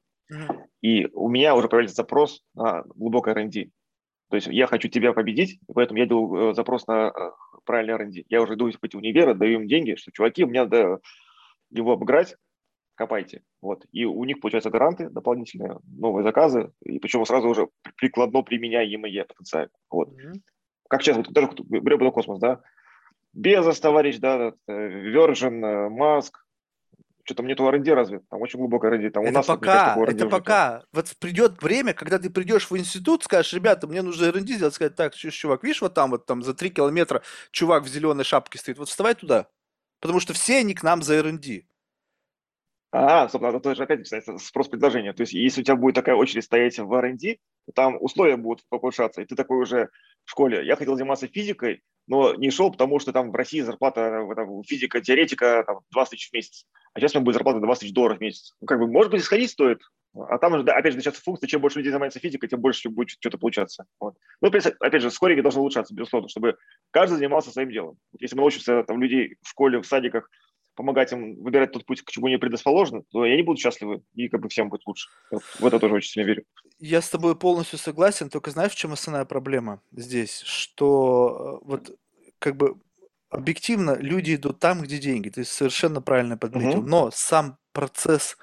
И у меня уже появляется запрос на глубокое R&D. То есть я хочу тебя победить, поэтому я делаю э, запрос на правильный R&D. Я уже иду в эти универы, даю им деньги, что, чуваки, мне надо его обыграть, копайте. Вот. И у них, получается, гранты дополнительные, новые заказы, и причем сразу уже прикладно применяемые потенциально. Вот. Mm-hmm. как сейчас, вот даже берем космос, да, Безос, товарищ, да, Virgin, Маск, что там нету R&D разве? Там очень глубокая R&D. Там это у нас, пока, кажется, это пока. Нет. Вот придет время, когда ты придешь в институт, скажешь, ребята, мне нужно R&D сделать, сказать, так, чувак, видишь, вот там вот там за три километра чувак в зеленой шапке стоит, вот вставай туда. Потому что все они к нам за R&D. А, собственно, это же опять начинается спрос предложения. То есть, если у тебя будет такая очередь стоять в R&D, то там условия будут повышаться, и ты такой уже в школе. Я хотел заниматься физикой, но не шел, потому что там в России зарплата там, физика, теоретика там, 20 тысяч в месяц, а сейчас у меня будет зарплата 20 тысяч долларов в месяц. Ну, как бы, может быть, сходить стоит, а там уже, опять же, начинается функция, чем больше людей занимается физикой, тем больше будет что-то получаться. Вот. Ну, опять же, скорее должно улучшаться, безусловно, чтобы каждый занимался своим делом. Если мы научимся там, людей в школе, в садиках помогать им выбирать тот путь, к чему они предрасположены, то и они будут счастливы, и как бы всем будет лучше. В это тоже очень сильно верю. Я с тобой полностью согласен, только знаешь, в чем основная проблема здесь? Что э, вот как бы объективно люди идут там, где деньги. Ты совершенно правильно подметил. Угу. Но сам процесс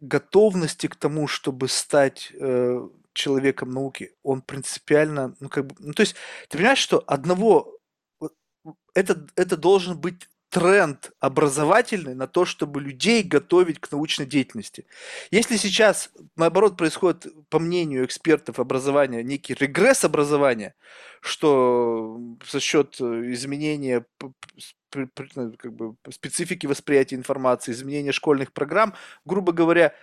готовности к тому, чтобы стать э, человеком науки, он принципиально, ну как бы, ну то есть ты понимаешь, что одного это это должен быть тренд образовательный на то, чтобы людей готовить к научной деятельности. Если сейчас, наоборот, происходит, по мнению экспертов образования, некий регресс образования, что за счет изменения как бы, специфики восприятия информации, изменения школьных программ, грубо говоря,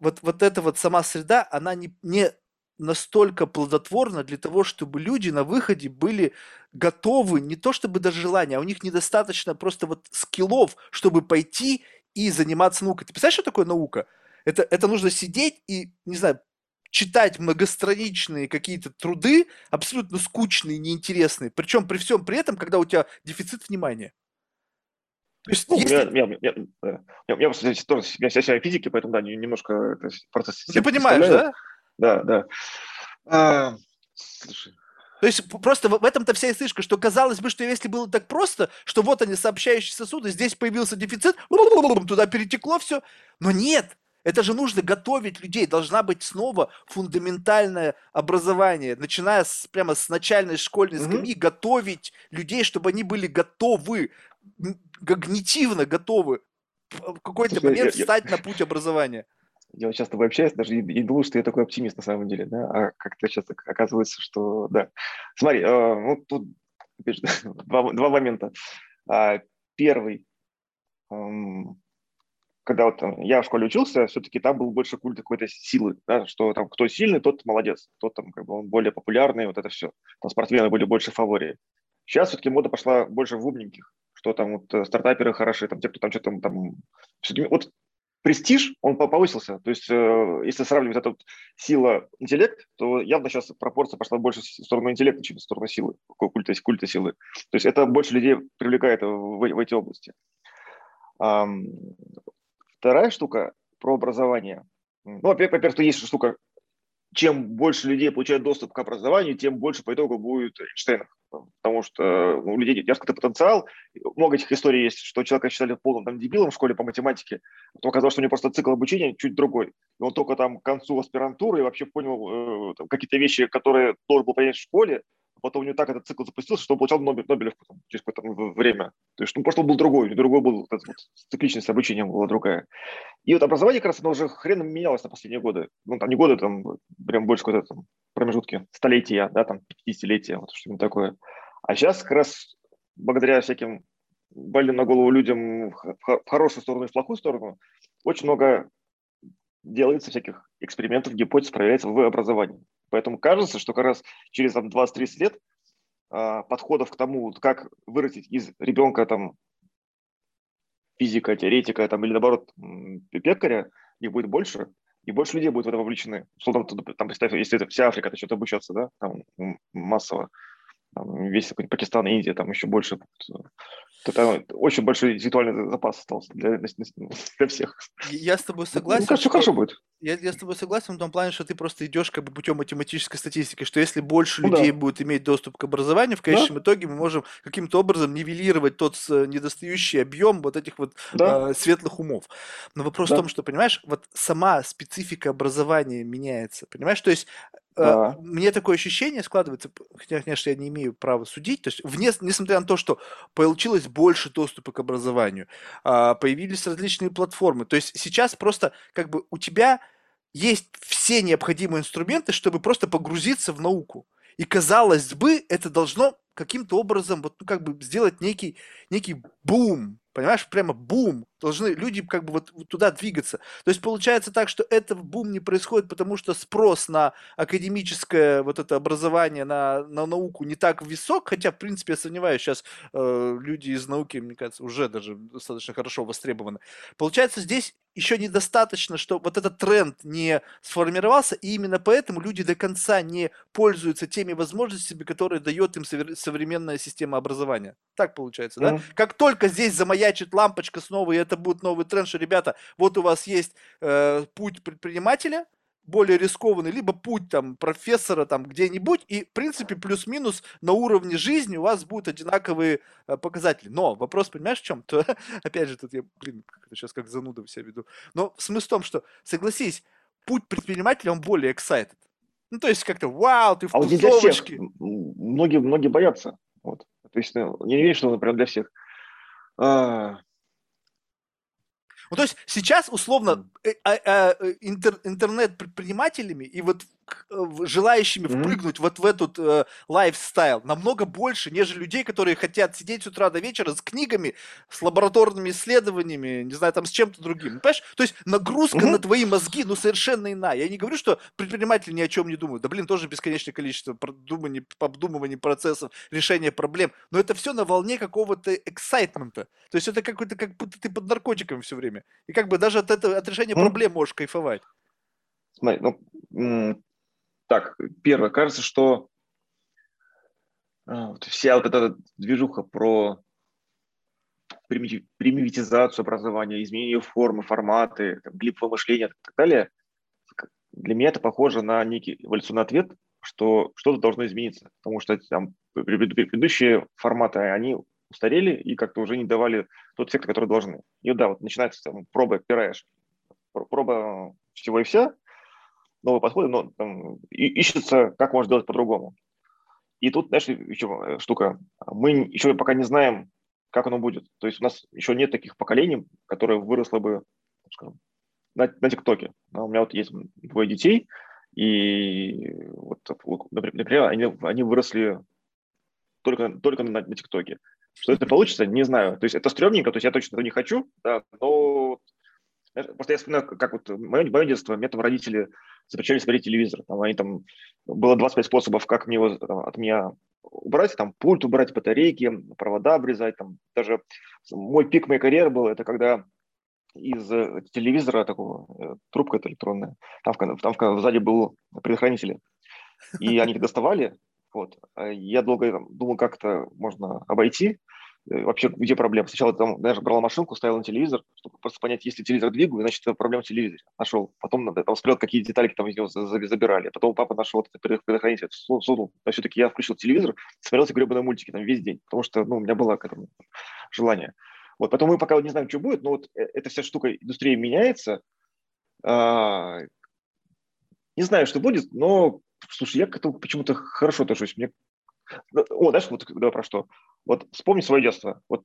вот, вот эта вот сама среда, она не, не настолько плодотворно для того, чтобы люди на выходе были готовы, не то чтобы даже желания, а у них недостаточно просто вот скиллов, чтобы пойти и заниматься наукой. Ты представляешь, что такое наука? Это, это нужно сидеть и, не знаю, читать многостраничные какие-то труды, абсолютно скучные, неинтересные, причем при всем при этом, когда у тебя дефицит внимания. То есть, ну, если... я, я, я, я, я, я, тоже, я, я, я физики, поэтому, да, немножко процесс... Ты понимаешь, да? Да, да. А, слушай. То есть просто в этом-то вся и слышка, что казалось бы, что если было так просто, что вот они сообщающие сосуды, здесь появился дефицит, туда перетекло все, но нет, это же нужно готовить людей, должна быть снова фундаментальное образование, начиная с, прямо с начальной школьной скамьи, mm-hmm. готовить людей, чтобы они были готовы, когнитивно готовы в какой-то момент я, встать я... на путь образования я часто тобой общаюсь, даже и, и думал, что я такой оптимист на самом деле, да, а как-то часто оказывается, что, да. Смотри, э, ну, тут опять же, два, два момента. А, первый, эм, когда вот я в школе учился, все-таки там был больше культ какой-то силы, да, что там кто сильный, тот молодец, тот там как бы он более популярный, вот это все. Там спортсмены были больше фавории. Сейчас все-таки мода пошла больше в умненьких, что там вот э, стартаперы хороши, там те, кто там что-то там, там вот престиж, он повысился. То есть, э, если сравнивать эту сила, интеллект, то явно сейчас пропорция пошла больше в сторону интеллекта, чем в сторону силы, культа, культа силы. То есть, это больше людей привлекает в, в эти области. Вторая штука про образование. Ну, во-первых, есть штука чем больше людей получает доступ к образованию, тем больше по итогу будет Эйнштейнов. Потому что у людей дерзкий потенциал. Много этих историй есть, что человека считали полным там, дебилом в школе по математике, потом оказалось, что у него просто цикл обучения чуть другой. И он только там к концу аспирантуры вообще понял э, какие-то вещи, которые должен был понять в школе, потом у него так этот цикл запустился, что он получал Нобель, Нобелевку там, через какое-то время. То есть, ну, просто он был другой, другой был, вот, вот, цикличность обучения была другая. И вот образование, как раз, оно уже хреном менялось на последние годы. Ну, там не годы, там прям больше какой-то там промежутки, столетия, да, там 50-летия, вот что-нибудь такое. А сейчас как раз благодаря всяким больным на голову людям в хорошую сторону и в плохую сторону, очень много делается всяких экспериментов, гипотез проверяется в образовании. Поэтому кажется, что как раз через там, 20-30 лет а, подходов к тому, как вырастить из ребенка там, физика, теоретика там, или наоборот пекаря, их будет больше, и больше людей будет в это вовлечены. Что там, представь, если это вся Африка, что-то обучаться, да, там массово, там, весь Пакистан, Индия, там еще больше это очень большой интеллектуальный запас остался для, для всех. Я с тобой согласен. Ну, кажется, что, хорошо будет. Я, я с тобой согласен в том плане, что ты просто идешь как бы путем математической статистики, что если больше ну, людей да. будет иметь доступ к образованию, в конечном да. итоге мы можем каким-то образом нивелировать тот недостающий объем вот этих вот да. э, светлых умов. Но вопрос да. в том, что, понимаешь, вот сама специфика образования меняется, понимаешь? То есть да. мне такое ощущение складывается, хотя, конечно, я не имею права судить, то есть, вне, несмотря на то, что получилось больше доступа к образованию, а, появились различные платформы, то есть сейчас просто как бы у тебя есть все необходимые инструменты, чтобы просто погрузиться в науку. И казалось бы, это должно каким-то образом вот, ну, как бы сделать некий, некий бум, понимаешь, прямо бум. Должны люди как бы вот, туда двигаться. То есть получается так, что это бум не происходит, потому что спрос на академическое вот это образование, на, на науку не так высок, хотя, в принципе, я сомневаюсь, сейчас э, люди из науки, мне кажется, уже даже достаточно хорошо востребованы. Получается, здесь еще недостаточно, что вот этот тренд не сформировался, и именно поэтому люди до конца не пользуются теми возможностями, которые дает им современная система образования. Так получается, да? Mm-hmm. Как только здесь замаячит лампочка снова, и это будет новый тренд, что, ребята, вот у вас есть э, путь предпринимателя, более рискованный, либо путь там профессора там где-нибудь, и в принципе плюс-минус на уровне жизни у вас будут одинаковые э, показатели. Но вопрос, понимаешь, в чем? То, опять же, тут я, блин, сейчас как зануда себя веду. Но смысл в том, что, согласись, путь предпринимателя, он более excited. Ну, то есть как-то, вау, ты в а тусовочке. Вот многие, многие боятся. Вот. То есть, ну, не верю, что, например, для всех. А, ну, то есть сейчас, условно, э, а, а, э, интер, интернет-предпринимателями и вот желающими mm-hmm. впрыгнуть вот в этот э, лайфстайл намного больше, нежели людей, которые хотят сидеть с утра до вечера с книгами, с лабораторными исследованиями, не знаю, там с чем-то другим. Понимаешь? То есть нагрузка mm-hmm. на твои мозги, ну, совершенно иная. Я не говорю, что предприниматели ни о чем не думают. Да, блин, тоже бесконечное количество продуманий, обдумываний процессов, решения проблем. Но это все на волне какого-то эксайтмента. То есть это какой-то, как будто ты под наркотиками все время. И как бы даже от этого, от решения mm. проблем можешь кайфовать. Смотри, ну, так, первое, кажется, что а, вся вот эта движуха про примитивизацию образования, изменение формы, форматы, там, глиповое мышление и так далее, для меня это похоже на некий эволюционный ответ, что что-то должно измениться, потому что там предыдущие форматы, они устарели и как-то уже не давали тот эффект, который должны. И да, вот начинается там, проба, опираешь, проба всего и вся, новые подходы, но там, и, ищется, как можно сделать по-другому. И тут, знаешь, еще штука, мы еще пока не знаем, как оно будет. То есть у нас еще нет таких поколений, которые выросло бы, скажем, на, на ТикТоке. У меня вот есть двое детей, и вот, например, они, они выросли только, только на, на ТикТоке. Что это получится, не знаю. То есть это стрёмненько, то есть я точно не хочу, да, но Просто я вспоминаю, как вот мое, мое детство, мне там родители запрещали смотреть телевизор. Там, они там, было 25 способов, как мне его там, от меня убрать, там пульт убрать, батарейки, провода обрезать. Там, даже мой пик моей карьеры был, это когда из телевизора такого, э, трубка это электронная, там, там, там сзади был предохранитель, и они их доставали, вот. А я долго там, думал, как это можно обойти. Э, вообще, где проблема? Сначала там даже брал машинку, ставил на телевизор, чтобы просто понять, если телевизор двигаю, значит, проблема в телевизоре. Нашел. Потом там смотрел, какие детали там из него забирали. Потом папа нашел этот предохранитель, сунул. Но все-таки я включил телевизор, смотрел эти гребаные мультики там весь день, потому что ну, у меня было к этому желание. Вот, поэтому мы пока не знаем, что будет, но вот э, эта вся штука, индустрия меняется. А, не знаю, что будет, но Слушай, я к этому почему-то хорошо отношусь. Мне... Ну, о, знаешь, вот да, про что? Вот вспомни свое детство. Вот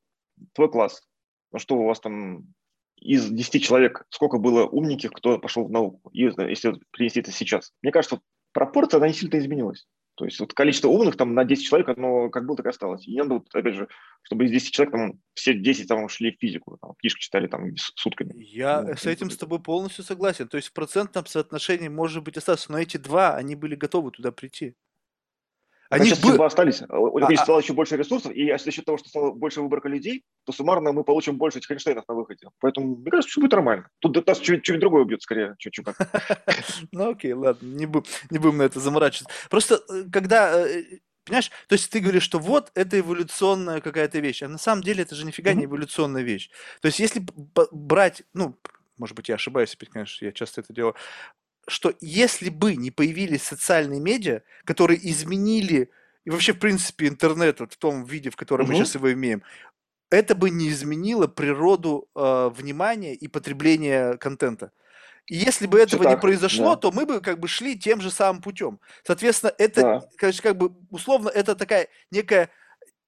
твой класс. Ну что у вас там из 10 человек, сколько было умненьких, кто пошел в науку, если принести это сейчас? Мне кажется, пропорция, она не сильно изменилась. То есть вот количество умных там на 10 человек, оно как было, так и осталось. И не надо, вот, опять же, чтобы из 10 человек там все 10 там шли в физику, там, книжки читали там сутками. Я ну, с этим с тобой полностью согласен. То есть в процентном соотношении может быть остаться, но эти два, они были готовы туда прийти. Они сейчас бы... остались. У них а, стало а... еще больше ресурсов, и за счет того, что стало больше выборка людей, то суммарно мы получим больше этих Эйнштейнов на выходе. Поэтому, мне кажется, все будет нормально. Тут нас что-нибудь другое убьет скорее. Чуть-чуть. Ну окей, ладно, не будем на это заморачиваться. Просто, э, когда э, Понимаешь? То есть ты говоришь, что вот это эволюционная какая-то вещь, а на самом деле это же нифига не эволюционная вещь. То есть если брать, ну, может быть, я ошибаюсь, опять, конечно, я часто это делаю, что если бы не появились социальные медиа, которые изменили и вообще, в принципе, интернет вот в том виде, в котором угу. мы сейчас его имеем, это бы не изменило природу э, внимания и потребления контента. И если бы этого не так, произошло, да. то мы бы как бы шли тем же самым путем. Соответственно, это, Да. конечно, как бы условно, это такая некая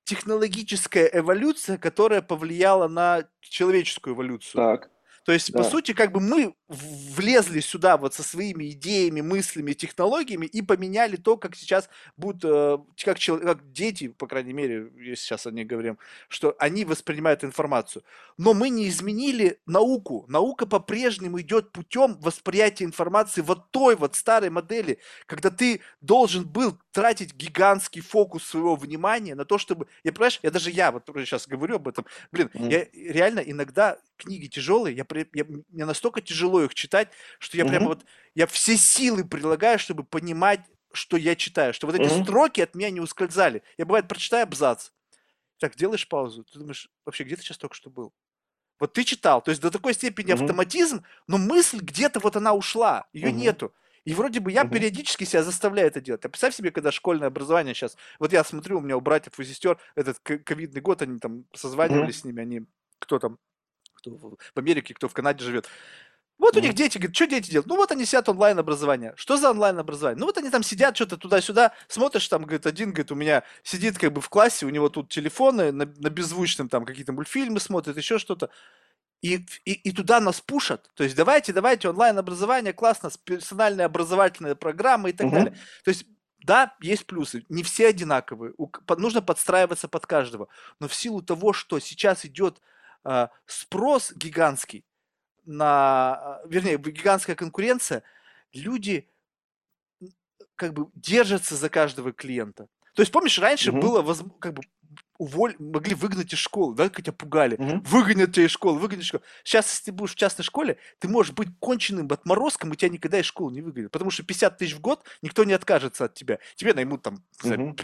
технологическая эволюция, которая повлияла на человеческую эволюцию. Так. То есть, по Да. сути, как бы мы влезли сюда вот со своими идеями, мыслями, технологиями и поменяли то, как сейчас будут, э, как, чел- как дети, по крайней мере, если сейчас о них говорим, что они воспринимают информацию. Но мы не изменили науку. Наука по-прежнему идет путем восприятия информации вот той вот старой модели, когда ты должен был тратить гигантский фокус своего внимания на то, чтобы... Я, понимаешь, я даже я вот сейчас говорю об этом, блин, Мгм. я реально иногда книги тяжелые, я, я- мне настолько тяжело их читать, что я прямо Мгм. вот, я все силы прилагаю, чтобы понимать, что я читаю, что вот эти Мгм. строки от меня не ускользали. Я, бывает, прочитаю абзац, так, делаешь паузу, ты думаешь, вообще, где ты сейчас только что был? Вот ты читал, то есть до такой степени Мгм. автоматизм, но мысль где-то вот она ушла, ее Мгм. нету. И вроде бы я Мгм. периодически себя заставляю это делать. А представь себе, когда школьное образование сейчас, вот я смотрю, у меня у братьев и сестер этот ковидный год, они там созванивались Мгм. с ними, они, кто там, кто в Америке, кто в Канаде живет. Вот у них дети, говорят, что дети делают? Ну вот они сидят онлайн-образование. Что за онлайн-образование? Ну вот они там сидят, что-то туда-сюда, смотришь, там, говорит, один, говорит, у меня сидит как бы в классе, у него тут телефоны, на, на беззвучном там какие-то мультфильмы смотрит, еще что-то. И, и, и туда нас пушат. То есть давайте, давайте, онлайн-образование, классно, персональная образовательная программа и так Мгм. далее. То есть да, есть плюсы, не все одинаковые, нужно подстраиваться под каждого. Но в силу того, что сейчас идет спрос гигантский, на, а, вернее, гигантская конкуренция, люди как бы держатся за каждого клиента. То есть, помнишь, раньше Мгм. было как бы уволь... могли выгнать из школы, да, как тебя пугали. Мгм. Выгонят тебя из школы, выгонят из школы. Сейчас, если ты будешь в частной школе, ты можешь быть конченным отморозком, и тебя никогда из школы не выгонят. Потому что 50 тысяч в год никто не откажется от тебя. Тебе наймут там, не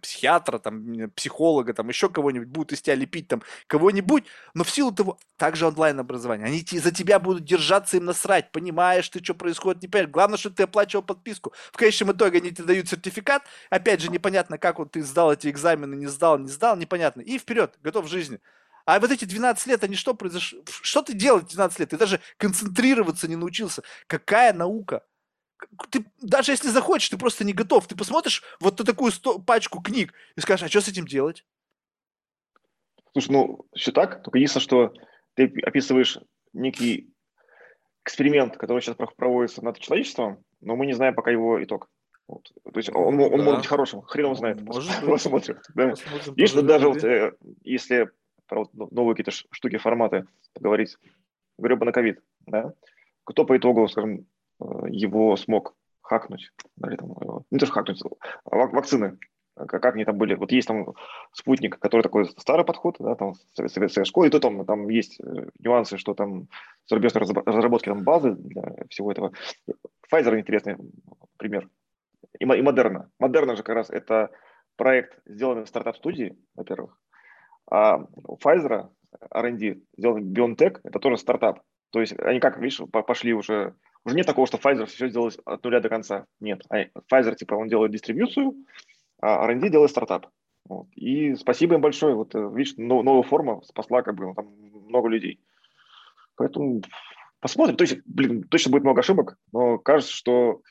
психиатра, там, психолога, там, еще кого-нибудь, будут из тебя лепить там кого-нибудь, но в силу того, также онлайн-образование, они за тебя будут держаться, им насрать, понимаешь ты, что происходит, не понимаешь. Главное, что ты оплачивал подписку. В конечном итоге они тебе дают сертификат, опять же, непонятно, как вот ты сдал эти экзамены, не сдал, не сдал, непонятно. И вперед, готов к жизни. А вот эти 12 лет, они что произошло? Что ты делал эти 12 лет? Ты даже концентрироваться не научился. Какая наука? Ты, даже если захочешь, ты просто не готов. Ты посмотришь вот на такую сто- пачку книг и скажешь, а что с этим делать? Слушай, ну, все так, только единственное, что ты описываешь некий эксперимент, который сейчас про- проводится над человечеством, но мы не знаем пока его итог. Вот. То есть он, он да. может быть хорошим, хрен его знает. Может. Посмотрим. Да. Посмотрим, Видишь, даже вот, э, если про вот новые какие-то штуки, форматы поговорить, гребаный ковид, да, кто по итогу, скажем, его смог хакнуть, или там, э, не то, что хакнуть, а вак- вакцины, а как, они там были. Вот есть там спутник, который такой старый подход, да, там совет- советская школа, и то там, там есть э, нюансы, что там зарубежные разраб- разработки, там базы для всего этого. Pfizer интересный пример. И, и Модерна. Модерна же как раз это проект, сделанный в стартап-студии, во-первых. А Pfizer R&D сделан BioNTech, это тоже стартап. То есть они как, видишь, по- пошли уже... Уже нет такого, что Pfizer все сделает от нуля до конца. Нет. А Pfizer, типа, он делает дистрибьюцию, а R&D делает стартап. Вот. И спасибо им большое. Вот, э, видишь, но- новая форма спасла как бы ну, там много людей. Поэтому посмотрим. То есть, блин, точно будет много ошибок, но кажется, что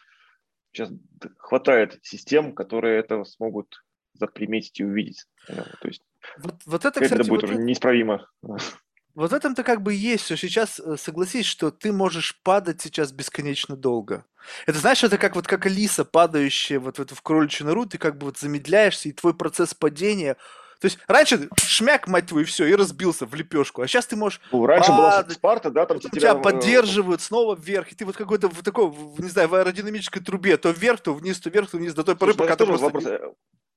сейчас хватает систем, которые это смогут заприметить и увидеть. То есть Вот, вот это, это кстати, будет вот уже это- неисправимо. Вот в этом-то как бы есть, что сейчас э, согласись, что ты можешь падать сейчас бесконечно долго. Это знаешь, это как вот как Алиса, падающая вот в эту в кроличью нору, ты как бы вот замедляешься, и твой процесс падения... То есть раньше шмяк, мать твою, и все, и разбился в лепешку. А сейчас ты можешь Ну, раньше была падать, Спарта, да, там тебя, тебя э, поддерживают снова вверх, и ты вот какой-то в такой, не знаю, в аэродинамической трубе, то вверх, то вниз, то вверх, то вниз, до той поры, Слушай, ну, пока ты просто... вопрос,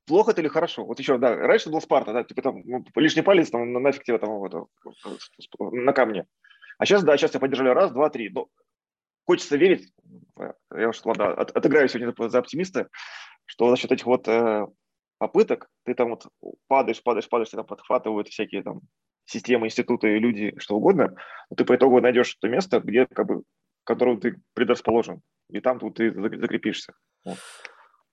плохо это или хорошо? Вот еще, да, раньше был Спарта, да, типа там ну, лишний палец, там на- нафиг тебе там это, на камне. А сейчас, да, сейчас тебя поддержали раз, два, три. Но хочется верить, э, я уж, ладно, от- отыграю сегодня за- оптимиста, что за счет этих вот э, попыток ты там вот падаешь, падаешь, падаешь, тебя там подхватывают всякие там системы, институты, люди, что угодно, но ты по итогу найдешь то место, где как бы, к которому ты предрасположен, и там тут ты зак- закрепишься.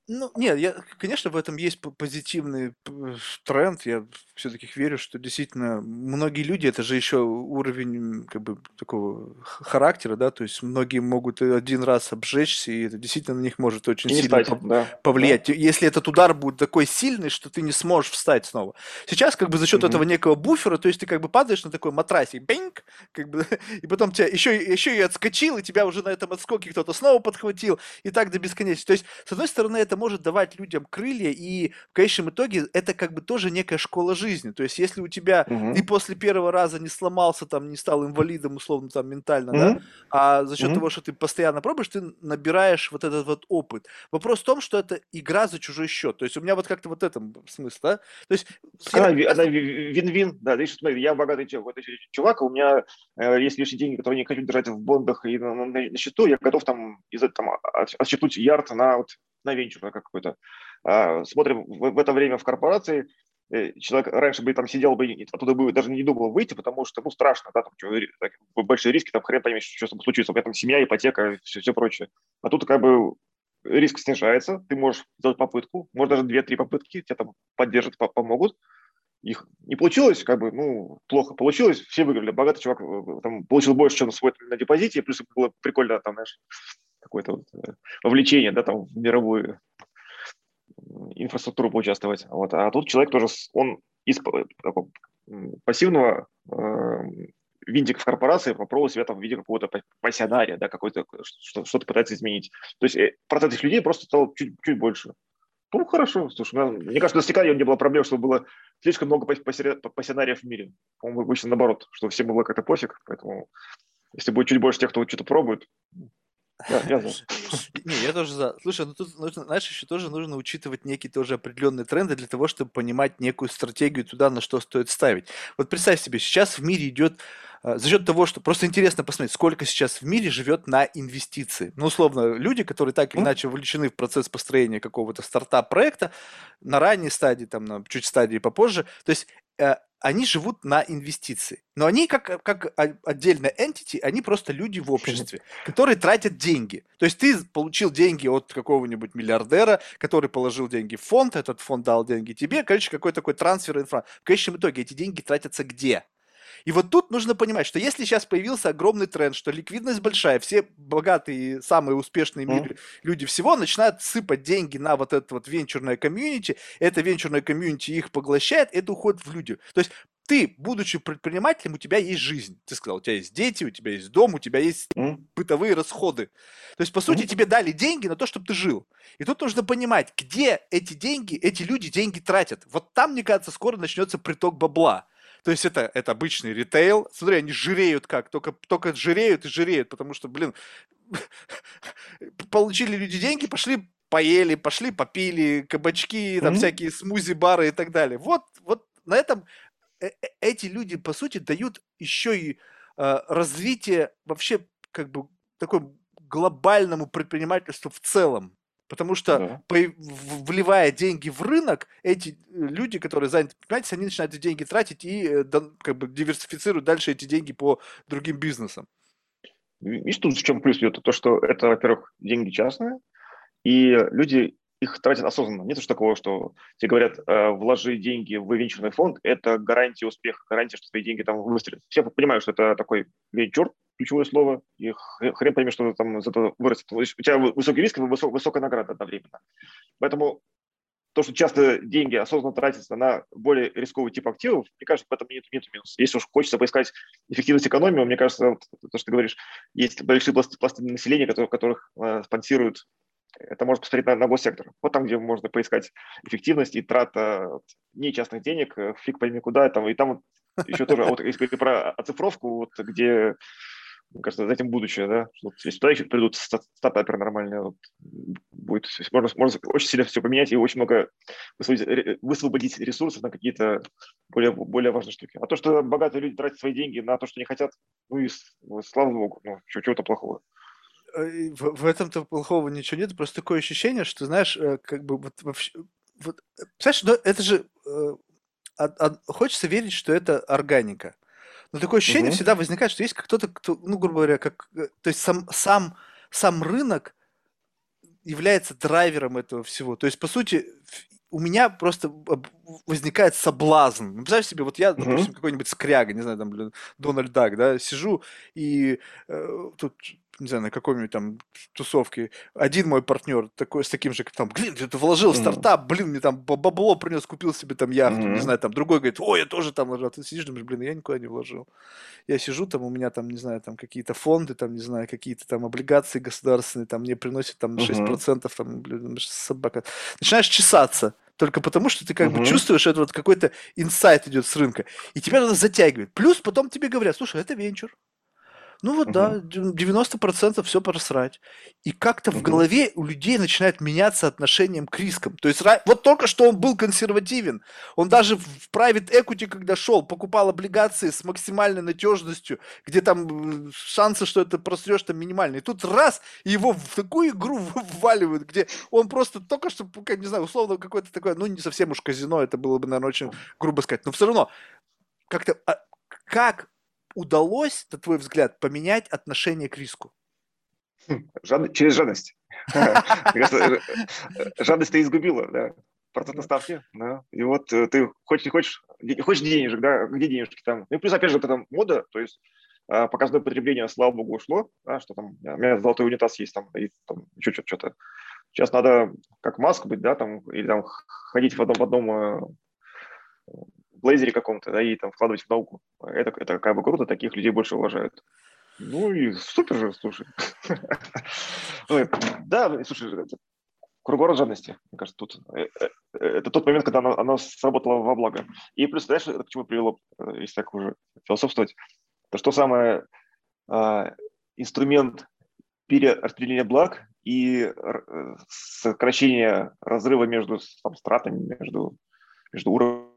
Ну, нет, я, конечно, в этом есть позитивный п- тренд. Я все-таки верю, что действительно многие люди, это же еще уровень как бы такого характера, да, то есть многие могут один раз обжечься, и это действительно на них может очень И сильно встать, пов- да, повлиять. да. Если этот удар будет такой сильный, что ты не сможешь встать снова. Сейчас как бы за счет этого Мгм. некого буфера, то есть ты как бы падаешь на такой матрасик, бинг, как бы, и потом тебя еще, еще и отскочил, и тебя уже на этом отскоке кто-то снова подхватил, и так до бесконечности. То есть, с одной стороны, это может давать людям крылья, и в конечном итоге это как бы тоже некая школа жизни. То есть, если у тебя ты Мгм. после первого раза не сломался, там, не стал инвалидом, условно, там, ментально, да, Мгм. а за счет Мгм. того, что ты постоянно пробуешь, ты набираешь вот этот вот опыт. Вопрос в том, что это игра за чужой счет. То есть, у меня вот как-то вот этом смысл, да? То есть, я Она, ви- она вин-вин, да, видишь, смотри, я богатый чувак, а у меня э, есть лишние деньги, которые не хочу держать в бондах и на, на- на счету, я готов там из этого там от- отсчитнуть ярд на вот на венчур какой-то. А, смотрим в, в это время в корпорации, человек раньше бы там сидел бы, оттуда бы даже не думал выйти, потому что, ну, страшно, да, там большие риски, там хрен поймешь, что с тобой случится, у меня там семья, ипотека, все, все прочее. А тут как бы риск снижается, ты можешь сделать попытку, может даже две-три попытки, тебя там поддержат, по- помогут, их не получилось, как бы, ну, плохо получилось, все выиграли. Богатый чувак э, там, получил больше, чем свой на депозите, плюс было прикольно, там, знаешь, какое-то вот, э, вовлечение, да, там, в мировую инфраструктуру поучаствовать. Вот. А тут человек тоже, он из м, пассивного э, винтика в корпорации попробовал себя там в виде какого-то па- пассионария, да, какой-то, что- что-то пытается изменить. То есть э, процент этих людей просто стал чуть, чуть больше. Ну, хорошо. Слушай, у меня- мне кажется, до стекания не было проблем, что было слишком много пассионариев в мире. По-моему, обычно наоборот, что всем было как-то пофиг, поэтому если будет чуть больше тех, кто что-то пробует, да, я за. Не, я тоже за. Слушай, ну тут нужно, знаешь, еще тоже нужно учитывать некие тоже определенные тренды для того, чтобы понимать некую стратегию туда, на что стоит ставить. Вот представь себе, сейчас в мире идет э, за счет того, что просто интересно посмотреть, сколько сейчас в мире живет на инвестиции. Ну, условно, люди, которые так или иначе вовлечены в процесс построения какого-то стартап-проекта на ранней стадии, там, на чуть стадии попозже, то есть они живут на инвестиции. Но они как, как о- отдельная entity, они просто люди в обществе, которые тратят деньги. То есть ты получил деньги от какого-нибудь миллиардера, который положил деньги в фонд, этот фонд дал деньги тебе, короче, какой такой трансфер инфра. В конечном итоге эти деньги тратятся где? И вот тут нужно понимать, что если сейчас появился огромный тренд, что ликвидность большая, все богатые, самые успешные мире- люди всего начинают сыпать деньги на вот это вот венчурное комьюнити, это венчурное комьюнити их поглощает, это уходит в люди. То есть ты, будучи предпринимателем, у тебя есть жизнь. Ты сказал, у тебя есть дети, у тебя есть дом, у тебя есть М? бытовые расходы. То есть, по сути, тебе дали деньги на то, чтобы ты жил. И тут нужно понимать, где эти деньги, эти люди деньги тратят. Вот там, мне кажется, скоро начнется приток бабла. То есть это, это обычный ритейл. Смотри, они жиреют как, только, только жиреют и жиреют, потому что, блин, получили люди деньги, пошли поели, пошли попили, кабачки, там Мгм. всякие смузи-бары и так далее. Вот, вот на этом э- э- эти люди, по сути, дают еще и э, развитие вообще как бы такой глобальному предпринимательству в целом. Потому что, Да. в- вливая деньги в рынок, эти э, люди, которые заняты предпринимательством, они начинают эти деньги тратить и э, как бы диверсифицируют дальше эти деньги по другим бизнесам. Видишь, тут в чем плюс идет? То, что это, во-первых, деньги частные, и люди их тратят осознанно. Нет уж такого, что тебе говорят, э, вложи деньги в венчурный фонд, это гарантия успеха, гарантия, что твои деньги там выстрелят. Все понимают, что это такой венчур, ключевое слово, и хрен пойми, что там из этого вырастет. У тебя высокий риск и высок- высокая награда одновременно. Поэтому то, что часто деньги осознанно тратятся на более рисковый тип активов, мне кажется, в этом нет, нет минуса. Если уж хочется поискать эффективность экономии, мне кажется, вот то, что ты говоришь, есть большие пласты, пласты населения, которые, которых э, спонсируют это можно посмотреть на, на госсектор. Вот там, где можно поискать эффективность и трата вот, нечастных денег, э, фиг пойми куда. Там, и там вот еще тоже, вот, если говорить про оцифровку, вот, где, мне кажется, за этим будущее, да, если туда еще придут ста- стартаперы нормальные, вот, будет, можно, можно очень сильно все поменять и очень много высвободить, высвободить ресурсов на какие-то более, более важные штуки. А то, что богатые люди тратят свои деньги на то, что не хотят, ну и слава богу, ну, чего- чего-то плохого. Э, В, в этом-то плохого ничего нет, просто такое ощущение, что, знаешь, э, как бы вот вообще... Вот, э, представляешь, ну, это же... э, от- от- хочется верить, что это органика. Но такое ощущение Мгм. всегда возникает, что есть кто-то, кто, ну, грубо говоря, как... э, То есть сам, сам, сам рынок является драйвером этого всего. То есть, по сути, у меня просто возникает соблазн. Ну, представь себе, вот я, допустим, mm-hmm. какой-нибудь скряга, не знаю, там, блин, Дональд Дак, да, сижу, и э, тут не знаю, на какой-нибудь там тусовке, один мой партнер такой с таким же, там, блин, ты вложил в стартап, блин, мне там бабло принес, купил себе там яхту, mm-hmm. не знаю, там другой говорит, ой, я тоже там вложил, ты сидишь, думаешь, блин, я никуда не вложил. Я сижу там, у меня там, не знаю, там какие-то фонды, там, не знаю, какие-то там облигации государственные, там мне приносят там 6%, mm-hmm. там, блин, собака. Начинаешь чесаться, только потому, что ты как uh-huh. бы чувствуешь, это вот какой-то инсайт идет с рынка, и тебя надо затягивать. Плюс потом тебе говорят, слушай, это венчур, ну вот да, 90% все просрать. И как-то в голове у людей начинает меняться отношением к рискам. То есть вот только что он был консервативен. Он даже в private equity, когда шел, покупал облигации с максимальной надежностью, где там шансы, что это просрешь, там минимальные. И тут раз, и его в такую игру вваливают, где он просто только что, не знаю, условно какое-то такое, ну не совсем уж казино, это было бы, наверное, очень грубо сказать, но все равно как-то а, как удалось, на твой взгляд, поменять отношение к риску? Хм, жад... Через жадность. Жадность ты изгубила, да. Процентные ставки, да. И вот э, ты хочешь, не хочешь, хочешь денежек, да, где денежки там. Ну и плюс, опять же, вот эта мода, то есть а, показное потребление, слава богу, ушло, да, что там, у меня золотой унитаз есть там, и там еще что-то, что-то. Сейчас надо как маск быть, да, там, или там ходить в одном, в одном э, блейзере каком-то, да, и там вкладывать в науку. Это, это как бы круто, таких людей больше уважают. Ну и супер же, слушай. Да, слушай, круговорот жадности, мне кажется, тут. Э, э, это тот момент, когда оно, оно сработало во благо. И плюс, знаешь, это к чему привело, э, если так уже философствовать, то что самое а, инструмент перераспределения благ и сокращения разрыва между там, стратами, между, между уровнями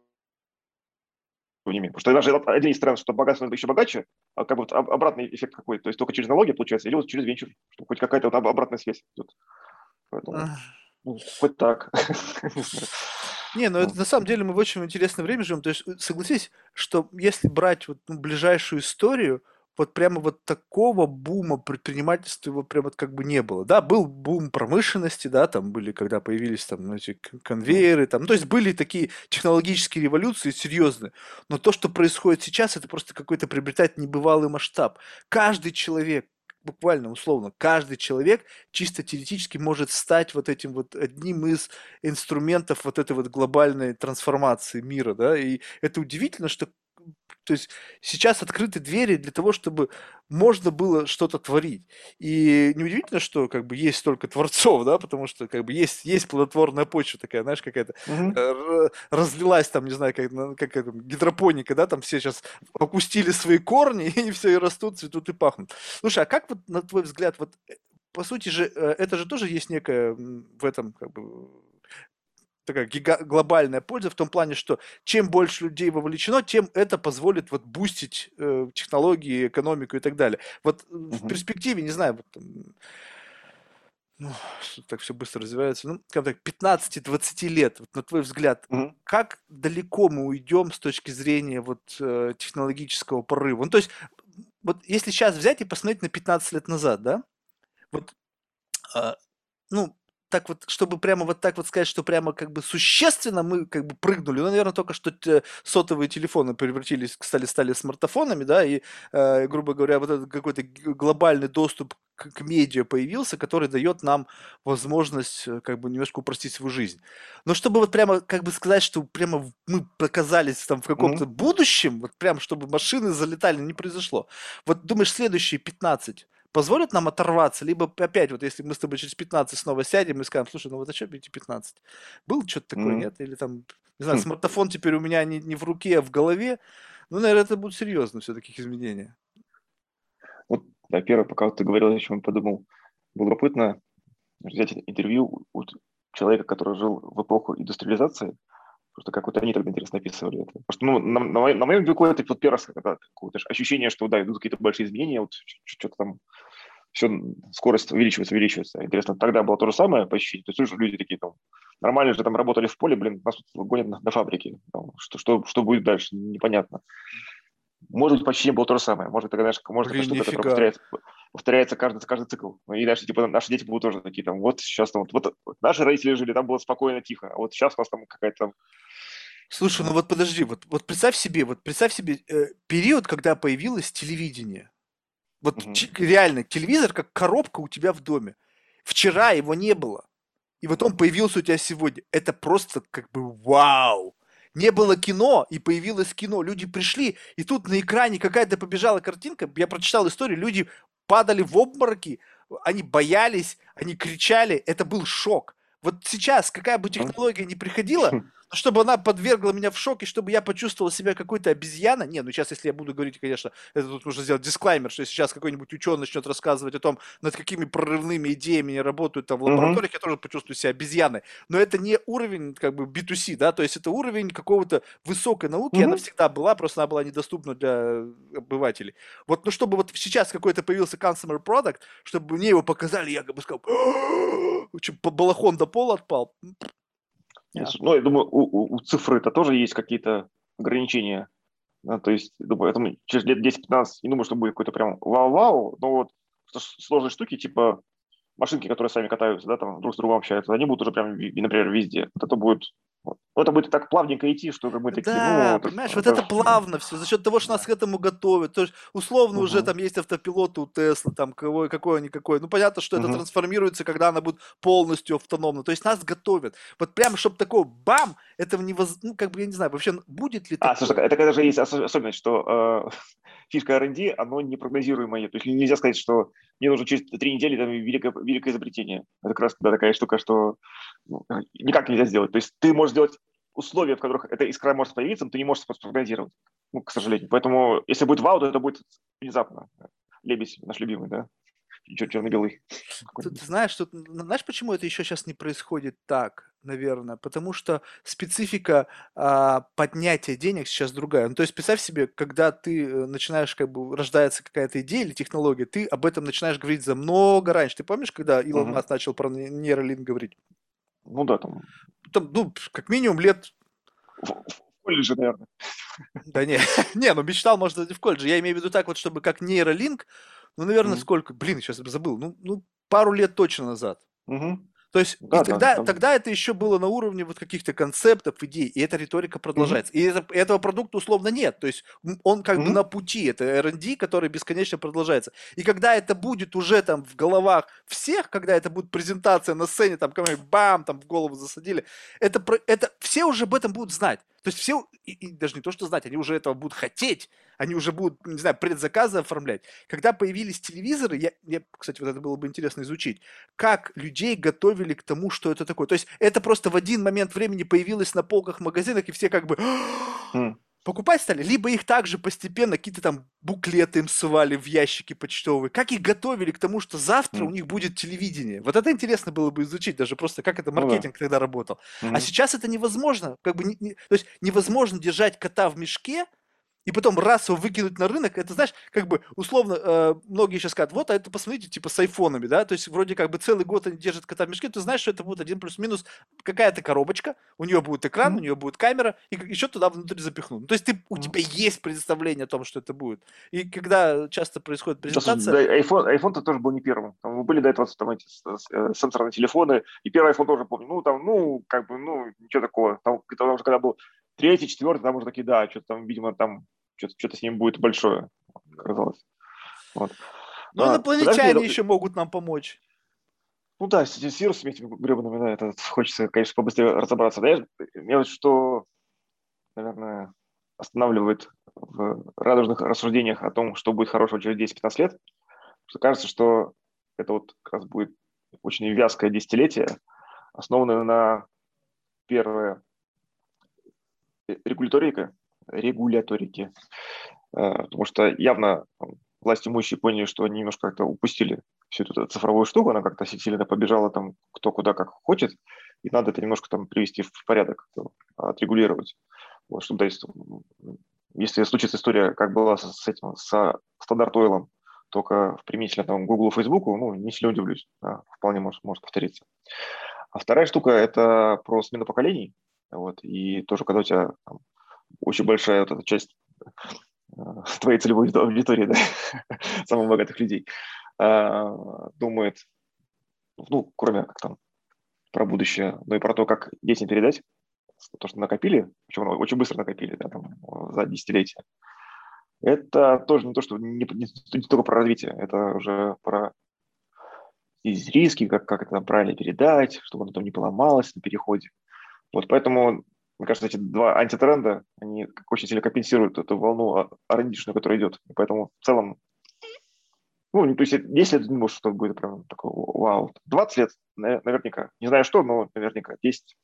уровнями. Потому что даже один из стран, что богатство надо еще богаче, а как бы вот обратный эффект какой-то. То есть только через налоги получается, или вот через венчур, чтобы хоть какая-то вот обратная связь идет. Поэтому, ну, хоть так. Не, ну это на самом деле мы в очень интересное время живем. То есть согласись, что если брать вот ну, ближайшую историю, вот прямо вот такого бума предпринимательства его прямо как бы не было. Да, был бум промышленности, да, там были, когда появились там эти конвейеры, там, ну, то есть были такие технологические революции серьезные. Но то, что происходит сейчас, это просто какой-то приобретает небывалый масштаб. Каждый человек, буквально условно, каждый человек чисто теоретически может стать вот этим вот одним из инструментов вот этой вот глобальной трансформации мира, да, и это удивительно, что то есть сейчас открыты двери для того, чтобы можно было что-то творить. И неудивительно, что как бы есть столько творцов, да, потому что как бы есть, есть плодотворная почва такая, знаешь, какая-то угу. разлилась там, не знаю, как, как, как гидропоника, да, там все сейчас опустили свои корни и все, и растут, цветут и пахнут. Слушай, а как вот, на твой взгляд, вот э, по сути же, э, это же тоже есть некая в этом как бы такая гига- глобальная польза в том плане, что чем больше людей вовлечено, тем это позволит вот бустить э, технологии, экономику и так далее. Вот угу. в перспективе, не знаю, вот, ну, так все быстро развивается, ну, как так, 15-20 лет, вот, на твой взгляд, угу. как далеко мы уйдем с точки зрения вот э, технологического порыва? Ну, то есть, вот если сейчас взять и посмотреть на 15 лет назад, да, вот, э, ну, так вот, чтобы прямо вот так вот сказать, что прямо как бы существенно мы как бы прыгнули. Ну, наверное, только что сотовые телефоны превратились, стали, стали смартфонами, да, и, э, грубо говоря, вот этот какой-то глобальный доступ к, к медиа появился, который дает нам возможность э, как бы немножко упростить свою жизнь. Но чтобы вот прямо как бы сказать, что прямо мы оказались там в каком-то mm-hmm. будущем, вот прямо чтобы машины залетали, не произошло. Вот думаешь, следующие 15 позволят нам оторваться, либо опять, вот если мы с тобой через 15 снова сядем и скажем, слушай, ну вот зачем эти 15? Был что-то такое, mm. нет? Или там, не знаю, хм. смартфон теперь у меня не, не в руке, а в голове. Ну, наверное, это будут серьезно все-таки изменения. Вот, да, первое, пока ты говорил, о чем подумал, было любопытно взять интервью у человека, который жил в эпоху индустриализации, Просто как вот они тогда интересно описывали это. Потому что ну, на, на, на моем веку это вот первый раз когда, ощущение, что да, идут какие-то большие изменения, вот что-то там все, скорость увеличивается, увеличивается. Интересно, тогда было то же самое по ощущению? То есть уже люди такие там, нормально же там работали в поле, блин, нас тут гонят на, на фабрике. Там, что, что, что будет дальше, непонятно. Может быть, почти не было то же самое. Может, тогда, знаешь, может, Блин, это штука, которая повторяется, повторяется каждый, каждый цикл. И дальше, типа, наши дети будут тоже такие, там, вот сейчас там, вот, вот наши родители жили, там было спокойно, тихо, а вот сейчас у нас там какая-то там Слушай, ну вот подожди, вот, вот представь себе, вот представь себе э, период, когда появилось телевидение. Вот ч- реально, телевизор как коробка у тебя в доме. Вчера его не было. И вот он появился у тебя сегодня. Это просто как бы вау. Не было кино, и появилось кино. Люди пришли, и тут на экране какая-то побежала картинка. Я прочитал историю, люди падали в обмороки, они боялись, они кричали. Это был шок. Вот сейчас, какая бы технология ни приходила, но чтобы она подвергла меня в шок, и чтобы я почувствовал себя какой-то обезьяной. Не, ну сейчас, если я буду говорить, конечно, это тут нужно сделать дисклаймер, что если сейчас какой-нибудь ученый начнет рассказывать о том, над какими прорывными идеями они работают там в лабораториях, я тоже почувствую себя обезьяной. Но это не уровень как бы B2C, да, то есть это уровень какого-то высокой науки, она всегда была, просто она была недоступна для обывателей. Вот, ну чтобы вот сейчас какой-то появился consumer product, чтобы мне его показали, я как бы сказал, по- балахон до пола отпал. Ну, я думаю, у, у- цифры это тоже есть какие-то ограничения. Да, то есть, думаю, это мы через лет 10-15 не думаю, что будет какой-то прям вау-вау, но вот сложные штуки, типа машинки, которые сами катаются, да, там друг с другом общаются, они будут уже прям, например, везде. Вот это будет, это будет так плавненько идти, что мы такие, Да, ну, вот понимаешь, вот это плавно все, за счет того, что нас к этому готовят. То есть, условно, уже Мгм. там есть автопилоты у Теслы, там какой, какой-никакой. Ну, понятно, что это Мгм. трансформируется, когда она будет полностью автономна. То есть нас готовят. Вот прямо, чтобы такого бам, этого не воз... Ну, как бы, я не знаю, вообще будет ли А, такое? слушай, это когда же есть осо- особенность, что э, фишка R&D, оно непрогнозируемое. То есть нельзя сказать, что мне нужно через три недели там, великое, великое изобретение. Это как раз да, такая штука, что ну, никак нельзя сделать. То есть ты можешь сделать условия, в которых эта искра может появиться, но ты не можешь спрогнозировать, ну, к сожалению. Поэтому, если будет вау, то это будет внезапно. Лебедь наш любимый, да? Чер- Черно-белый. Ты, знаешь, что, знаешь, почему это еще сейчас не происходит так, наверное? Потому что специфика а, поднятия денег сейчас другая. Ну, то есть представь себе, когда ты э, начинаешь, как бы, рождается какая-то идея или технология, ты об этом начинаешь говорить за много раньше. Ты помнишь, когда Илон. Маск начал про не- нейролинк говорить? Ну да, там Там, ну, как минимум лет в, в колледже, наверное. Да не, не, ну мечтал, может, и в колледже. Я имею в виду так вот, чтобы как нейролинк, ну, наверное, сколько, блин, сейчас забыл, ну, ну, пару лет точно назад. Мгм. То есть Да, и да, тогда, там- тогда это еще было на уровне вот каких-то концептов, идей, и эта риторика продолжается. И это- этого продукта условно нет. То есть он как бы Мгм. на пути, это R&D, который бесконечно продолжается. И когда это будет уже там в головах всех, когда это будет презентация на сцене, там бам, там в голову засадили, это, это все уже об этом будут знать. То есть все, и, и даже не то, что знать, они уже этого будут хотеть, они уже будут, не знаю, предзаказы оформлять. Когда появились телевизоры, я, я, кстати, вот это было бы интересно изучить, как людей готовили к тому, что это такое. То есть это просто в один момент времени появилось на полках магазинах, и все как бы М. покупать стали, либо их также постепенно какие-то там буклеты им ссывали в ящики почтовые. Как их готовили к тому, что завтра М. у них будет телевидение? Вот это интересно было бы изучить, даже просто как это Ну маркетинг тогда работал. А Мгм. сейчас это невозможно. Как бы не- не- то есть невозможно держать кота в мешке и потом раз его выкинуть на рынок. Это, знаешь, как бы условно э, многие сейчас скажут, вот, а это посмотрите, типа с айфонами, да, то есть вроде как бы целый год они держат кота в мешке, ты знаешь, что это будет один плюс-минус какая-то коробочка, у нее будет экран, у Мгм. нее будет камера, и еще туда внутрь запихнут. Ну, То есть ты, у Мгм. тебя есть представление о том, что это будет. И когда часто происходит презентация, да, iPhone, iPhone-то тоже был не первым. Там были до этого там эти с- с- э, сенсорные телефоны. И первый iPhone тоже помню. Ну, там, ну, как бы, ну, ничего такого. Там, когда, уже когда был третий, четвертый, там уже такие, да, что-то там, видимо, там что-то, что-то с ним будет большое, казалось. Вот. ну, А, инопланетяне подожди, еще могут нам помочь. Ну да, с, с вирусами этими гребаными, да, это хочется, конечно, побыстрее разобраться. Да, я, меня вот что, наверное, останавливает в радужных рассуждениях о том, что будет хорошего через 10-15 лет, что кажется, что это вот как раз будет очень вязкое десятилетие, основанное на первое э, регуляторика, регуляторики, Э, потому что явно там, власть имущие поняли, что они немножко как-то упустили всю эту цифровую штуку, она как-то сильно побежала там кто куда как хочет, и надо это немножко там привести в порядок, отрегулировать. Вот, чтобы, то есть, если случится история, как была с, этим, с стандарт ойлом, только применительно там Google, Facebook, ну, не сильно удивлюсь, да, вполне может, может повториться. А вторая штука – это про смену поколений, вот, и тоже, когда у тебя там, очень большая вот эта часть э, твоей целевой аудитории, да, самых богатых людей, э, думает, ну, кроме как там про будущее, но и про то, как детям передать то, что накопили, причем очень быстро накопили, да, там, за десятилетия, это тоже не то, что не, не, не только про развитие, это уже про риски, как, как это правильно передать, чтобы оно там не поломалось на переходе. Вот поэтому, мне кажется, эти два антитренда, они очень сильно компенсируют эту волну арендишную, которая идет. И поэтому в целом, ну, то есть 10 лет не может, что будет прям такой вау. 20 лет наверняка. Не знаю что, но наверняка 10.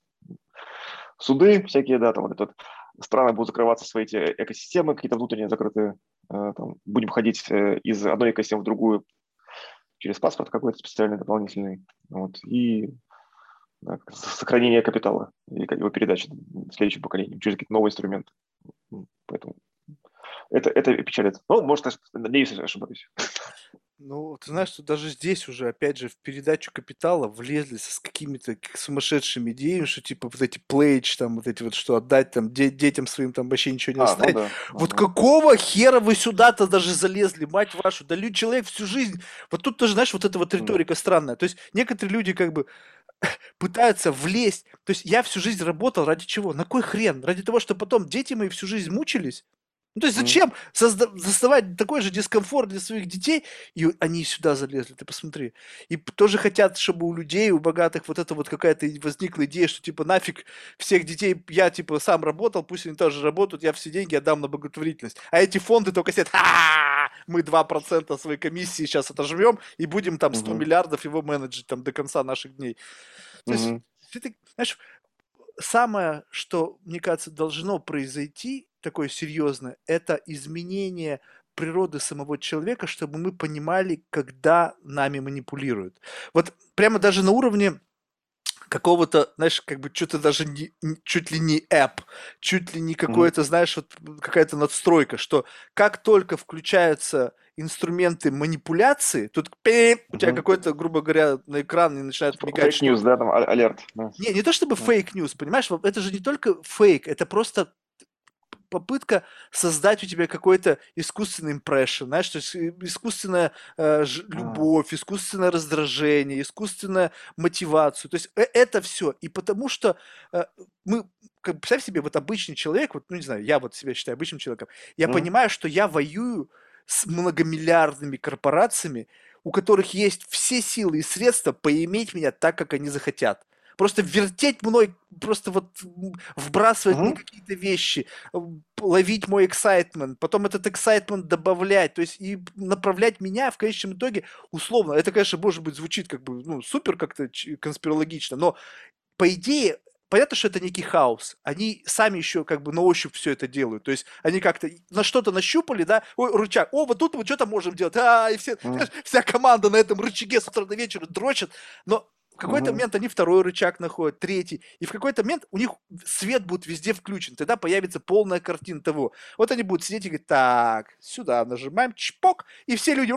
Суды всякие, да, там вот этот страны будут закрываться свои эти экосистемы, какие-то внутренние закрытые, э, там, будем ходить э, из одной экосистемы в другую через паспорт какой-то специальный, дополнительный, вот, и да, сохранение капитала и его передачи следующим поколениям через какие-то новые инструменты. Поэтому это, это печалит. Ну, может, надеюсь, ошибаюсь. Ну, ты знаешь, что даже здесь уже, опять же, в передачу капитала влезли с какими-то сумасшедшими идеями, что типа вот эти плейдж, там вот эти вот, что отдать там де- детям своим там вообще ничего не а, оставить. Ну да, вот да. какого хера вы сюда-то даже залезли, мать вашу? Да люди, человек всю жизнь... Вот тут тоже, знаешь, вот эта вот риторика да. странная. То есть некоторые люди как бы пытаются влезть. То есть я всю жизнь работал ради чего? На кой хрен? Ради того, что потом дети мои всю жизнь мучились? Ну, то есть зачем созда- создавать такой же дискомфорт для своих детей, и они сюда залезли, ты посмотри. И тоже хотят, чтобы у людей, у богатых вот это вот какая-то возникла идея, что типа нафиг всех детей, я типа сам работал, пусть они тоже работают, я все деньги отдам на благотворительность. А эти фонды только сидят, мы 2% своей комиссии сейчас отожмем и будем там 100 угу. миллиардов его менеджить там до конца наших дней. То есть, ты, знаешь, самое, что, мне кажется, должно произойти, такое серьезное, это изменение природы самого человека, чтобы мы понимали, когда нами манипулируют. Вот прямо даже на уровне какого-то, знаешь, как бы что-то даже не, чуть ли не app, чуть ли не какое-то, знаешь, вот какая-то надстройка, что как только включаются инструменты манипуляции, тут пи, у тебя какой-то, грубо говоря, на экран начинает мигать. Фейк news, да, там а, алерт. Не, не то чтобы фейк news, понимаешь, это же не только фейк, это просто попытка создать у тебя какой-то искусственный импрессион, знаешь, то есть э, искусственная э, ж, любовь, искусственное раздражение, искусственная мотивацию. То есть э, это все. И потому что э, мы, как, представь себе, вот обычный человек, вот, ну не знаю, я вот себя считаю обычным человеком, я mm. понимаю, что я воюю с многомиллиардными корпорациями, у которых есть все силы и средства поиметь меня так, как они захотят просто вертеть мной, просто вот вбрасывать мне какие-то вещи, ловить мой excitement, потом этот excitement добавлять, то есть и направлять меня в конечном итоге условно. Это, конечно, может быть, звучит как бы, ну, супер как-то конспирологично, но по идее понятно, что это некий хаос. Они сами еще как бы на ощупь все это делают. То есть они как-то на что-то нащупали, да, ой, рычаг, о, вот тут мы что-то можем делать, а, и все, mm. вся команда на этом рычаге с утра до вечера дрочит. Но в какой-то угу. момент они второй рычаг находят, третий, и в какой-то момент у них свет будет везде включен, тогда появится полная картина того. Вот они будут сидеть и говорить, так, сюда нажимаем, чпок, и все люди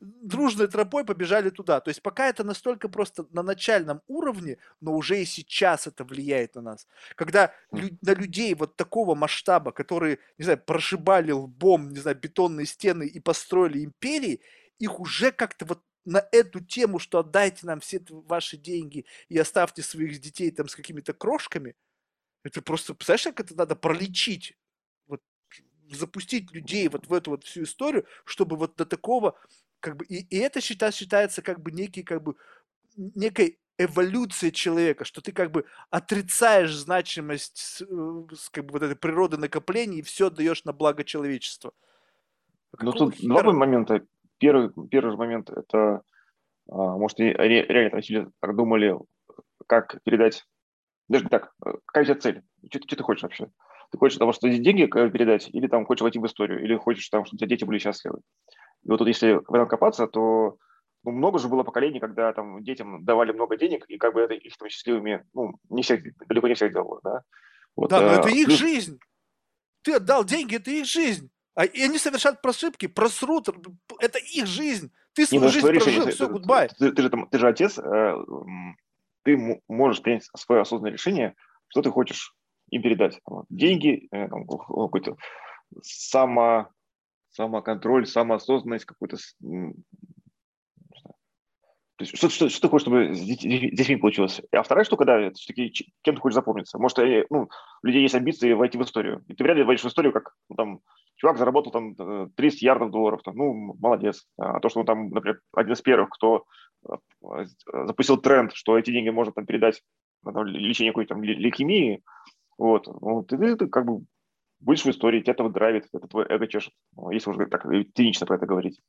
дружной тропой побежали туда. То есть пока это настолько просто на начальном уровне, но уже и сейчас это влияет на нас. Когда лю- на людей вот такого масштаба, которые, не знаю, прошибали лбом, не знаю, бетонные стены и построили империи, их уже как-то вот на эту тему, что отдайте нам все ваши деньги и оставьте своих детей там с какими-то крошками, это просто, представляешь, как это надо пролечить, вот, запустить людей вот в эту вот всю историю, чтобы вот до такого, как бы, и, и это считается, считается как бы некий, как бы, некой эволюция человека, что ты как бы отрицаешь значимость э, как бы вот этой природы накопления и все даешь на благо человечества. Ну тут хера? два момента. Первый, первый же момент – это, а, может, реально там так думали, как передать, даже так, э, какая у тебя цель, что, что ты хочешь вообще? Ты хочешь того, что деньги передать, или там хочешь войти в историю, или хочешь там, чтобы у тебя дети были счастливы. И вот тут, если в этом копаться, то ну, много же было поколений, когда там детям давали много денег, и как бы это их там счастливыми, ну, не всех, далеко не всех делало, да. Вот, да, но а, это их плюс... жизнь. Ты отдал деньги, это их жизнь. А, и они совершают прошибки, просрут. Это их жизнь. Ты свою не, ну, жизнь прожил, решение, все, гудбай. Ты, ты, ты, же, ты же отец, э, ты можешь принять свое осознанное решение, что ты хочешь им передать. Деньги, э, какой-то само, самоконтроль, самоосознанность, какой-то То есть, что, что, что ты хочешь, чтобы с детьми получилось? А вторая штука, да, это все-таки кем ты хочешь запомниться. Может, ну, у людей есть амбиции войти в историю. И ты вряд ли войдешь в историю, как ну, там, чувак заработал там 30 э, ярдов долларов. Там, ну, молодец. А то, что он там, например, один из первых, кто э, запустил тренд, что эти деньги можно там передать на лечение какой-то там лейкемии, вот, ну, ты, ты, ты как бы будешь в истории, тебя это драйвит, это твой эго чешет, если уже так цинично про это говорить.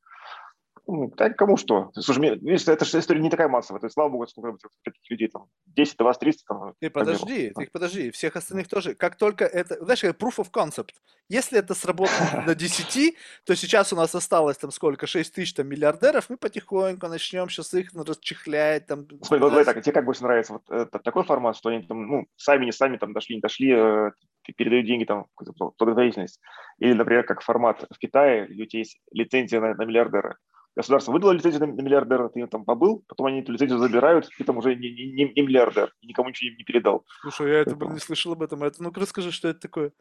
Ну, кому что. Слушай, видишь, эта история не такая массовая. То есть, слава богу, сколько таких людей там, 10, 20, 30. Там, ты подожди, ты подожди. Всех остальных тоже. Как только это, знаешь, proof of concept. Если это сработало на 10, то сейчас у нас осталось там сколько, 6 тысяч там миллиардеров, мы потихоньку начнем сейчас их расчехлять. Там, Смотри, давай так, тебе как больше нравится вот это, такой формат, что они там, ну, сами не сами там дошли, не дошли, э, передают деньги там в благотворительность. Или, например, как формат в Китае, где у тебя есть лицензия на, на миллиардера государство выдало лицензию на миллиардера, ты там побыл, потом они эту лицензию забирают, ты там уже не, не, не, миллиардер, никому ничего не передал. Слушай, я это Поэтому... не слышал об этом. Это, ну-ка расскажи, что это такое.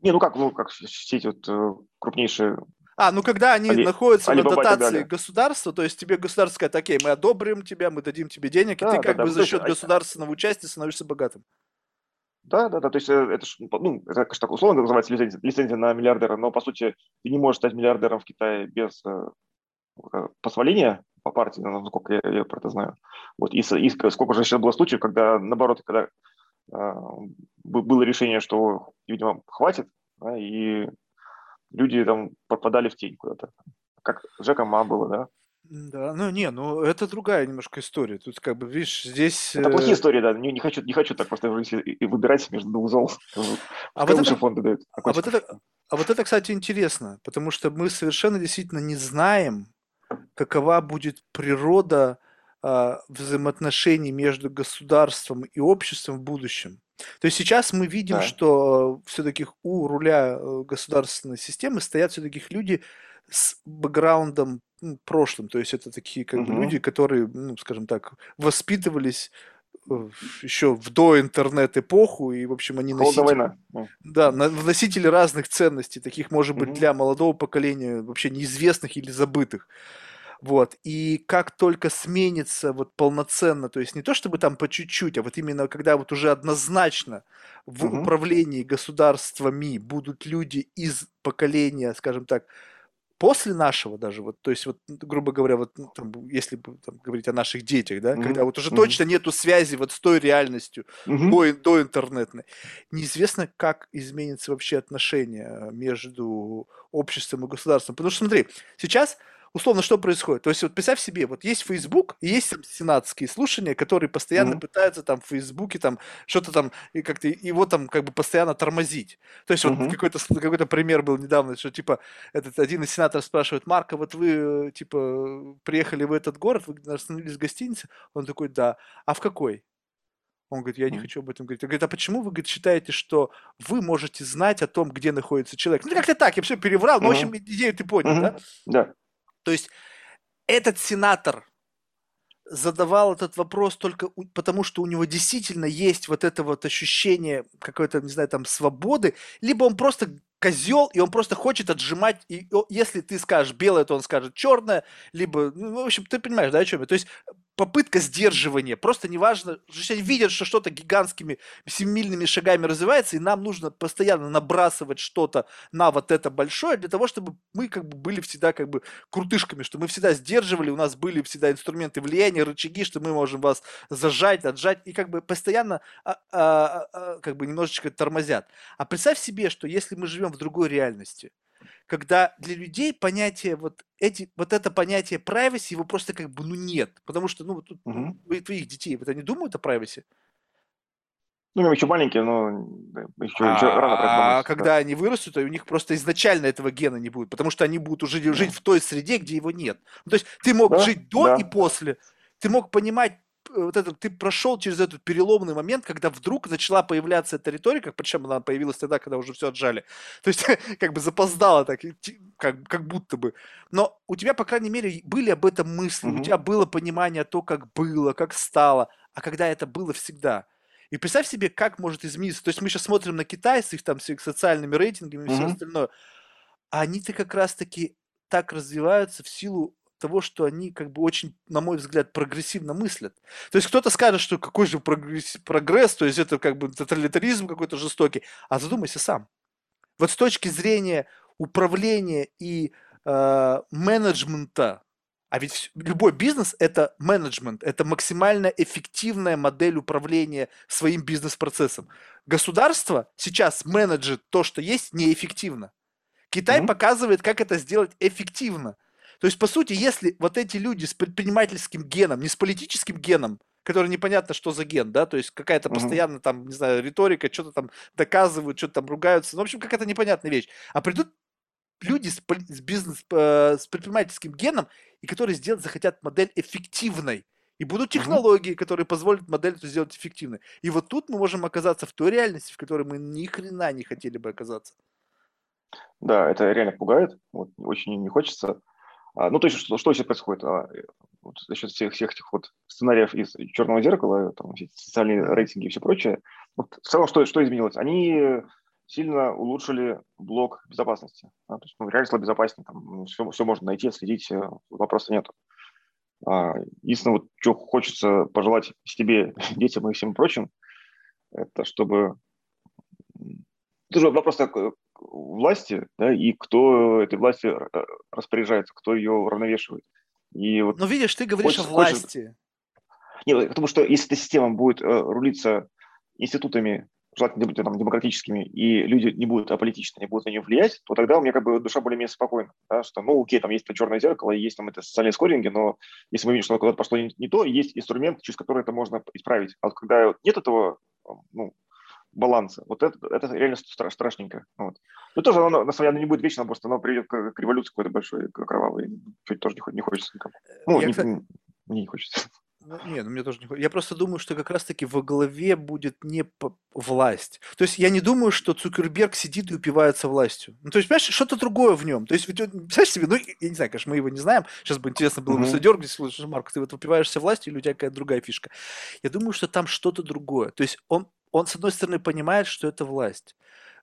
Не, ну как, ну как все эти вот э, крупнейшие а, ну когда они Али, находятся Али, на дотации государства, то есть тебе государство сказать, окей, мы одобрим тебя, мы дадим тебе денег, да, и ты как да, бы да, за счет есть, государственного участия становишься богатым. Да, да, да, то есть э, это, ну, это конечно, так условно называется лицензия, лицензия на миллиардера, но по сути ты не можешь стать миллиардером в Китае без Э, позволения по партии, ну, насколько я, я про это знаю. Вот, и, и сколько же сейчас было случаев, когда, наоборот, когда э, было решение, что, видимо, хватит, да, и люди там попадали в тень куда-то. Как Жека Ма было, да? Да, ну не, ну это другая немножко история. Тут как бы, видишь, здесь... Это плохие э, истории, да. Не, не, хочу, не хочу так просто и выбирать между двух зол. А вот, это, фонды дают. А, вот это, а вот это, кстати, интересно, потому что мы совершенно действительно не знаем, какова будет природа а, взаимоотношений между государством и обществом в будущем. То есть сейчас мы видим, да. что все-таки у руля э, государственной системы стоят все-таки люди с бэкграундом ну, прошлым. То есть это такие как угу. бы люди, которые, ну, скажем так, воспитывались э, еще в до интернет эпоху и в общем они носители, война. да, носители разных ценностей, таких может быть угу. для молодого поколения вообще неизвестных или забытых. Вот. И как только сменится вот полноценно, то есть не то чтобы там по чуть-чуть, а вот именно когда вот уже однозначно в угу. управлении государствами будут люди из поколения, скажем так, после нашего даже, вот, то есть вот, грубо говоря, вот, ну, там, если там, говорить о наших детях, да, mm-hmm. когда вот уже mm-hmm. точно нету связи вот с той реальностью mm-hmm. до, до интернетной, неизвестно, как изменится вообще отношения между обществом и государством. Потому что смотри, сейчас условно, что происходит? То есть, вот представь себе, вот есть Facebook, есть там сенатские слушания, которые постоянно mm-hmm. пытаются там в Фейсбуке там что-то там, и как-то его там как бы постоянно тормозить. То есть, mm-hmm. вот какой-то, какой-то пример был недавно, что типа этот один из сенаторов спрашивает, Марка, вот вы типа приехали в этот город, вы остановились в гостинице? Он такой, да. А в какой? Он говорит, я не хочу об этом говорить. Он говорит, а почему вы говорит, считаете, что вы можете знать о том, где находится человек? Ну, как-то так, я все переврал, но, mm-hmm. в общем, идею ты понял, mm-hmm. да? Да. То есть этот сенатор задавал этот вопрос только потому, что у него действительно есть вот это вот ощущение какой-то, не знаю, там, свободы, либо он просто козел, и он просто хочет отжимать, и если ты скажешь белое, то он скажет черное, либо, ну, в общем, ты понимаешь, да, о чем я? То есть попытка сдерживания, просто неважно, что они видят, что что-то гигантскими семимильными шагами развивается, и нам нужно постоянно набрасывать что-то на вот это большое, для того, чтобы мы как бы были всегда как бы крутышками, что мы всегда сдерживали, у нас были всегда инструменты влияния, рычаги, что мы можем вас зажать, отжать, и как бы постоянно а, а, а, как бы немножечко тормозят. А представь себе, что если мы живем в другой реальности, когда для людей понятие вот эти вот это понятие privacy его просто как бы ну нет, потому что ну вот тут угу. твоих детей вот они думают о privacy. Ну, еще маленькие, но еще, а, еще рано А когда да. они вырастут, то у них просто изначально этого гена не будет, потому что они будут уже жить в той среде, где его нет. Ну, то есть ты мог да? жить до да. и после, ты мог понимать вот это, ты прошел через этот переломный момент, когда вдруг начала появляться эта риторика, причем она появилась тогда, когда уже все отжали. То есть, как бы запоздала так, как, как будто бы. Но у тебя, по крайней мере, были об этом мысли, mm-hmm. у тебя было понимание то, как было, как стало, а когда это было всегда. И представь себе, как может измениться. То есть мы сейчас смотрим на Китай с их там с их социальными рейтингами и mm-hmm. все остальное. А они-то как раз-таки так развиваются в силу того, что они как бы очень, на мой взгляд, прогрессивно мыслят. То есть кто-то скажет, что какой же прогресс, прогресс то есть это как бы тоталитаризм какой-то жестокий, а задумайся сам. Вот с точки зрения управления и э, менеджмента, а ведь любой бизнес – это менеджмент, это максимально эффективная модель управления своим бизнес-процессом. Государство сейчас менеджит то, что есть, неэффективно. Китай mm-hmm. показывает, как это сделать эффективно. То есть, по сути, если вот эти люди с предпринимательским геном, не с политическим геном, который непонятно, что за ген, да, то есть какая-то постоянно там, не знаю, риторика, что-то там доказывают, что-то там ругаются, ну, в общем, какая-то непонятная вещь. А придут люди с, с бизнес, э, с предпринимательским геном, и которые сделать захотят модель эффективной. И будут технологии, mm-hmm. которые позволят модель эту сделать эффективной. И вот тут мы можем оказаться в той реальности, в которой мы ни хрена не хотели бы оказаться. Да, это реально пугает. Вот, очень не хочется. А, ну, то есть, что, что сейчас происходит? А, вот, за счет всех, всех этих вот сценариев из «Черного зеркала», там, социальные рейтинги и все прочее, вот, в целом, что, что изменилось? Они сильно улучшили блок безопасности. Да, то есть, ну, реально стало безопаснее, там, все, ну, все можно найти, следить, э, вопроса нету. А, единственное, вот, что хочется пожелать себе, детям и всем прочим, это чтобы... Тоже вопрос такой, власти, да, и кто этой власти э, распоряжается, кто ее уравновешивает. И вот ну, видишь, ты говоришь хочется, о власти. Хочется... Нет, потому что если эта система будет э, рулиться институтами желательно там, демократическими, и люди не будут аполитичны, не будут на нее влиять, то тогда у меня как бы душа более-менее спокойна, да, что, ну, окей, там есть это черное зеркало, есть там это социальные скоринги, но если мы видим, что куда-то пошло не, не то, есть инструмент, через который это можно исправить. А вот когда нет этого, ну, баланса, вот это, это реально страш, страшненько. Вот. Ну, тоже оно, на самом деле, не будет вечно, просто оно приведет к, к революции какой-то большой, кровавой, чуть тоже не, не хочется никому. Ну, Я, не, кстати... мне не хочется. Ну, не, ну мне тоже не Я просто думаю, что как раз-таки во главе будет не власть. То есть я не думаю, что Цукерберг сидит и упивается властью. Ну, то есть, понимаешь, что-то другое в нем. То есть, ведь, представляешь себе, ну, я не знаю, конечно, мы его не знаем. Сейчас бы интересно было бы задергать, слушай, Марк, ты вот упиваешься властью или у тебя какая-то другая фишка. Я думаю, что там что-то другое. То есть он, он, с одной стороны, понимает, что это власть,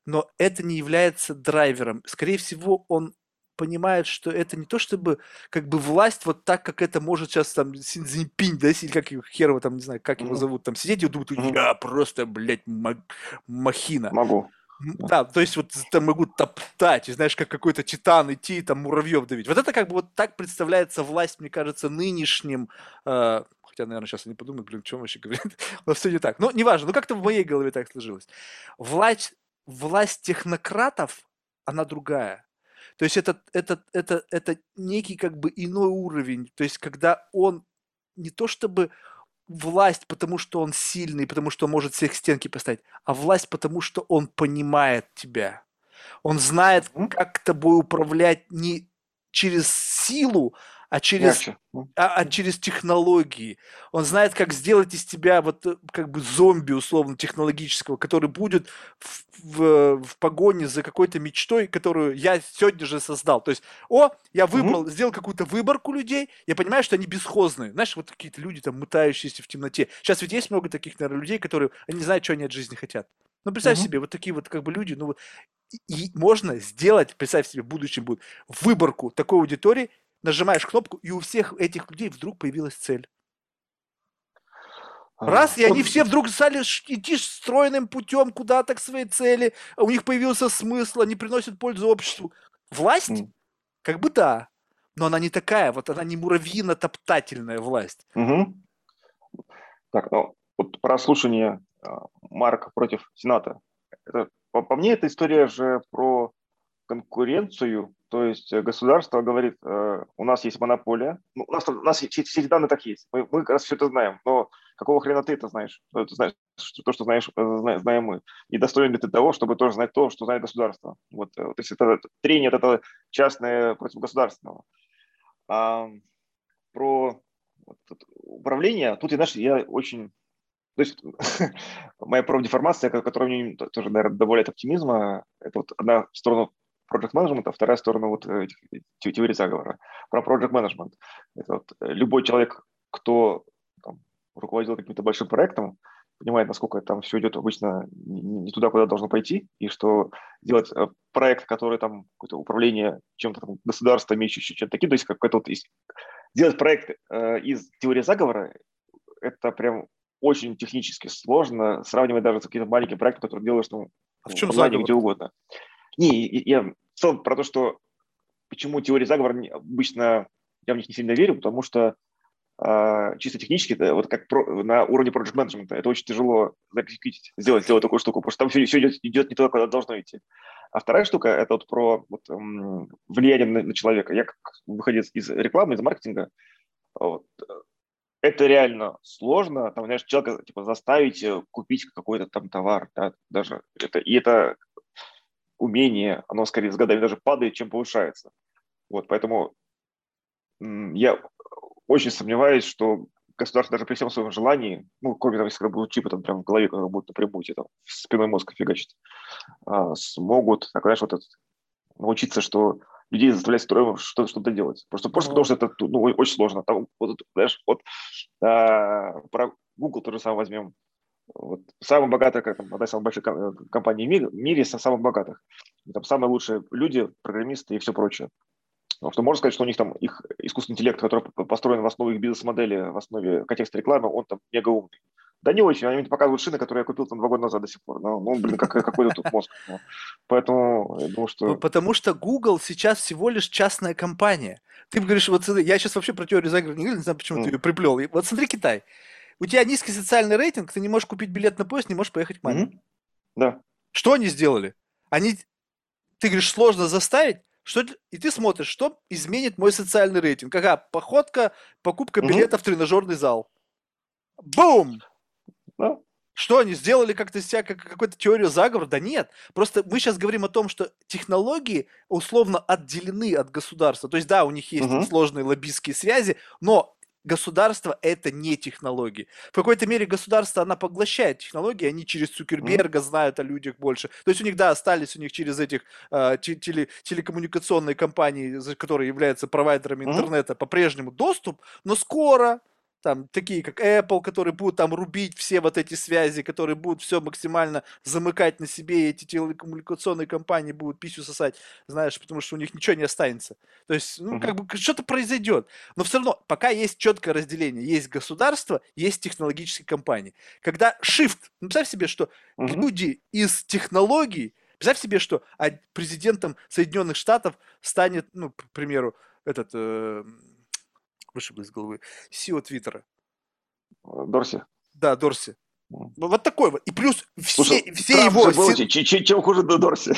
но это не является драйвером. Скорее всего, он понимает, что это не то чтобы как бы власть вот так, как это может сейчас там Синзинпинь, да, или как его херово там, не знаю, как его зовут, там сидеть и думать, я просто, блядь, махина. Могу. Да, то есть вот там могут топтать, знаешь, как какой-то титан идти, там муравьев давить. Вот это как бы вот так представляется власть, мне кажется, нынешним, э, хотя, наверное, сейчас они подумают, блин, что вообще говорит, но все не так. Но неважно, ну как-то в моей голове так сложилось. Власть, власть технократов, она другая. То есть это, это, это, это некий как бы иной уровень. То есть когда он не то чтобы власть, потому что он сильный, потому что он может всех стенки поставить, а власть, потому что он понимает тебя. Он знает, как тобой управлять не через силу, а через, а, а через технологии. Он знает, как сделать из тебя вот э, как бы зомби условно технологического, который будет в, в, в погоне за какой-то мечтой, которую я сегодня же создал. То есть, о, я выбрал, mm-hmm. сделал какую-то выборку людей, я понимаю, что они бесхозные. Знаешь, вот какие-то люди там мытающиеся в темноте. Сейчас ведь есть много таких, наверное, людей, которые они не знают, что они от жизни хотят. Ну, представь mm-hmm. себе, вот такие вот как бы люди, ну и можно сделать, представь себе, в будущем будет выборку такой аудитории, нажимаешь кнопку, и у всех этих людей вдруг появилась цель. А, Раз, и они все вдруг стали идти стройным путем куда-то к своей цели, у них появился смысл, они приносят пользу обществу. Власть? Как бы да, но она не такая, вот она не муравьино-топтательная власть. Угу. Так, ну, вот про слушание а, Марка против Сената. Это, по, по мне, эта история же про конкуренцию то есть э, государство говорит, э, у нас есть монополия, ну, у нас, у нас все, эти данные так есть, мы, мы как раз все это знаем, но какого хрена ты это знаешь? Ты знаешь то, что знаешь, э, знаем мы. И достоин ли ты того, чтобы тоже знать то, что знает государство? Вот, то есть это, это трение это частное против государственного. А, про вот, управление, тут, знаешь, я очень то есть моя профдеформация, которая мне тоже, наверное, добавляет оптимизма, это вот одна в сторону project management, а вторая сторона вот этих, теории заговора. Про project management. Это вот э, любой человек, кто там, руководил каким-то большим проектом, понимает, насколько там все идет обычно не туда, куда должно пойти, и что делать э, проект, который там какое-то управление чем-то там государством, имеющий чем-то таким, то есть какой-то вот делать проект э, из теории заговора, это прям очень технически сложно, сравнивать даже с каким-то маленьким проектом, который делаешь ну, а в чем заговор? где угодно. Не, я в целом про то, что почему теории заговора обычно я в них не сильно верю, потому что э, чисто технически, это вот как про, на уровне project management, это очень тяжело закрепить, сделать, сделать такую штуку, потому что там все, все идет, идет не туда, куда должно идти. А вторая штука – это вот про вот, м, влияние на, на человека. Я как выходец из рекламы, из маркетинга, вот, это реально сложно, там, знаешь, человека типа, заставить э, купить какой-то там товар, да, даже это, и это умение, оно скорее с годами даже падает, чем повышается. Вот, поэтому я очень сомневаюсь, что государство даже при всем своем желании, ну, кроме того, если будут чипы там прямо в голове, которые будут напрямую тебе там в спиной мозг фигачить, а, смогут, так, знаешь, вот это, научиться, что людей заставлять строем что-то, что-то делать. Просто, просто потому что это ну, очень сложно. Там, вот, знаешь, вот а, про Google тоже самое возьмем. Вот, самая богатая, как там, одна из самых больших компаний в мире, в мире самых богатых. И там самые лучшие люди, программисты и все прочее. Потому что можно сказать, что у них там их искусственный интеллект, который построен в основе их бизнес-модели, в основе контекста рекламы, он там мега умный. Да не очень, они мне показывают шины, которые я купил там два года назад до сих пор. Ну, ну блин, как, какой-то тут мозг. Ну, поэтому я думаю, что... Потому что Google сейчас всего лишь частная компания. Ты говоришь, вот я сейчас вообще про теорию заговора не говорю, не знаю, почему mm. ты ее приплел. Вот смотри Китай. У тебя низкий социальный рейтинг, ты не можешь купить билет на поезд, не можешь поехать к маме. Mm-hmm. Да. Что они сделали? Они, ты говоришь, сложно заставить, что, и ты смотришь, что изменит мой социальный рейтинг. Какая походка, покупка билета mm-hmm. в тренажерный зал. Бум! Да. Что они сделали как-то себя как какую-то теорию заговора? Да нет. Просто мы сейчас говорим о том, что технологии условно отделены от государства. То есть да, у них есть угу. сложные лоббистские связи, но государство это не технологии. В какой-то мере государство, она поглощает технологии, они через Цукерберга знают о людях больше. То есть у них, да, остались у них через этих э, теле, телекоммуникационные компании, которые являются провайдерами интернета, по-прежнему доступ, но скоро там такие как Apple, которые будут там рубить все вот эти связи, которые будут все максимально замыкать на себе, и эти телекоммуникационные компании будут писю сосать, знаешь, потому что у них ничего не останется. То есть, ну, как бы что-то произойдет. Но все равно, пока есть четкое разделение, есть государство, есть технологические компании. Когда shift, ну, представь себе, что uh-huh. люди из технологий, представь себе, что президентом Соединенных Штатов станет, ну, к примеру, этот... Э, вышибло из головы, SEO Твиттера. Дорси. Да, Дорси. Вот такой вот. И плюс все, Слушай, все Трамп его... Был, все... чем хуже до Дорси?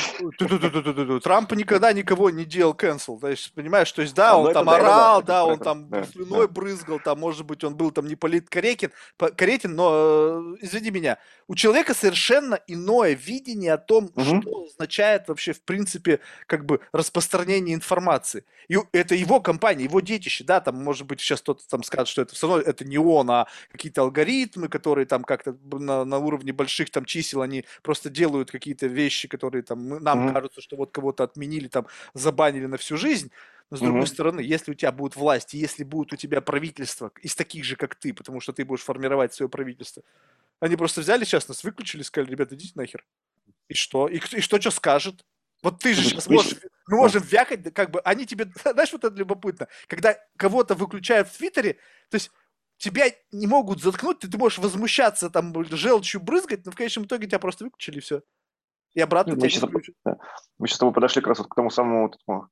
Трамп никогда никого не делал cancel. То есть, понимаешь, то есть, да, а, он ну там орал, да, он там слюной брызгал, там, может быть, он был там не политкорректен, корректен, но, э, извини меня, у человека совершенно иное видение о том, что означает вообще, в принципе, как бы распространение информации. И это его компания, его детище, да, там, может быть, сейчас кто-то там скажет, что это все равно это не он, а какие-то алгоритмы, которые там как-то на, на уровне больших там чисел они просто делают какие-то вещи, которые там нам mm-hmm. кажутся, что вот кого-то отменили, там забанили на всю жизнь. Но с другой mm-hmm. стороны, если у тебя будет власть, если будет у тебя правительство из таких же, как ты, потому что ты будешь формировать свое правительство, они просто взяли сейчас нас выключили, сказали, ребята, идите нахер. И что? И, и что что скажет? Вот ты же сейчас можешь, мы можем вякать, как бы, они тебе, знаешь, вот это любопытно, когда кого-то выключают в Твиттере, то есть тебя не могут заткнуть, ты, ты можешь возмущаться, там, желчью брызгать, но в конечном итоге тебя просто выключили, и все. И обратно мы сейчас, да. мы сейчас с тобой подошли как раз вот к тому самому этому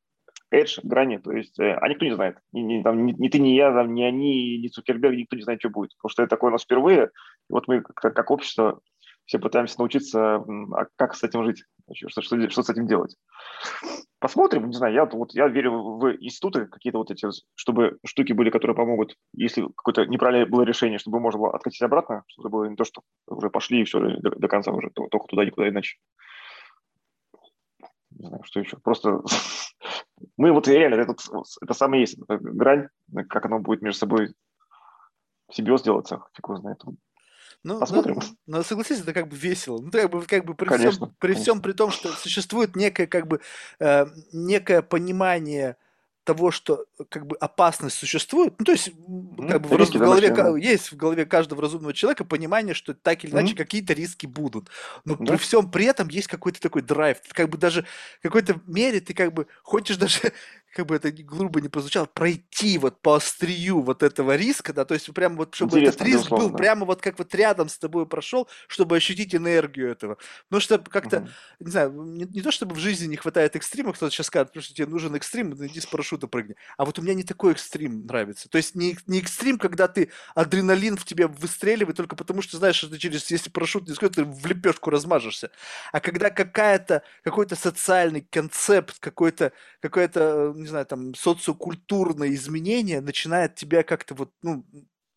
edge, грани, то есть, э, а никто не знает, ни, ни, там, ни, ни ты, ни я, там, ни они, ни Цукерберг, никто не знает, что будет, потому что это такое у нас впервые, и вот мы как, как общество все пытаемся научиться, а как с этим жить, что, что, что с этим делать. Посмотрим, не знаю, я, вот, я верю в институты какие-то вот эти, чтобы штуки были, которые помогут, если какое-то неправильное было решение, чтобы можно было откатить обратно, чтобы было не то, что уже пошли и все до, до конца уже, только туда, никуда иначе. Не знаю, что еще. Просто мы вот реально, это, это самое есть, грань, как оно будет между собой симбиоз делаться, фиг его знает. Ну, Посмотрим. Ну, ну, согласись, это как бы весело. Ну, как бы, как бы при, конечно, всем, при всем при том, что существует некое, как бы, э, некое понимание того, что как бы опасность существует. Ну, то есть, mm-hmm. как бы в, риски, в голове, да, есть в голове каждого разумного человека понимание, что так или иначе mm-hmm. какие-то риски будут. Но да. при всем при этом есть какой-то такой драйв. Ты как бы даже в какой-то мере ты как бы хочешь даже как бы это грубо не прозвучало, пройти вот по острию вот этого риска, да, то есть прямо вот, чтобы Интересно, этот риск был прямо вот как вот рядом с тобой прошел, чтобы ощутить энергию этого. Потому что как-то, угу. не знаю, не, не то чтобы в жизни не хватает экстрима, кто-то сейчас скажет, потому что тебе нужен экстрим, ну, иди с парашюта прыгни. А вот у меня не такой экстрим нравится. То есть не, не экстрим, когда ты адреналин в тебе выстреливает только потому, что знаешь, что ты через, если парашют не скажет, ты в лепешку размажешься. А когда какая-то, какой-то социальный концепт, какой-то, какой-то не знаю, там, социокультурное изменение начинает тебя как-то вот, ну,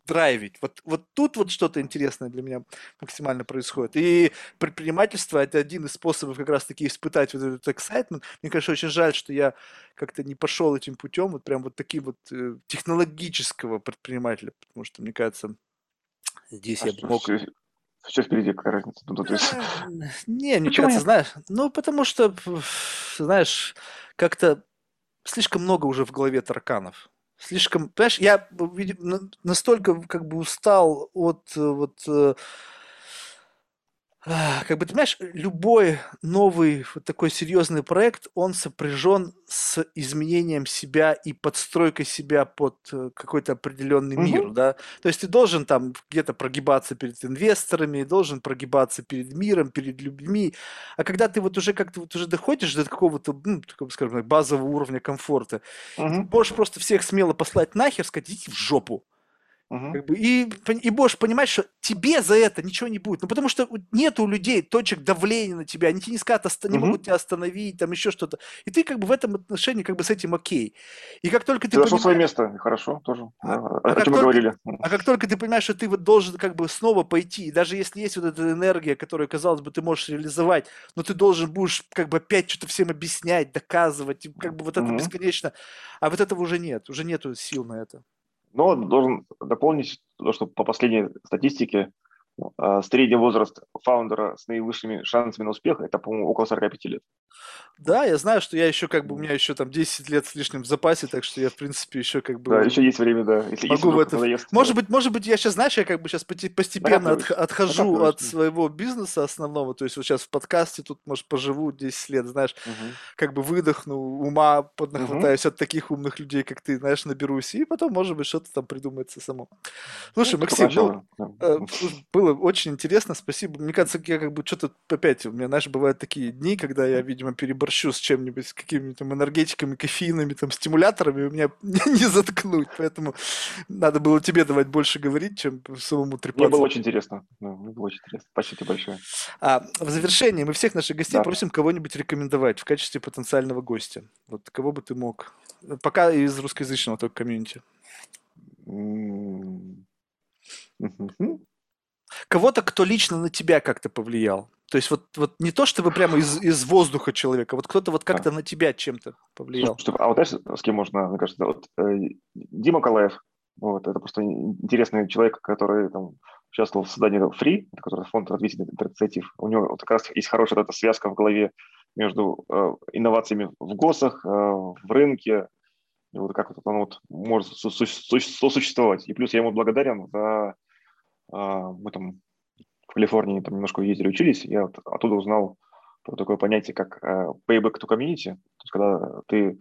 драйвить. Вот, вот тут вот что-то интересное для меня максимально происходит. И предпринимательство – это один из способов как раз-таки испытать вот этот excitement. Мне, конечно, очень жаль, что я как-то не пошел этим путем, вот прям вот таким вот э, технологического предпринимателя, потому что, мне кажется, здесь а я бы мог... Все, все впереди, какая разница? Ну, то есть... Не, мне кажется, знаешь, ну, потому что, знаешь, как-то слишком много уже в голове тараканов. Слишком, понимаешь, я настолько как бы устал от э, вот э, как бы, ты понимаешь, любой новый вот такой серьезный проект, он сопряжен с изменением себя и подстройкой себя под э, какой-то определенный угу. мир, да. То есть ты должен там где-то прогибаться перед инвесторами, должен прогибаться перед миром, перед людьми. А когда ты вот уже как-то вот уже доходишь до какого-то, ну, такого, скажем так, базового уровня комфорта, угу. можешь просто всех смело послать нахер, сказать, идите в жопу. Угу. Как бы, и, и будешь понимать, что тебе за это ничего не будет. Ну, потому что нет у людей точек давления на тебя, они тебе не скажут, не угу. могут тебя остановить, там еще что-то. И ты как бы в этом отношении как бы с этим окей. И как только ты, ты понимаешь... свое место, хорошо, тоже. А, а, о, о чем мы говорили. А как только ты понимаешь, что ты вот должен как бы снова пойти, и даже если есть вот эта энергия, которую, казалось бы, ты можешь реализовать, но ты должен будешь как бы опять что-то всем объяснять, доказывать, и как бы вот это угу. бесконечно. А вот этого уже нет, уже нету сил на это. Но должен дополнить то, что по последней статистике а, средний возраст фаундера с наивысшими шансами на успех это, по-моему, около 45 лет. Да, я знаю, что я еще как бы, у меня еще там 10 лет с лишним в запасе, так что я, в принципе, еще как бы... Да, еще есть время, да. Если, могу если в это... Надоест, может быть, может быть, я сейчас, знаешь, я как бы сейчас постепенно от, отхожу от своего бизнеса основного, то есть вот сейчас в подкасте тут, может, поживу 10 лет, знаешь, угу. как бы выдохну, ума поднахватаюсь угу. от таких умных людей, как ты, знаешь, наберусь, и потом, может быть, что-то там придумается само. Слушай, ну, Максим, ну, э, было очень интересно, спасибо. Мне кажется, я как бы что-то опять, у меня, знаешь, бывают такие дни, когда я, видимо, перебор борщу с чем-нибудь, с какими-то энергетиками, кофеинами, там, стимуляторами, у меня не заткнуть. Поэтому надо было тебе давать больше говорить, чем самому трепаться. Мне было очень интересно. Ну, мне было очень интересно. Спасибо тебе большое. А в завершении мы всех наших гостей да. просим кого-нибудь рекомендовать в качестве потенциального гостя. Вот кого бы ты мог? Пока из русскоязычного только комьюнити. Кого-то, кто лично на тебя как-то повлиял. То есть вот, вот не то, что вы прямо из, из воздуха человека, вот кто-то вот как-то а. на тебя чем-то повлиял. Слушай, а вот знаешь, с кем можно, мне кажется, вот, э, Дима Калаев, вот, это просто интересный человек, который там, участвовал в создании Free, который фонд развития инициатив. У него вот, как раз есть хорошая эта связка в голове между э, инновациями в ГОСах, э, в рынке, и вот как вот он вот может сосуществовать. И плюс я ему благодарен за мы там в Калифорнии там немножко ездили, учились, я вот оттуда узнал про такое понятие, как uh, payback to community, то есть когда ты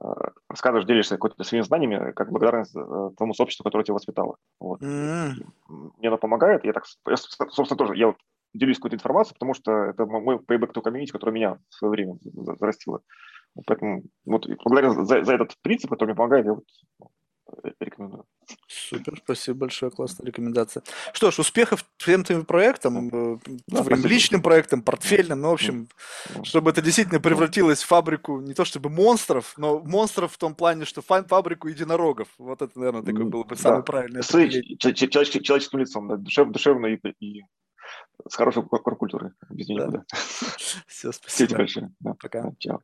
uh, рассказываешь, делишься какими-то своими знаниями, как благодарность uh, тому сообществу, которое тебя воспитало. Вот. Mm-hmm. Мне оно помогает, я так, я, собственно, тоже, я вот делюсь какой-то информацией, потому что это мой payback to community, который меня в свое время зарастило. Поэтому вот благодаря за, за этот принцип, который мне помогает, я вот рекомендую. Супер, спасибо большое, классная рекомендация. Что ж, успехов всем твоим проектам, э, да, твоим личным проектам, портфельным, ну, в общем, чтобы это действительно превратилось в фабрику не то чтобы монстров, но монстров в том плане, что фабрику единорогов. Вот это, наверное, такой был бы самый да. правильный. С человеческим, человеческим лицом, да, душев, душевно и, и с хорошей культурой, без да. никуда. Все, спасибо. Спасибо большое. Да. Пока. Чао.